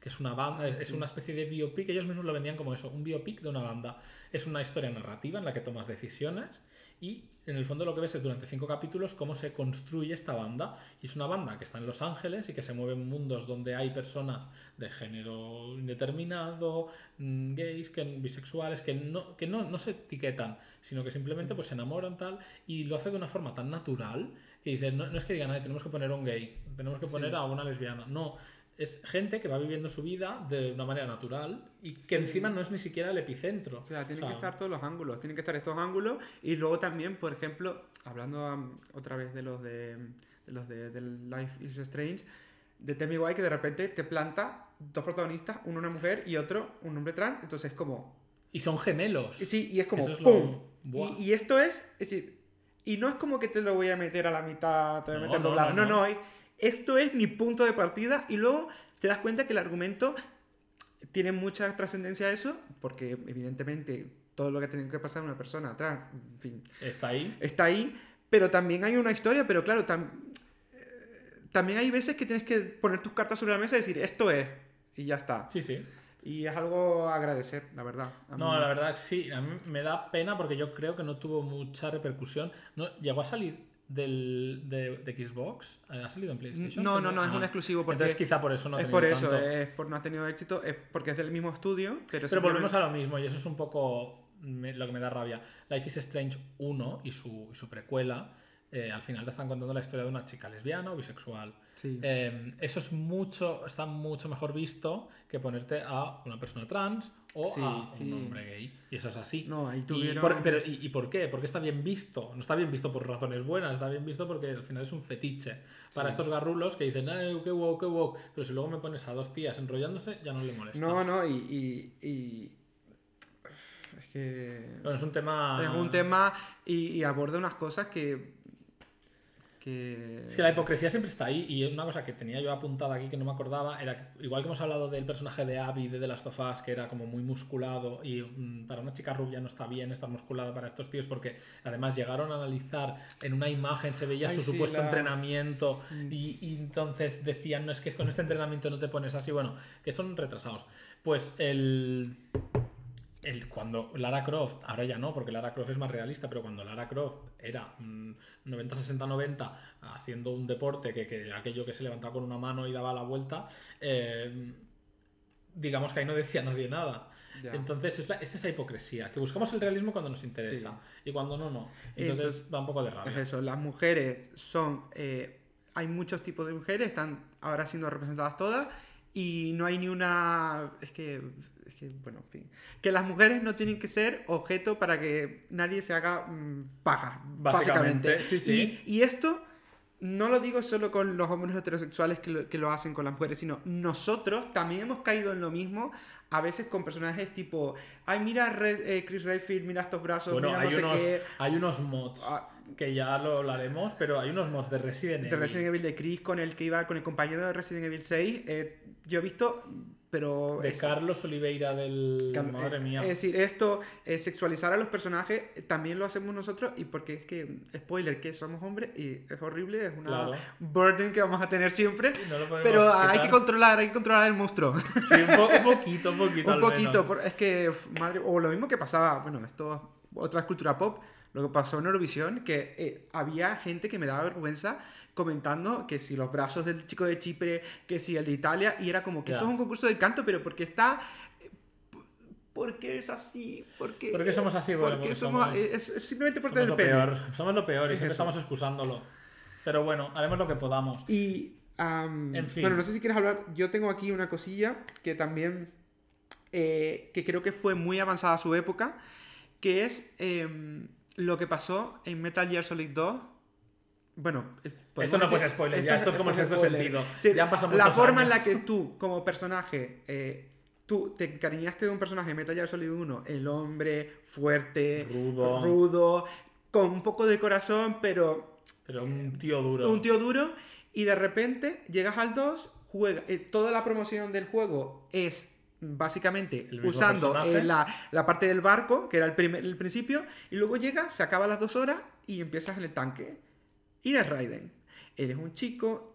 que es una banda, es, es una especie de biopic, ellos mismos lo vendían como eso, un biopic de una banda. Es una historia narrativa en la que tomas decisiones y en el fondo lo que ves es durante cinco capítulos cómo se construye esta banda. Y es una banda que está en Los Ángeles y que se mueve en mundos donde hay personas de género indeterminado, mm, gays, que, bisexuales, que, no, que no, no se etiquetan, sino que simplemente pues, se enamoran tal y lo hace de una forma tan natural que dices, no, no es que digan, "Ay, tenemos que poner un gay, tenemos que poner a una lesbiana. No, es gente que va viviendo su vida de una manera natural y que Sí. encima no es ni siquiera el epicentro. O sea, tienen O que sea, estar todos los ángulos, tienen que estar estos ángulos y luego también, por ejemplo, hablando um, otra vez de los de, de los de, del Life is Strange, de Tell Guay que de repente te planta dos protagonistas, uno una mujer y otro un hombre trans, entonces es como Y son gemelos. sí, y es como es lo- ¡pum! Buah. Y, y esto es, es decir, y no es como que te lo voy a meter a la mitad, te voy a No, meter no, doblado, no, no, no. no, es- esto es mi punto de partida y luego te das cuenta que el argumento tiene mucha trascendencia a eso, porque evidentemente todo lo que tiene que pasar a una persona trans, en fin, Está ahí. está ahí, pero también hay una historia, pero claro, tam- eh, también hay veces que tienes que poner tus cartas sobre la mesa y decir, esto es, y ya está. Sí, sí. Y es algo a agradecer, la verdad. A No, mí- la verdad sí, a mí me da pena porque yo creo que no tuvo mucha repercusión. No, llegó a salir del, de, de Xbox, Eh, ha salido en PlayStation. No, no, no, es Ah. un exclusivo porque Entonces quizá por eso no ha es tenido por eso, es por no ha tenido éxito, es porque es del mismo estudio, pero, Pero volvemos a lo mismo y eso es un poco me- lo que me da rabia. Life is Strange 1 y su, y su precuela, eh, al final te están contando la historia de una chica lesbiana o bisexual. Sí. Eh, eso es mucho, está mucho mejor visto que ponerte a una persona trans o Sí, a sí. un hombre gay. Y eso es así. No, ahí Y tuvieron... por, pero, ¿y, y por qué? Porque está bien visto. No está bien visto por razones buenas, está bien visto porque al final es un fetiche. Para estos garrulos que dicen, ¡ay, qué wow, qué wow! Pero si luego me pones a dos tías enrollándose, ya no le molesta. No, no, y... y- y- Es que... Bueno, es un tema. Es un tema y, y aborda unas cosas que... que... Es que la hipocresía siempre está ahí. Y una cosa que tenía yo apuntada aquí que no me acordaba era que, igual que hemos hablado del personaje de Abby de The Last of Us, que era como muy musculado y mm, para una chica rubia no está bien estar musculada para estos tíos porque además llegaron a analizar en una imagen se veía Ay, su sí, supuesto la- entrenamiento Mm. y, y entonces decían, no es que con este entrenamiento no te pones así, bueno, que son retrasados. Pues el... El, cuando Lara Croft, ahora ya no, porque Lara Croft es más realista, pero cuando Lara Croft era mm, 90-60-90 haciendo un deporte que, que aquello que se levantaba con una mano y daba la vuelta, eh, digamos que ahí no decía nadie nada. Ya. Entonces es, la- es esa hipocresía, que buscamos el realismo cuando nos interesa y cuando no, no. Entonces, Entonces, va un poco de Es rabia. eso, las mujeres son... eh, hay muchos tipos de mujeres, están ahora siendo representadas todas y no hay ni una... Es que... Que, bueno, en fin. Que las mujeres no tienen que ser objeto para que nadie se haga mm, paja, Básicamente, básicamente. sí, sí. Y, y esto no lo digo solo con los hombres heterosexuales que lo, que lo hacen con las mujeres, sino nosotros también hemos caído en lo mismo, a veces con personajes tipo, ay, mira Red- eh, Chris Redfield, mira estos brazos, Bueno, mira hay, no sé unos, qué. hay unos mods Ah, que ya lo hablaremos, pero hay unos mods de Resident de Evil. Resident Evil de Chris con el que iba con el compañero de Resident Evil 6 eh, yo he visto pero De es- Carlos Oliveira del... Madre eh, mía. Es decir, esto, eh, sexualizar a los personajes, eh, también lo hacemos nosotros, y porque es que, spoiler, que somos hombres, y es horrible, es una Claro. burden que vamos a tener siempre, No pero hay que controlar, hay que controlar el monstruo. Sí, un, po- un poquito, un poquito. Un al poquito, menos. es que, madre, o lo mismo que pasaba, bueno, esto es otra cultura pop, lo que pasó en Eurovisión, que eh, había gente que me daba vergüenza comentando que si los brazos del chico de Chipre, que si el de Italia, y era como que Ya. esto es un concurso de canto, pero porque está... eh, ¿Por qué es así? ¿Por qué, ¿Por qué somos así? Bueno, porque somos, somos- es, es simplemente por tener lo pene. peor. Somos lo peor y Es siempre eso. estamos excusándolo. Pero bueno, haremos lo que podamos. Y, am, En fin. bueno, no sé si quieres hablar, yo tengo aquí una cosilla que también, eh, que creo que fue muy avanzada a su época, que es em, lo que pasó en Metal Gear Solid 2. Bueno, eh, Esto no fue spoiler, ya, esto es como el sexto sentido. Sí, Ya han pasado la forma en la que tú, como personaje, eh, tú te encariñaste de un personaje en Metal Gear Solid 1, el hombre fuerte, Rudo. rudo, con un poco de corazón, pero Pero un tío duro. un tío duro y de repente llegas al 2, juega, eh, toda la promoción del juego es básicamente usando eh, la, la parte del barco, que era el, primer, el principio, y luego llegas, se acaba las dos horas y empiezas en el tanque. Y eres Raiden. Eres un chico...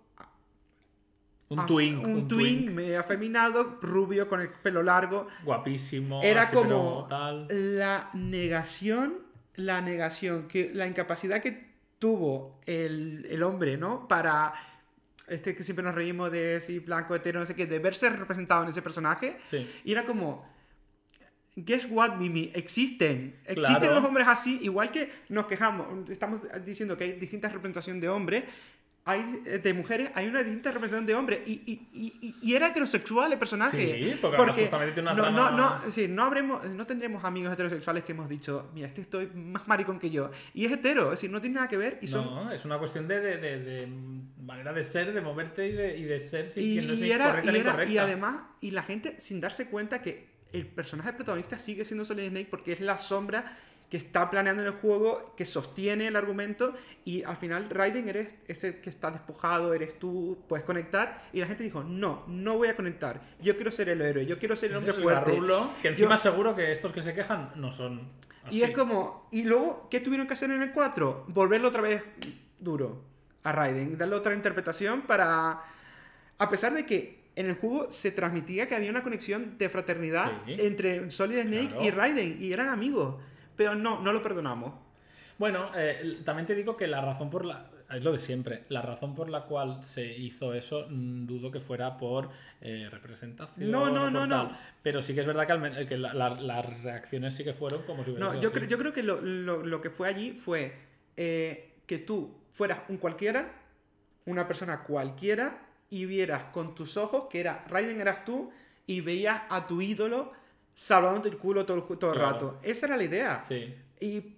Un af- twink. Un, twink, medio afeminado, rubio, con el pelo largo. Guapísimo. Era así, como tal. la negación, la negación, que la incapacidad que tuvo el, el hombre, ¿no? Para, este que siempre nos reímos de si blanco, hetero, no sé qué, de verse representado en ese personaje. Sí. Y era como, Guess what, Mimi? Existen. Existen Claro. los hombres así, igual que nos quejamos. Estamos diciendo que hay distintas representaciones de hombres. Hay eh, de mujeres, hay una distinta representación de hombres. Y, y, y, y era heterosexual el personaje. Sí, porque además justamente tiene una no, trama- no, no, sí, no, habremos, no tendremos amigos heterosexuales que hemos dicho, mira, este estoy más maricón que yo. Y es hetero, es decir, no tiene nada que ver. Y son, No, es una cuestión de, de- de- de manera de ser, de moverte y de, y de ser sin y, no y era, y, era- y además, y la gente sin darse cuenta que el personaje protagonista sigue siendo Solid Snake porque es la sombra que está planeando en el juego, que sostiene el argumento y al final Raiden eres ese que está despojado, eres tú, puedes conectar y la gente dijo, no, no voy a conectar, yo quiero ser el héroe, yo quiero ser el hombre El fuerte. garrulo, que encima Yo- seguro que estos que se quejan no son así. Y es como, y luego, ¿qué tuvieron que hacer en el 4? Volverlo otra vez duro a Raiden, darle otra interpretación para... A pesar de que en el juego se transmitía que había una conexión de fraternidad Sí. entre Solid Snake Claro. y Raiden, y eran amigos. Pero no, no lo perdonamos. Bueno, eh, también te digo que la razón por la. Es lo de siempre. La razón por la cual se hizo eso, mm, dudo que fuera por eh, representación. No, no, no, no. Pero sí que es verdad que, al men- que la- la- las reacciones sí que fueron como si hubiera No, sido yo, así. creo, yo creo que lo, lo- lo que fue allí fue eh, que tú fueras un cualquiera, una persona cualquiera, y vieras con tus ojos que era Raiden eras tú, y veías a tu ídolo salvándote el culo todo todo el Claro. rato. Esa era la idea. Sí. Y,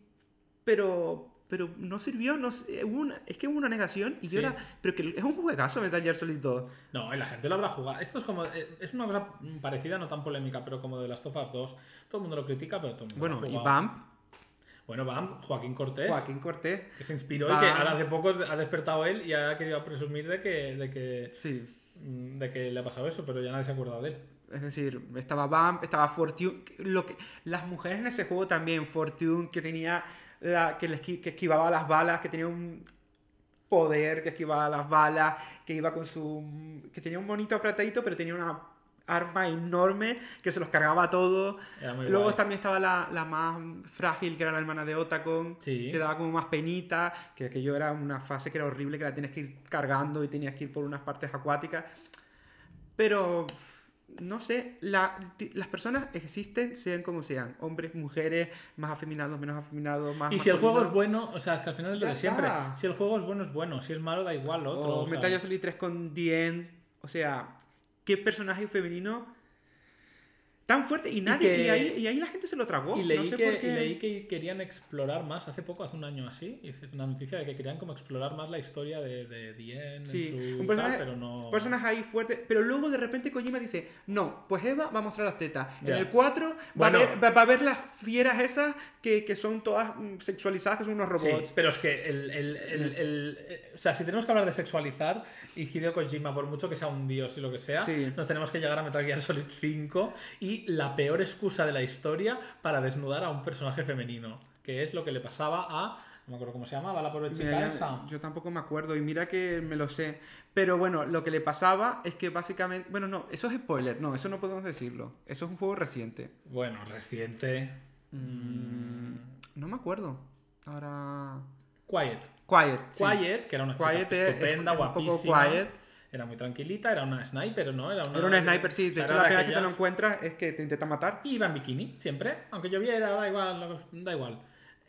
pero, pero no sirvió, no, hubo una- es que hubo una negación y yo era, pero que es un juegazo Metal Gear Solid 2. No, y la gente lo habrá jugado. Esto es como. eh, Es una cosa parecida, no tan polémica, pero como de las Tofas 2. Todo el mundo lo critica, pero todo el mundo Bueno, lo ha y. Bamp, Bueno, Bam, Joaquín Cortés. Joaquín Cortés, Que se inspiró Bam. y que ahora hace poco ha despertado él y ha querido presumir de que, de que, sí. mm, de que le ha pasado eso, pero ya nadie se acuerda de él. Es decir, estaba Bump, estaba Fortune. Lo que, las mujeres en ese juego también, Fortune, que tenía. La, que, le esqui- que esquivaba las balas, que tenía un poder, que esquivaba las balas, que iba con su. que tenía un monito apretadito, pero tenía una arma enorme que se los cargaba muy Luego guay. también estaba la, la más frágil, que era la hermana de Otacon, Sí. que daba como más penita, que aquello era una fase que era horrible, que la tienes que ir cargando y tenías que ir por unas partes acuáticas. Pero, no sé, la- las personas existen, sean como sean, hombres, mujeres, más afeminados, menos afeminados, más... Y si el juego es bueno, o sea, es que al final es lo de siempre. está. Si el juego es bueno, es bueno. Si es malo, da igual lo otro. O. Metal Gear Solid 3 con Dien, o sea, ¿qué personaje femenino tan fuerte? Y, nadie, que- y, ahí, y ahí la gente se lo tragó. Y leí, no sé que, por qué. y leí que querían explorar más, hace poco, hace un año así, hice una noticia de que querían como explorar más la historia de, de Dien Sí, en su un tal, pero no... personaje ahí fuerte, pero luego de repente Kojima dice, no, pues Eva va a mostrar las tetas. En el 4 Bueno. va, a ver, va, va a ver las fieras esas que, que son todas mm, sexualizadas, que son unos Sí, robots. pero es que el, el- el- eh, o sea, si tenemos que hablar de sexualizar y Hideo Kojima, por mucho que sea un dios y lo que sea, Sí. nos tenemos que llegar a Metal Gear Solid 5 y la peor excusa de la historia para desnudar a un personaje femenino, que es lo que le pasaba a, no me acuerdo cómo se llamaba, la pobre chica Mira, esa. yo, tampoco me acuerdo y mira que me lo sé. Pero bueno, lo que le pasaba es que básicamente... Bueno, no, eso es spoiler. No, eso no podemos decirlo. Eso es un juego reciente. Bueno, reciente. Mm, No me acuerdo. Ahora... Quiet. Quiet. sí. Quiet, que era una chica Quiet estupenda, es un poco guapísima. quiet. Era muy tranquilita, era una sniper, ¿no? Era una, Era un sniper, sí. De hecho, la primera que te lo encuentras es que te intenta matar. Y iba en bikini, siempre. Aunque lloviera, da igual, da igual.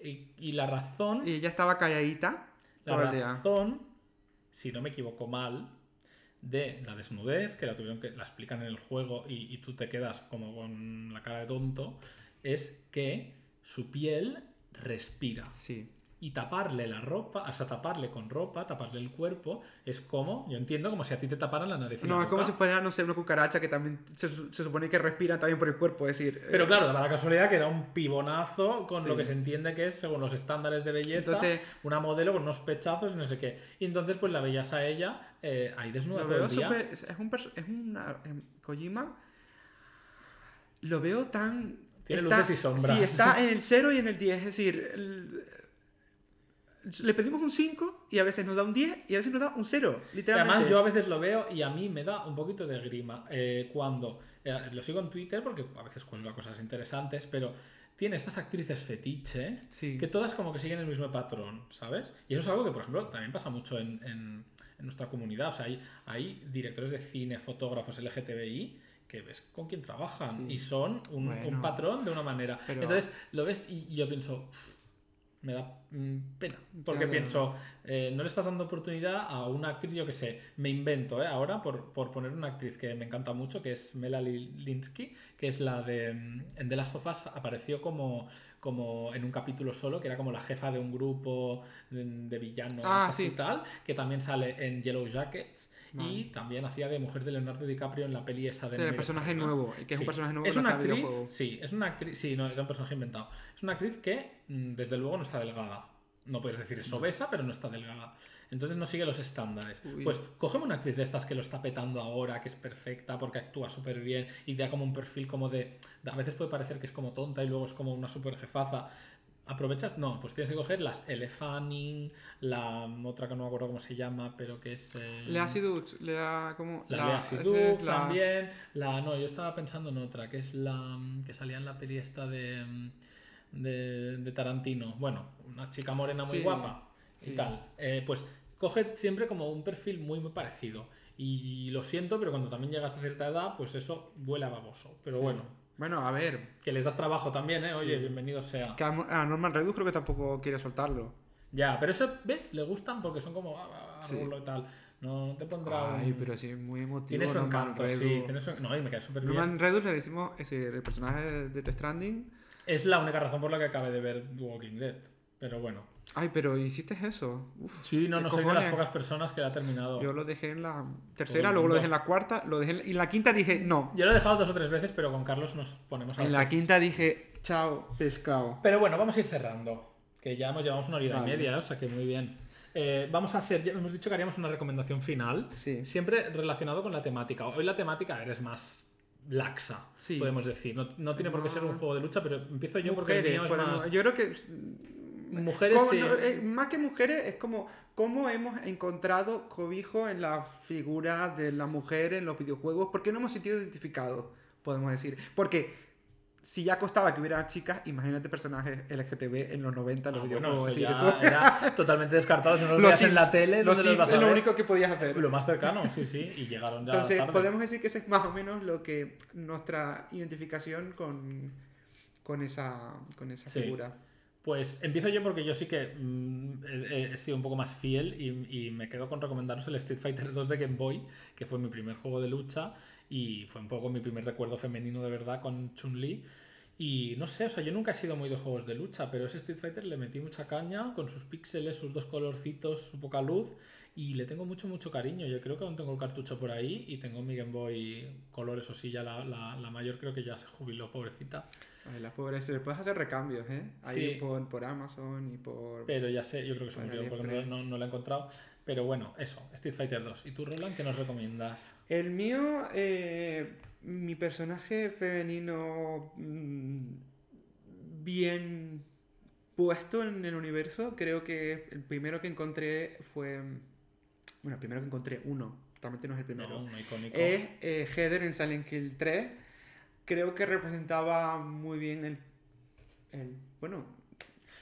Y, y la razón, Y ella estaba calladita todo la el día. razón, si no me equivoco mal, de la desnudez, que la tuvieron que la explican en el juego y, y tú te quedas como con la cara de tonto, es que su piel respira. Sí. Y taparle la ropa, o sea, taparle con ropa, taparle el cuerpo, es como, yo entiendo, como si a ti te taparan la nariz. la No, es como si fuera, no sé, una cucaracha que también se, se supone que respira también por el cuerpo. Es decir, Pero eh, claro, daba la casualidad que era un pibonazo con Sí. lo que se entiende que es, según los estándares de belleza, Entonces- una modelo con unos pechazos y no sé qué. Y entonces, pues la veías a ella eh, ahí desnuda lo todo veo el día. Es un es una. em, Kojima. Lo veo tan. Tiene está- luces y sombras. Sí, está en el 0 y en el 10. Es decir, el- le pedimos un 5 y a veces nos da un 10 y a veces nos da un 0. Y Literalmente. además yo a veces lo veo y a mí me da un poquito de grima eh, cuando eh, lo sigo en Twitter porque a veces cuelga cosas interesantes, pero tiene estas actrices fetiche Sí. que todas como que siguen el mismo patrón, ¿sabes? Y eso es algo que, por ejemplo, también pasa mucho en, en- en nuestra comunidad. O sea, hay, hay directores de cine, fotógrafos LGTBI que ves con quién trabajan Sí. y son un, un Bueno. patrón de una manera. Pero- Entonces lo ves y y yo pienso, me da pena, porque Claro. pienso, eh, no le estás dando oportunidad a una actriz, yo que sé, me invento, ¿eh? ahora por, por poner una actriz que me encanta mucho, que es Melanie Linsky, que es la de mm, en The Last of Us, apareció como, como en un capítulo solo, que era como la jefa de un grupo de, de villanos Ah, así y tal, que también sale en Yellow Jackets. Y también hacía de mujer de Leonardo DiCaprio en la peli esa de El Never personaje nuevo, que es un personaje nuevo Es una actriz, sí, es una actriz, sí, no, era un personaje inventado. Es una actriz que, mm, desde luego, no está delgada. No puedes decir es obesa, pero no está delgada. Entonces no sigue los estándares. Uy. Pues cógeme una actriz de estas que lo está petando ahora, que es perfecta, porque actúa súper bien y da como un perfil como de, A veces puede parecer que es como tonta y luego es como una súper jefaza. ¿Aprovechas? No, pues tienes que coger las Elle Fanning, la otra que no me acuerdo cómo se llama, pero que es... eh, Lea Seydoux, Lea como... la, la- Lea la- también. La, no, yo estaba pensando en otra, que es la que salía en la peli esta de, mm, de, de Tarantino. Bueno, una chica morena muy Sí, guapa y sí. tal. Eh, pues coge siempre como un perfil muy, muy parecido. Y, lo siento, pero cuando también llegas a cierta edad, pues eso huele a baboso. Pero Sí. bueno, Bueno, a ver, que les das trabajo también, ¿eh? Oye, bienvenido sea. que a Norman Reedus creo que tampoco quiere soltarlo. Ya, pero eso, ¿ves? Le gustan porque son como... ah, ah, y tal. No te pondrá Ay, un- pero sí, muy emotivo. Tiene su encanto, sí. Tiene su... No, y me cae súper bien. Norman Reedus le decimos ese, el personaje de Death Stranding. Es la única razón por la que acabé de ver Walking Dead. Pero bueno. Ay, pero hiciste eso. Uf, Sí, no, ¿qué no soy de las pocas personas que la ha terminado. Yo Yo, lo dejé en la tercera, luego lo dejé en la cuarta, lo dejé en la... y en la quinta dije no. lo he dejado dos o tres veces, pero con Carlos nos ponemos a En la quinta dije chao, pescado. Pero bueno, vamos a ir cerrando. Que ya hemos llevamos una hora Vale. y media, o sea que muy bien. Eh, vamos a hacer, ya hemos dicho que haríamos una recomendación final. Sí. Siempre relacionado con la temática. Hoy la temática eres más laxa, Sí. podemos decir. No, no tiene por qué No. ser un juego de lucha, pero empiezo yo porque el Mujeres, mío es podemos- más... yo creo que Mujeres Como- sí. no, eh, más que mujeres, es como cómo hemos encontrado cobijo en la figura de la mujer en los videojuegos, porque no hemos sentido identificados, podemos decir. Porque si ya costaba que hubiera chicas, imagínate personajes LGTB en los 90 en los Ah, bueno, videojuegos. eso es ya decir, eso- era totalmente descartado. Si no lo Los veías en la tele, los ¿dónde los Sims es lo único que podías hacer. Lo más cercano, sí, sí, y llegaron ya Entonces, tarde. podemos decir que esa es más o menos lo que nuestra identificación con, con esa, con esa Sí. figura. Pues empiezo yo porque yo sí que mm, he, he sido un poco más fiel y, y me quedo con recomendaros el Street Fighter 2 de Game Boy, que fue mi primer juego de lucha y fue un poco mi primer recuerdo femenino de verdad con Chun-Li. Y no sé, o sea, yo nunca he sido muy de juegos de lucha, pero ese Street Fighter le metí mucha caña con sus píxeles, sus dos colorcitos, su poca luz y le tengo mucho, mucho cariño. Yo creo que aún tengo el cartucho por ahí y tengo mi Game Boy color, eso sí, ya la, la, la mayor creo que ya se jubiló, pobrecita. Ay, las pobres, se le puedes hacer recambios, ¿eh? Ahí Sí. por, por Amazon y por... Pero ya sé, yo creo que se murió porque no, no, no lo he encontrado. Pero bueno, eso, Street Fighter 2. ¿Y tú, Roland, qué nos recomiendas? El mío, eh, mi personaje femenino mm, bien puesto en el universo, creo que el primero que encontré fue... Bueno, el primero que encontré, uno, realmente no es el primero. uno icónico. Es eh, Heather en Silent Hill 3. Creo que representaba muy bien el... el bueno,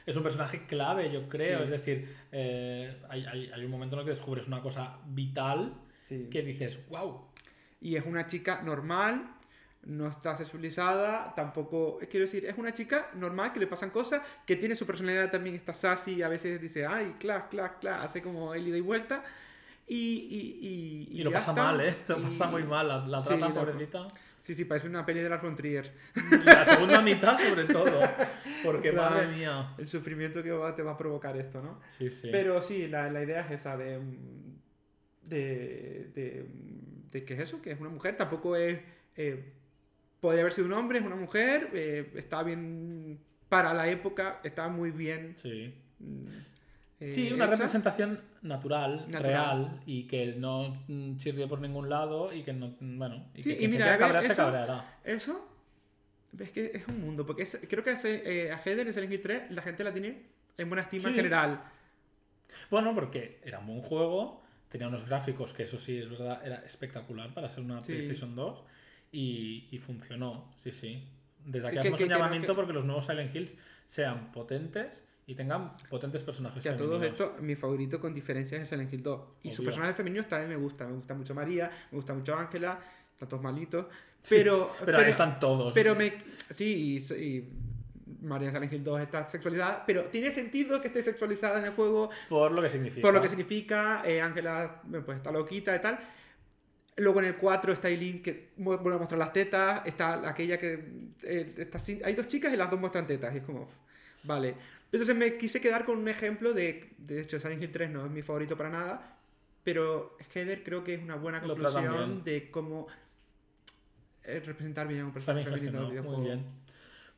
Es un personaje clave, yo creo. Sí. Es decir, eh, hay, hay- hay un momento en el que descubres una cosa vital sí. que dices, wow. Y es una chica normal, no está sexualizada, tampoco, quiero decir, es una chica normal que le pasan cosas, que tiene su personalidad también, está sassy, a veces dice, ay, clac, clac, clac, hace como el ida y vuelta. Y, y, y, Y, lo ya pasa está. mal, ¿eh? Lo Y- pasa muy mal. La, la Sí, tratan, la- pobrecita. Sí, sí, parece una peli de la. Y la segunda mitad, sobre todo. Porque, madre mía. El sufrimiento que va- te va a provocar esto, ¿no? Sí, sí. Pero sí, la, la idea es esa de, mm, de, de, mm, de que es eso, que es una mujer, tampoco es... eh, podría haber sido un hombre, es una mujer, eh, está bien, para la época, está muy bien. Sí. Mm, eh, Sí, una hecha. representación natural, Natural. real, y que no mm, chirrie por ningún lado y que no, mm, bueno, y Sí, que y mira, se eso- cabreará. Eso, ves que es un mundo, porque es- creo que ese, eh, a Heather en Silent Hill 3 la gente la tiene en buena estima en general. Bueno, porque era un buen juego, tenía unos gráficos que eso sí, es verdad, era espectacular para ser una Sí. PlayStation 2 y, y funcionó, sí, sí. Desde aquí hacemos que- un que llamamiento que- porque los nuevos Silent Hills sean potentes y tengan potentes personajes Que a todos femeninos. esto, mi favorito con diferencia es Silent Hill 2. Y Obvio. personajes femeninos también me gustan. Me gusta mucho María, me gusta mucho Ángela, están todos malitos. Pero, Pero, ahí están todos. Pero me. Sí, y, y María en Silent Hill 2 está sexualizada, pero tiene sentido que esté sexualizada en el juego Por lo que significa. por lo que significa. eh, Ángela bueno, pues está loquita y tal. Luego en el 4 está Eileen que vuelve a mostrar las tetas. Está aquella que. eh, está sin- hay dos chicas y las dos muestran tetas. Y es como. Vale. Entonces me quise quedar con un ejemplo de. De hecho, Silent Hill 3 no es mi favorito para nada. Pero Heather creo que es una buena conclusión de cómo eh, representar bien a un personaje femenino Muy bien.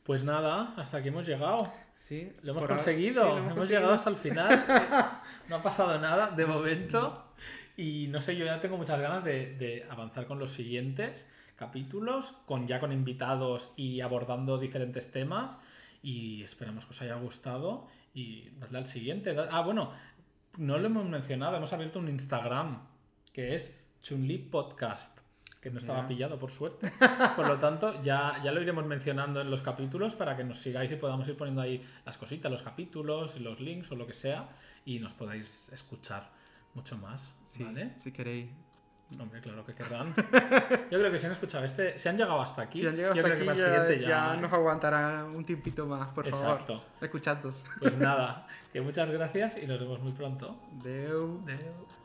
Pues nada, hasta aquí hemos llegado. Sí, Lo hemos conseguido. sí, lo hemos conseguido. llegado hasta el final. no ha pasado nada de momento. Y no sé, yo ya tengo muchas ganas de, de avanzar con los siguientes capítulos, con ya con invitados y abordando diferentes temas. Y esperamos que os haya gustado. Y dadle al siguiente. Ah, bueno, no lo hemos mencionado. Hemos abierto un Instagram que es Chunli Podcast. Que no estaba pillado, por suerte. Por lo tanto, ya, ya lo iremos mencionando en los capítulos para que nos sigáis y podamos ir poniendo ahí las cositas, los capítulos, los links o lo que sea, y nos podáis escuchar mucho más. Sí, ¿Vale? si queréis. Hombre, claro que querrán. Yo creo que si han escuchado este, si han llegado hasta aquí, Si han llegado yo hasta creo aquí, que para el ya, siguiente ya ya. nos aguantará un tiempito más, por Exacto. favor. Escuchadnos. Pues nada, que muchas gracias y nos vemos muy pronto. Deu. Adeu.